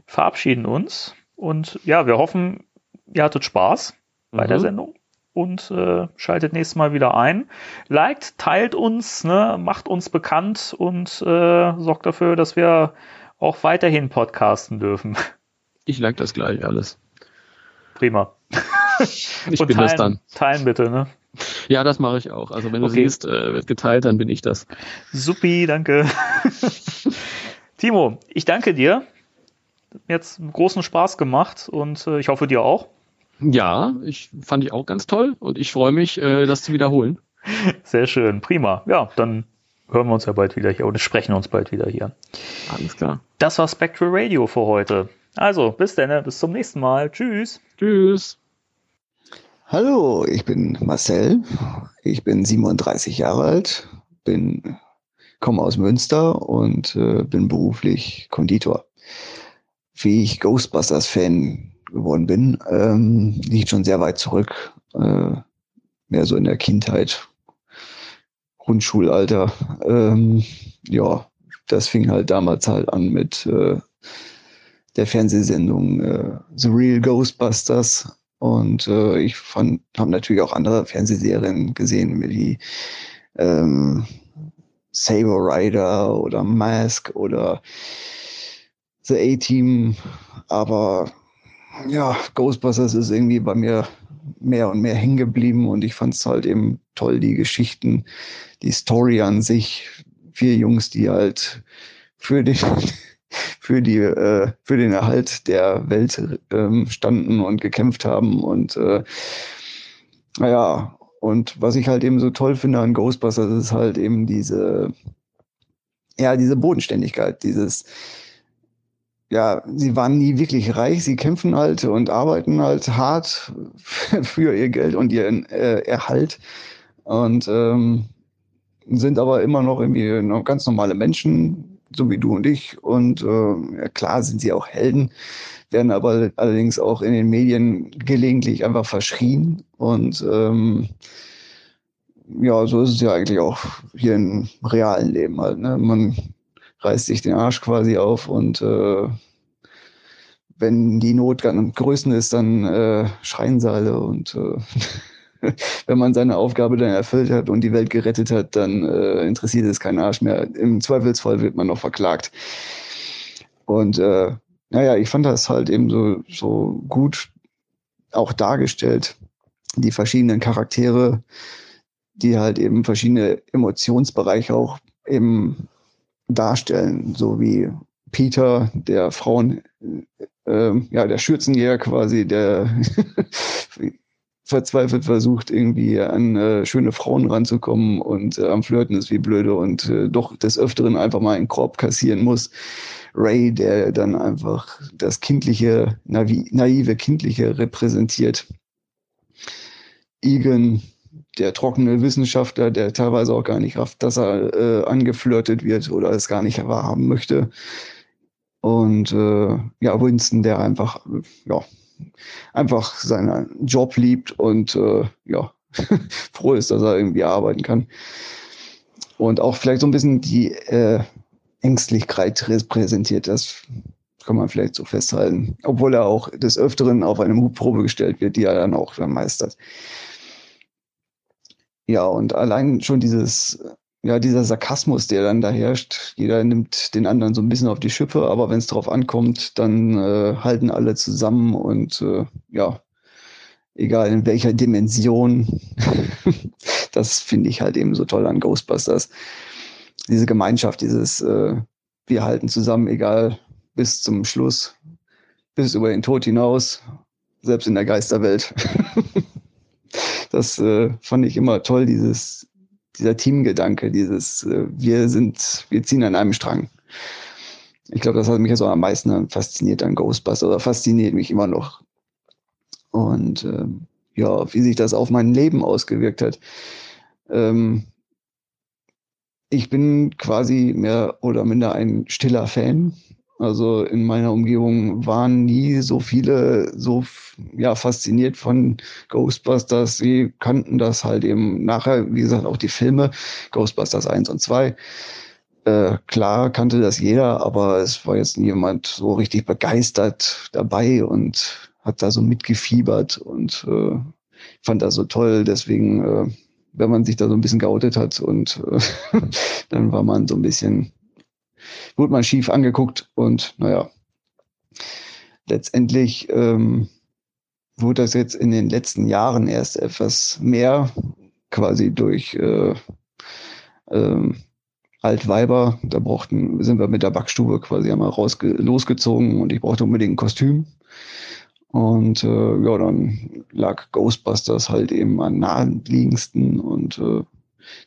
verabschieden uns. Und ja, wir hoffen, ihr hattet Spaß bei der Mhm. Sendung und äh, schaltet nächstes Mal wieder ein. Liked, teilt uns, ne, macht uns bekannt und äh, sorgt dafür, dass wir auch weiterhin podcasten dürfen. Ich like das gleich alles. Prima. [LAUGHS] Ich und bin teilen, das dann. Teilen bitte, ne? Ja, das mache ich auch. Also wenn du Okay. siehst, äh, wird geteilt, dann bin ich das. Supi, danke. [LAUGHS] Timo, ich danke dir. Jetzt großen Spaß gemacht und äh, ich hoffe dir auch. Ja, ich fand ich auch ganz toll und ich freue mich, äh, das zu wiederholen. Sehr schön, prima. Ja, dann hören wir uns ja bald wieder hier und sprechen uns bald wieder hier. Alles klar. Das war Spectral Radio für heute. Also, bis dann, bis zum nächsten Mal. Tschüss. Tschüss. Hallo, ich bin Marcel. Ich bin 37 Jahre alt, bin, komme aus Münster und äh, bin beruflich Konditor. Wie ich Ghostbusters-Fan geworden bin, ähm, liegt schon sehr weit zurück. Äh, mehr so in der Kindheit, Grundschulalter. Ähm, ja, das fing halt damals halt an mit äh, der Fernsehsendung äh, The Real Ghostbusters. Und äh, ich fand, habe natürlich auch andere Fernsehserien gesehen, wie ähm, Saber Rider oder Mask oder The A-Team. Aber ja, Ghostbusters ist irgendwie bei mir mehr und mehr hängen geblieben und ich fand es halt eben toll, die Geschichten, die Story an sich. Vier Jungs, die halt für den, [LAUGHS] für die, äh, für den Erhalt der Welt ähm, standen und gekämpft haben und äh, naja, und was ich halt eben so toll finde an Ghostbusters ist halt eben diese, ja, diese Bodenständigkeit, dieses, ja, sie waren nie wirklich reich, sie kämpfen halt und arbeiten halt hart [LAUGHS] für ihr Geld und ihren äh, Erhalt und ähm, sind aber immer noch irgendwie noch ganz normale Menschen, so wie du und ich. Und äh, ja, klar sind sie auch Helden, werden aber allerdings auch in den Medien gelegentlich einfach verschrien. Und ähm, ja, so ist es ja eigentlich auch hier im realen Leben halt. Ne? Man reißt sich den Arsch quasi auf und äh, wenn die Not am größten ist, dann äh, schreien sie alle und äh, [LAUGHS] wenn man seine Aufgabe dann erfüllt hat und die Welt gerettet hat, dann äh, interessiert es keinen Arsch mehr. Im Zweifelsfall wird man noch verklagt. Und äh, naja, ich fand das halt eben so, so gut auch dargestellt, die verschiedenen Charaktere, die halt eben verschiedene Emotionsbereiche auch eben darstellen, so wie Peter, der Frauen, äh, ja, der Schürzenjäger quasi, der [LAUGHS] verzweifelt versucht, irgendwie an äh, schöne Frauen ranzukommen und äh, am Flirten ist wie blöde und äh, doch des Öfteren einfach mal einen Korb kassieren muss. Ray, der dann einfach das kindliche, naive, naive kindliche repräsentiert. Egan, der trockene Wissenschaftler, der teilweise auch gar nicht rafft, dass er äh, angeflirtet wird oder es gar nicht wahrhaben möchte. Und äh, ja, Winston, der einfach, ja, einfach seinen Job liebt und äh, ja, [LAUGHS] froh ist, dass er irgendwie arbeiten kann. Und auch vielleicht so ein bisschen die äh, Ängstlichkeit repräsentiert. Das kann man vielleicht so festhalten. Obwohl er auch des Öfteren auf eine Mutprobe gestellt wird, die er dann auch dann meistert. Ja, und allein schon dieses, ja, dieser Sarkasmus, der dann da herrscht, jeder nimmt den anderen so ein bisschen auf die Schippe, aber wenn es drauf ankommt, dann äh, halten alle zusammen und äh, ja, egal in welcher Dimension, [LAUGHS] das finde ich halt eben so toll an Ghostbusters. Diese Gemeinschaft, dieses äh, wir halten zusammen, egal bis zum Schluss. bis über den Tod hinaus, selbst in der Geisterwelt. [LAUGHS] das äh, fand ich immer toll, dieses, dieser Teamgedanke, dieses, äh, wir sind, wir ziehen an einem Strang. Ich glaube, das hat mich so am meisten fasziniert an Ghostbusters oder fasziniert mich immer noch. Und ähm, ja, wie sich das auf mein Leben ausgewirkt hat. Ähm, ich bin quasi mehr oder minder ein stiller Fan. Also in meiner Umgebung waren nie so viele so ja, fasziniert von Ghostbusters. Sie kannten das halt eben nachher, wie gesagt, auch die Filme, Ghostbusters 1 und 2. Äh, klar kannte das jeder, aber es war jetzt niemand so richtig begeistert dabei und hat da so mitgefiebert und äh, fand das so toll. Deswegen äh, wenn man sich da so ein bisschen geoutet hat und äh, [LAUGHS] dann war man so ein bisschen, wurde man schief angeguckt und naja, letztendlich ähm, wurde das jetzt in den letzten Jahren erst etwas mehr, quasi durch äh, ähm, Altweiber. Da brauchten, sind wir mit der Backstube quasi einmal rausge losgezogen und ich brauchte unbedingt ein Kostüm. Und äh, ja, dann lag Ghostbusters halt eben am naheliegendsten. Und äh,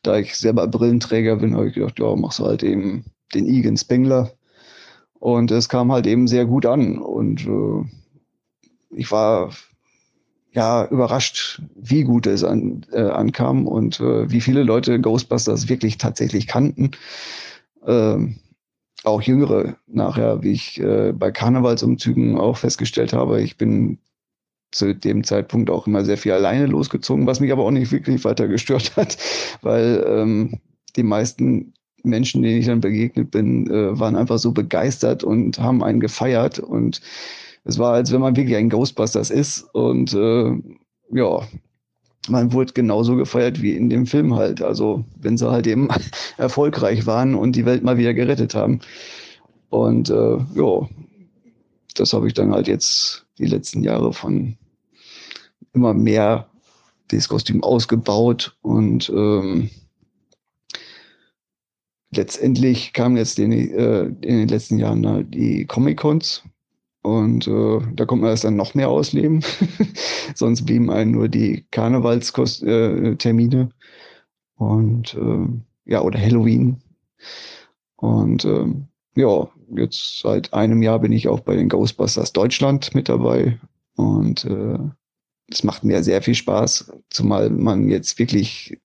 da ich selber Brillenträger bin, habe ich gedacht, ja, machst du halt eben den Egan Spengler. Und es kam halt eben sehr gut an. Und äh, ich war ja überrascht, wie gut es an, äh, ankam und äh, wie viele Leute Ghostbusters wirklich tatsächlich kannten. Ähm, auch Jüngere nachher, wie ich äh, bei Karnevalsumzügen auch festgestellt habe. Ich bin zu dem Zeitpunkt auch immer sehr viel alleine losgezogen, was mich aber auch nicht wirklich weiter gestört hat, [LAUGHS] weil ähm, die meisten Menschen, denen ich dann begegnet bin, äh, waren einfach so begeistert und haben einen gefeiert und es war, als wenn man wirklich ein Ghostbusters ist und äh, ja, man wurde genauso gefeiert wie in dem Film halt. Also wenn sie halt eben [LAUGHS] erfolgreich waren und die Welt mal wieder gerettet haben. Und äh, ja, das habe ich dann halt jetzt die letzten Jahre von immer mehr das Kostüm ausgebaut und ähm, letztendlich kamen jetzt in, äh, in den letzten Jahren halt die Comic-Cons und äh, da kommt man das dann noch mehr ausleben. [LAUGHS] Sonst blieben einem nur die Karnevalstermine äh, und äh, ja, oder Halloween. Und äh, ja, jetzt seit einem Jahr bin ich auch bei den Ghostbusters Deutschland mit dabei. Und äh, es macht mir sehr viel Spaß, zumal man jetzt wirklich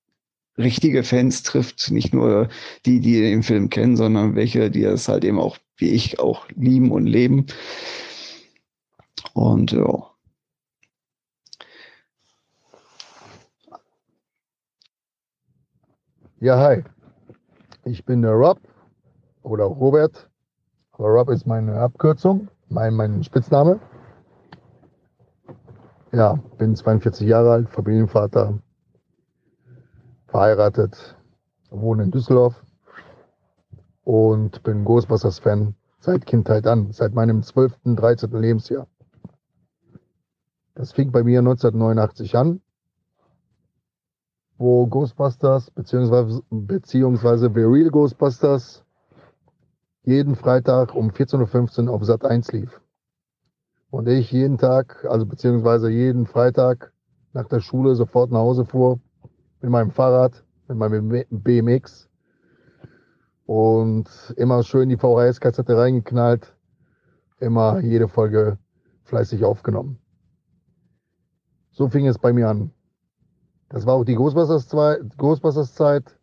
richtige Fans trifft, nicht nur die, die den Film kennen, sondern welche, die es halt eben auch wie ich auch lieben und leben. Und ja. Ja, hi. Ich bin der Rob oder Robert. Aber Rob ist meine Abkürzung, mein, mein Spitzname. Ja, bin 42 Jahre alt, Familienvater, verheiratet, wohne in Düsseldorf und bin Ghostbusters-Fan seit Kindheit an, seit meinem 12., 13. Lebensjahr. Das fing bei mir 1989 an, wo Ghostbusters beziehungsweise, beziehungsweise The Real Ghostbusters jeden Freitag um 14.15 Uhr auf Sat 1 lief. Und ich jeden Tag, also beziehungsweise jeden Freitag nach der Schule sofort nach Hause fuhr mit meinem Fahrrad, mit meinem BMX und immer schön die VHS-Kassette reingeknallt, immer jede Folge fleißig aufgenommen. So fing es bei mir an. Das war auch die Ghostbusters, Zeit,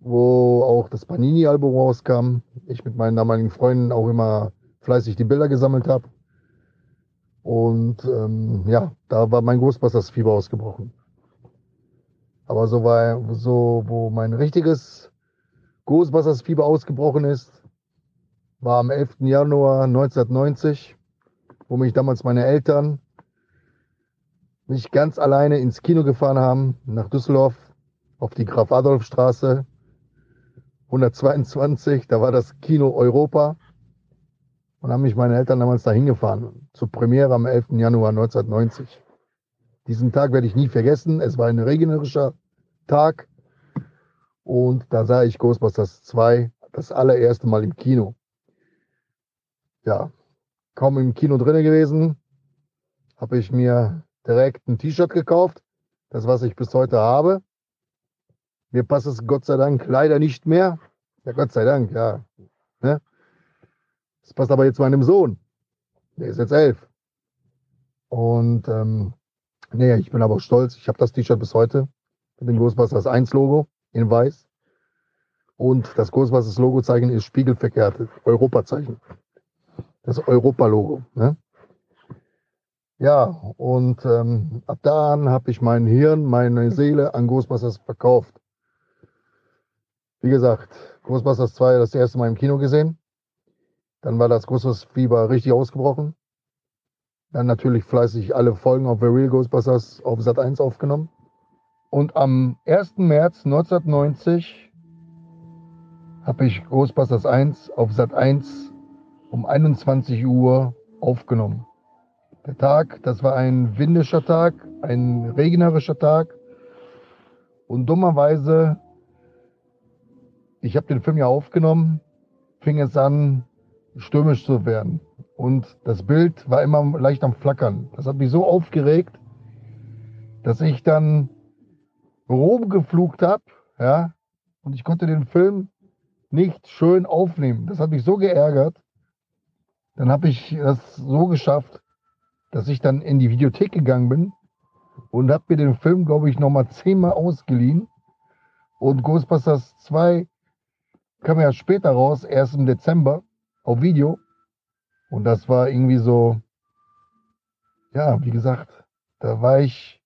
wo auch das Panini-Album rauskam. Ich mit meinen damaligen Freunden auch immer fleißig die Bilder gesammelt habe. Und ähm, ja, da war mein Ghostbusters-Fieber ausgebrochen. Aber so war so, wo mein richtiges Ghostbusters-Fieber ausgebrochen ist, war am 11. Januar 1990, wo mich damals meine Eltern mich ganz alleine ins Kino gefahren haben, nach Düsseldorf, auf die Graf-Adolf-Straße, 122, da war das Kino Europa. Und haben mich meine Eltern damals dahin gefahren, zur Premiere am 11. Januar 1990. Diesen Tag werde ich nie vergessen. Es war ein regnerischer Tag. Und da sah ich Ghostbusters 2 das allererste Mal im Kino. Ja, kaum im Kino drinne gewesen, habe ich mir direkt ein T-Shirt gekauft, das was ich bis heute habe. Mir passt es Gott sei Dank leider nicht mehr. Ja, Gott sei Dank, ja. Ne? Es passt aber jetzt meinem Sohn. Der ist jetzt elf. Und ähm, nee, ich bin aber stolz. Ich habe das T-Shirt bis heute mit dem Ghostbusters 1 Logo in weiß. Und das Ghostbusters Logo-Zeichen ist spiegelverkehrt, Europa-Zeichen. Das Europa-Logo. Ne? Ja, und ähm, ab da an habe ich mein Hirn, meine Seele an Ghostbusters verkauft. Wie gesagt, Ghostbusters 2 das erste Mal im Kino gesehen. Dann war das Ghostbusters-Fieber richtig ausgebrochen. Dann natürlich fleißig alle Folgen auf The Real Ghostbusters auf Sat 1 aufgenommen. Und am 1. März 1990 habe ich Ghostbusters 1 auf Sat 1 um 21 Uhr aufgenommen. Der Tag, das war ein windischer Tag, ein regnerischer Tag. Und dummerweise, ich habe den Film ja aufgenommen, fing es an, stürmisch zu werden. Und das Bild war immer leicht am Flackern. Das hat mich so aufgeregt, dass ich dann rumgeflucht habe, ja, und ich konnte den Film nicht schön aufnehmen. Das hat mich so geärgert. Dann habe ich das so geschafft, dass ich dann in die Videothek gegangen bin und habe mir den Film, glaube ich, nochmal zehnmal ausgeliehen. Und Ghostbusters 2 kam ja später raus, erst im Dezember auf Video. Und das war irgendwie so, ja, wie gesagt, da war ich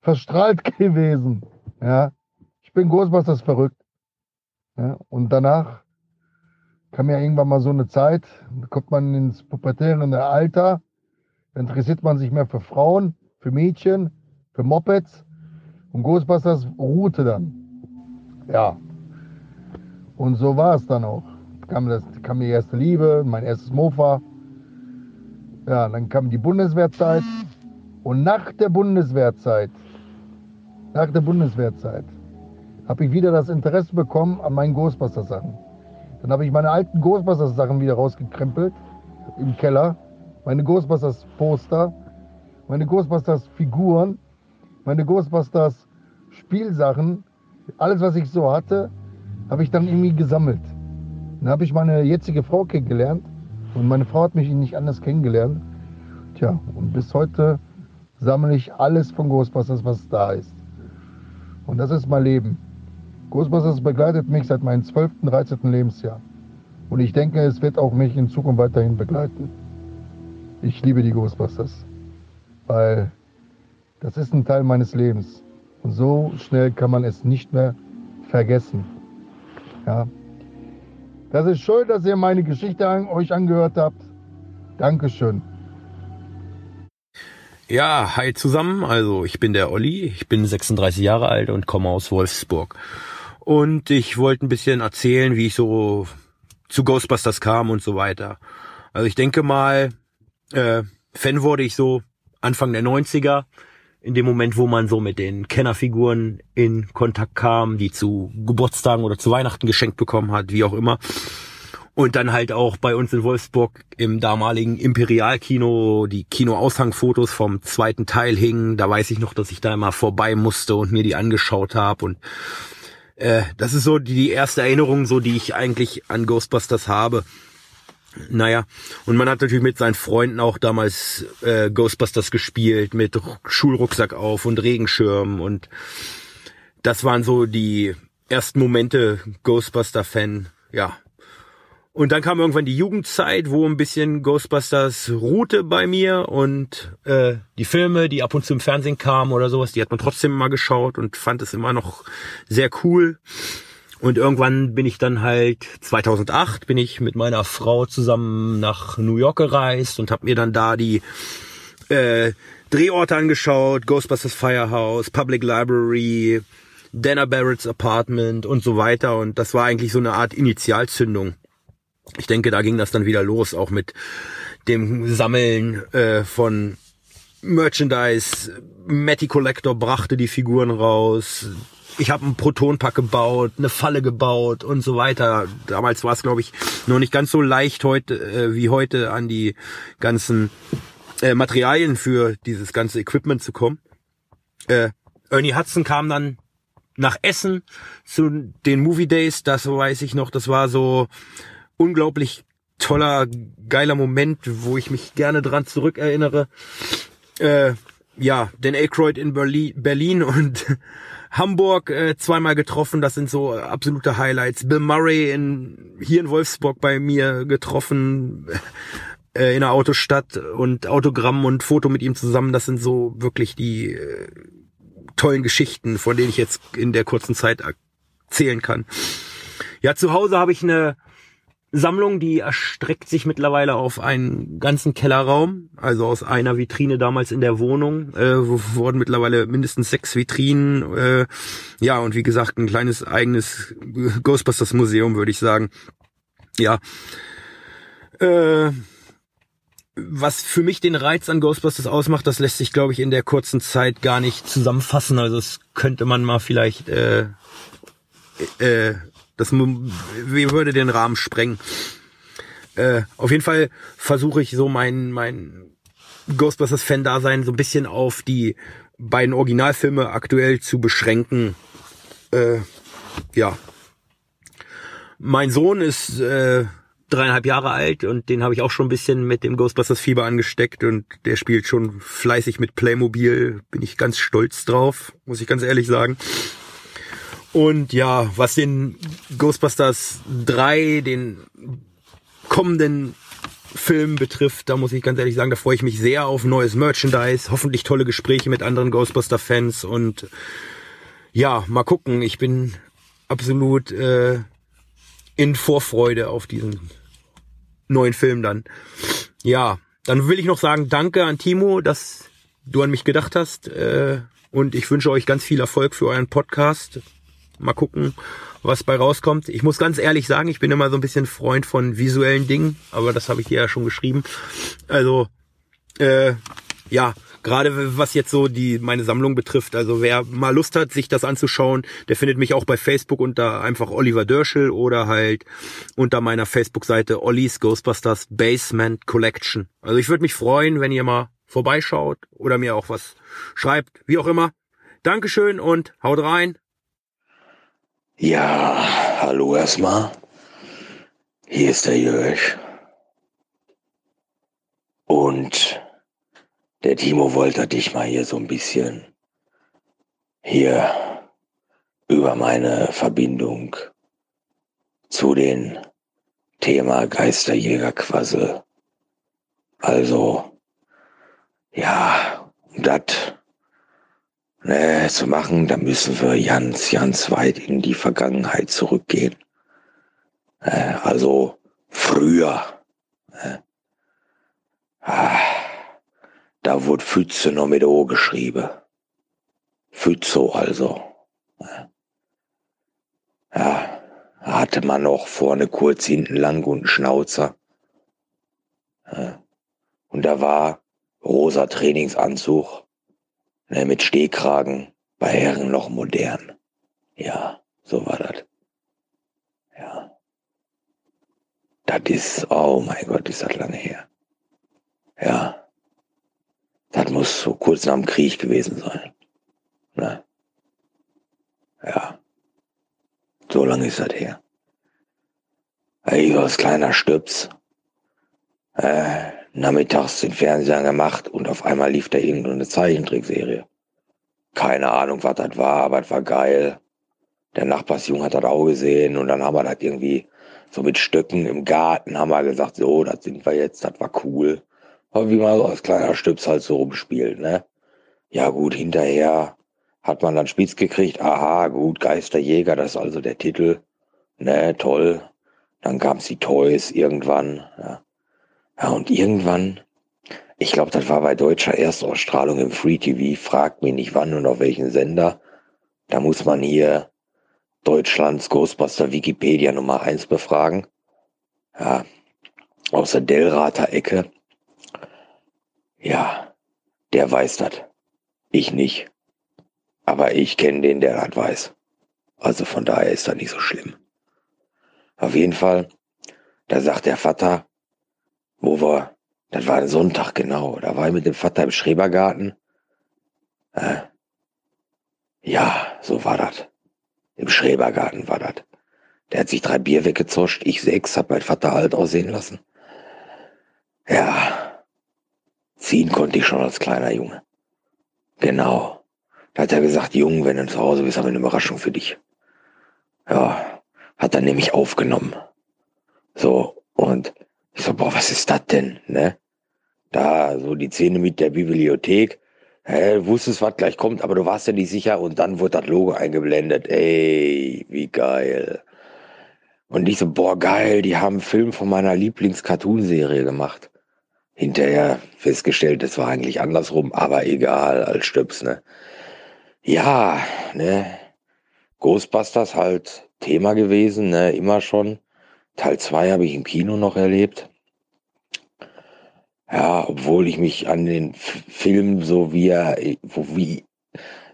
verstrahlt [LAUGHS] gewesen. Ja, ich bin Ghostbusters verrückt. Ja, und danach kam ja irgendwann mal so eine Zeit, kommt man ins pubertäre Alter, interessiert man sich mehr für Frauen, für Mädchen, für Mopeds und Ghostbusters ruhte dann. Ja. Und so war es dann auch. Kam, das, kam die erste Liebe, mein erstes Mofa. Ja, dann kam die Bundeswehrzeit. Und nach der Bundeswehrzeit, nach der Bundeswehrzeit, habe ich wieder das Interesse bekommen an meinen Ghostbusters-Sachen. Dann habe ich meine alten Ghostbusters-Sachen wieder rausgekrempelt im Keller. Meine Ghostbusters-Poster, meine Ghostbusters-Figuren, meine Ghostbusters-Spielsachen. Alles, was ich so hatte, habe ich dann irgendwie gesammelt. Dann habe ich meine jetzige Frau kennengelernt und meine Frau hat mich nicht anders kennengelernt. Tja, und bis heute sammle ich alles von Ghostbusters, was da ist. Und das ist mein Leben. Ghostbusters begleitet mich seit meinem 12., 13. Lebensjahr. Und ich denke, es wird auch mich in Zukunft weiterhin begleiten. Ich liebe die Ghostbusters, weil das ist ein Teil meines Lebens. Und so schnell kann man es nicht mehr vergessen. Ja. Das ist schön, dass ihr meine Geschichte an, euch angehört habt. Dankeschön. Ja, hi zusammen. Also ich bin der Olli, ich bin 36 Jahre alt und komme aus Wolfsburg. Und ich wollte ein bisschen erzählen, wie ich so zu Ghostbusters kam und so weiter. Also ich denke mal, äh, Fan wurde ich so Anfang der 90er, in dem Moment, wo man so mit den Kennerfiguren in Kontakt kam, die zu Geburtstagen oder zu Weihnachten geschenkt bekommen hat, wie auch immer. Und dann halt auch bei uns in Wolfsburg im damaligen Imperialkino die Kinoaushangfotos vom zweiten Teil hingen. Da weiß ich noch, dass ich da immer vorbei musste und mir die angeschaut habe. Und äh, das ist so die erste Erinnerung, so die ich eigentlich an Ghostbusters habe. Naja, und man hat natürlich mit seinen Freunden auch damals äh, Ghostbusters gespielt, mit Schulrucksack auf und Regenschirm. Und das waren so die ersten Momente Ghostbuster-Fan, ja, und dann kam irgendwann die Jugendzeit, wo ein bisschen Ghostbusters ruhte bei mir und äh, die Filme, die ab und zu im Fernsehen kamen oder sowas, die hat man trotzdem immer geschaut und fand es immer noch sehr cool. Und irgendwann bin ich dann halt 2008 bin ich mit meiner Frau zusammen nach New York gereist und habe mir dann da die äh, Drehorte angeschaut, Ghostbusters Firehouse, Public Library, Dana Barrett's Apartment und so weiter. Und das war eigentlich so eine Art Initialzündung ich denke, da ging das dann wieder los, auch mit dem Sammeln äh, von Merchandise. Matty Collector brachte die Figuren raus. Ich habe einen Protonpack gebaut, eine Falle gebaut und so weiter. Damals war es, glaube ich, noch nicht ganz so leicht heute äh, wie heute an die ganzen äh, Materialien für dieses ganze Equipment zu kommen. Äh, Ernie Hudson kam dann nach Essen zu den Movie Days, das weiß ich noch, das war so unglaublich toller, geiler Moment, wo ich mich gerne dran zurückerinnere. Äh, ja, den Aykroyd in Berlin und Hamburg äh, zweimal getroffen, das sind so absolute Highlights. Bill Murray in, hier in Wolfsburg bei mir getroffen, äh, in der Autostadt und Autogramm und Foto mit ihm zusammen, das sind so wirklich die äh, tollen Geschichten, von denen ich jetzt in der kurzen Zeit erzählen kann. Ja, zu Hause habe ich eine Sammlung, die erstreckt sich mittlerweile auf einen ganzen Kellerraum. Also aus einer Vitrine damals in der Wohnung äh, wurden mittlerweile mindestens sechs Vitrinen. Äh, ja, und wie gesagt, ein kleines eigenes Ghostbusters Museum, würde ich sagen. Ja. Äh, was für mich den Reiz an Ghostbusters ausmacht, das lässt sich, glaube ich, in der kurzen Zeit gar nicht zusammenfassen. Also es könnte man mal vielleicht, äh, äh, das würde den Rahmen sprengen. Äh, auf jeden Fall versuche ich so mein, mein Ghostbusters-Fan-Dasein so ein bisschen auf die beiden Originalfilme aktuell zu beschränken. Äh, ja. Mein Sohn ist äh, dreieinhalb Jahre alt und den habe ich auch schon ein bisschen mit dem Ghostbusters Fieber angesteckt und der spielt schon fleißig mit Playmobil. Bin ich ganz stolz drauf, muss ich ganz ehrlich sagen. Und ja, was den Ghostbusters 3, den kommenden Film betrifft, da muss ich ganz ehrlich sagen, da freue ich mich sehr auf neues Merchandise, hoffentlich tolle Gespräche mit anderen Ghostbuster-Fans und ja, mal gucken. Ich bin absolut äh, in Vorfreude auf diesen neuen Film dann. Ja, dann will ich noch sagen, danke an Timo, dass du an mich gedacht hast. Äh, und ich wünsche euch ganz viel Erfolg für euren Podcast. Mal gucken, was bei rauskommt. Ich muss ganz ehrlich sagen, ich bin immer so ein bisschen Freund von visuellen Dingen, aber das habe ich dir ja schon geschrieben. Also, äh, ja, gerade was jetzt so die meine Sammlung betrifft. Also wer mal Lust hat, sich das anzuschauen, der findet mich auch bei Facebook unter einfach Oliver Dörschel oder halt unter meiner Facebook-Seite Ollies Ghostbusters Basement Collection. Also ich würde mich freuen, wenn ihr mal vorbeischaut oder mir auch was schreibt, wie auch immer. Dankeschön und haut rein. Ja, hallo erstmal. Hier ist der Jörg. Und der Timo wollte dich mal hier so ein bisschen hier über meine Verbindung zu den Thema Geisterjägerquassel. Also, ja, das ne, zu machen, da müssen wir ganz, ganz weit in die Vergangenheit zurückgehen. Äh, also früher. Äh, ah, da wurde Pfütze noch mit O geschrieben. Pfützo also. Ja, hatte man noch vorne kurz, hinten lang und einen Schnauzer. Und da war rosa Trainingsanzug ne, mit Stehkragen, bei Herren noch modern. Ja, so war das. Ja. Das ist, oh mein Gott, ist das lange her. Ja. Das muss so kurz nach dem Krieg gewesen sein. Ne? Ja. So lange ist das her. Ich war als kleiner Stüps. Äh, nachmittags den Fernseher gemacht und auf einmal lief da irgendeine Zeichentrickserie. Keine Ahnung, was das war, aber es war geil. Der Nachbarsjung hat das auch gesehen und dann haben wir das irgendwie so mit Stöcken im Garten haben wir gesagt, so, das sind wir jetzt, das war cool. Aber wie man so als kleiner Stüps halt so rumspielt, ne? Ja gut, hinterher hat man dann spitz gekriegt, aha, gut, Geisterjäger, das ist also der Titel. Ne, toll. Dann gab's die Toys irgendwann, ja. Ja, und irgendwann, ich glaube, das war bei deutscher Erstausstrahlung im Free TV, fragt mich nicht wann und auf welchen Sender. Da muss man hier Deutschlands Ghostbuster Wikipedia Nummer eins befragen. Ja, aus der Dellrater Ecke. Ja, der weiß das. Ich nicht. Aber ich kenne den, der das weiß. Also von daher ist das nicht so schlimm. Auf jeden Fall, da sagt der Vater, wo wir, das war ein Sonntag genau, da war ich mit dem Vater im Schrebergarten. Äh, ja, so war das. Im Schrebergarten war das. Der hat sich drei Bier weggezoscht, ich sechs, hab mein Vater alt aussehen lassen. Ja, ziehen konnte ich schon als kleiner Junge. Genau. Da hat er gesagt, Junge, wenn du zu Hause bist, haben wir eine Überraschung für dich. Ja, hat er nämlich aufgenommen. So, und ich so, boah, was ist das denn, ne? Da, so die Szene mit der Bibliothek. Hä, wusstest, was gleich kommt, aber du warst ja nicht sicher und dann wurde das Logo eingeblendet. Ey, wie geil. Und ich so, boah, geil, die haben einen Film von meiner Lieblings-Cartoon-Serie gemacht. Hinterher festgestellt, es war eigentlich andersrum, aber egal, als Stöps, ne? Ja, ne? Ghostbusters halt Thema gewesen, ne? Immer schon. Teil 2 habe ich im Kino noch erlebt. Ja, obwohl ich mich an den Film, so wie er, wo, wie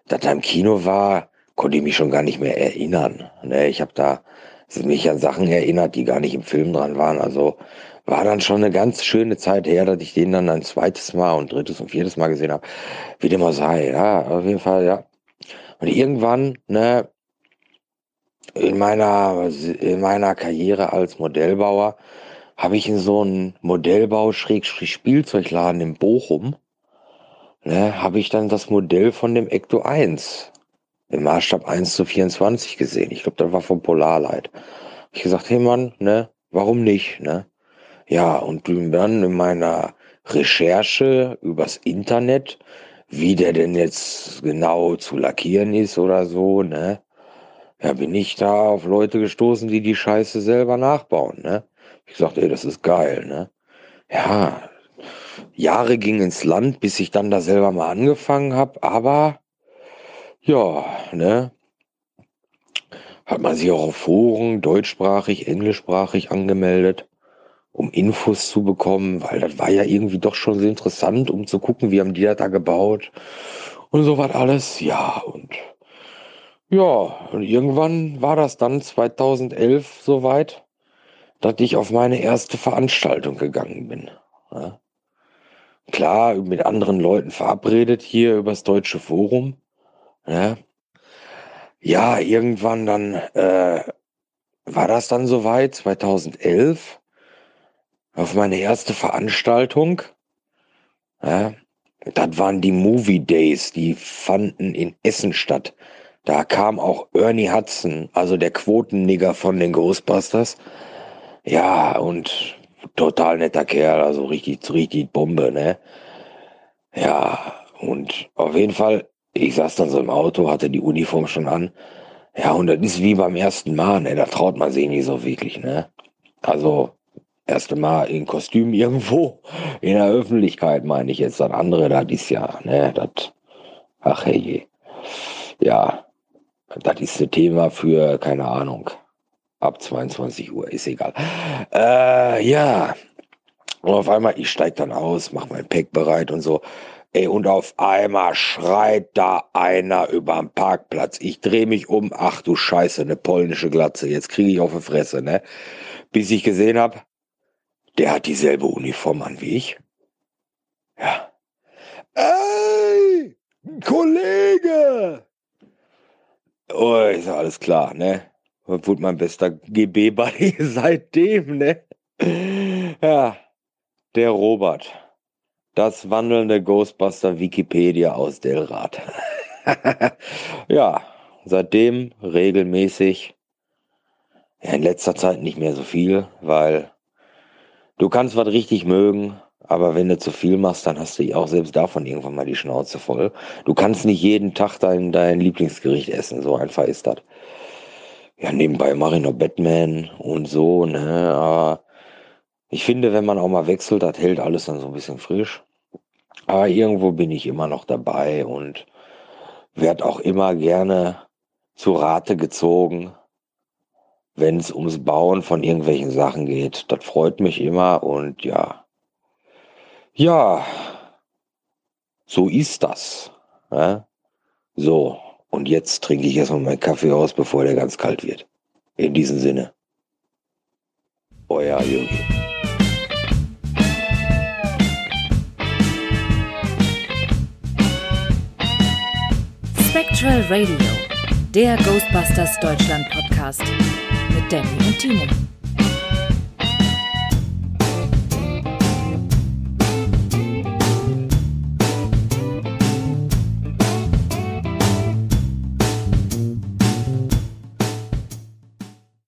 das da im Kino war, konnte ich mich schon gar nicht mehr erinnern. Ne? Ich habe da mich an Sachen erinnert, die gar nicht im Film dran waren. Also war dann schon eine ganz schöne Zeit her, dass ich den dann ein zweites Mal und drittes und viertes Mal gesehen habe. Wie dem auch sei, ja, auf jeden Fall, ja. Und irgendwann, ne, in meiner, in meiner Karriere als Modellbauer habe ich in so einem Modellbau-Spielzeugladen in Bochum, ne, habe ich dann das Modell von dem Ecto 1 im Maßstab 1 zu 24 gesehen. Ich glaube, das war vom Polarlight. Ich gesagt, hey Mann, ne, warum nicht, ne? Ja, und dann in meiner Recherche übers Internet, wie der denn jetzt genau zu lackieren ist oder so, ne? Ja, bin ich da auf Leute gestoßen, die die Scheiße selber nachbauen, ne? Ich sagte, ey, das ist geil, ne? Ja, Jahre ging ins Land, bis ich dann da selber mal angefangen habe, aber ja, ne? Hat man sich auch auf Foren deutschsprachig, englischsprachig angemeldet, um Infos zu bekommen, weil das war ja irgendwie doch schon sehr interessant, um zu gucken, wie haben die das da gebaut und so was alles. Ja, und ja, und irgendwann war das dann 2011 soweit, dass ich auf meine erste Veranstaltung gegangen bin. Ja. Klar, mit anderen Leuten verabredet hier übers Deutsche Forum. Ja, ja irgendwann dann äh, war das dann soweit, 2011, auf meine erste Veranstaltung. Ja, das waren die Movie Days, die fanden in Essen statt. Da kam auch Ernie Hudson, also der Quotennigger von den Ghostbusters. Ja, und total netter Kerl, also richtig, richtig Bombe, ne? Ja, und auf jeden Fall, ich saß dann so im Auto, hatte die Uniform schon an. Ja, und das ist wie beim ersten Mal, ne? Da traut man sich nicht so wirklich, ne? Also, erste Mal in Kostüm irgendwo in der Öffentlichkeit, meine ich jetzt. Das andere, das ist ja, ne? Das, ach hey, ja, das ist ein Thema für, keine Ahnung, ab 22 Uhr, ist egal. Äh, ja. Und auf einmal, ich steig dann aus, mach mein Pack bereit und so. Ey, und auf einmal schreit da einer überm Parkplatz. Ich dreh mich um. Ach du Scheiße, eine polnische Glatze. Jetzt kriege ich auf die Fresse, ne? Bis ich gesehen hab, der hat dieselbe Uniform an wie ich. Ja. Ey, Kollege! Oh, ist ja alles klar, ne? Wurde mein bester GB-Buddy [LAUGHS] seitdem, ne? Ja, der Robert. Das wandelnde Ghostbuster Wikipedia aus Delrat. [LAUGHS] ja, seitdem regelmäßig. Ja, in letzter Zeit nicht mehr so viel, weil du kannst was richtig mögen, aber wenn du zu viel machst, dann hast du auch selbst davon irgendwann mal die Schnauze voll. Du kannst nicht jeden Tag dein, dein Lieblingsgericht essen, so einfach ist das. Ja, nebenbei mache ich noch Batman und so, ne, aber ich finde, wenn man auch mal wechselt, das hält alles dann so ein bisschen frisch. Aber irgendwo bin ich immer noch dabei und werde auch immer gerne zu Rate gezogen, wenn es ums Bauen von irgendwelchen Sachen geht. Das freut mich immer und ja. Ja, so ist das. Ja? So, Und jetzt trinke ich erstmal meinen Kaffee aus, bevor der ganz kalt wird. In diesem Sinne. Euer Jürgen. Spectral Radio, der Ghostbusters Deutschland Podcast mit Danny und Timo.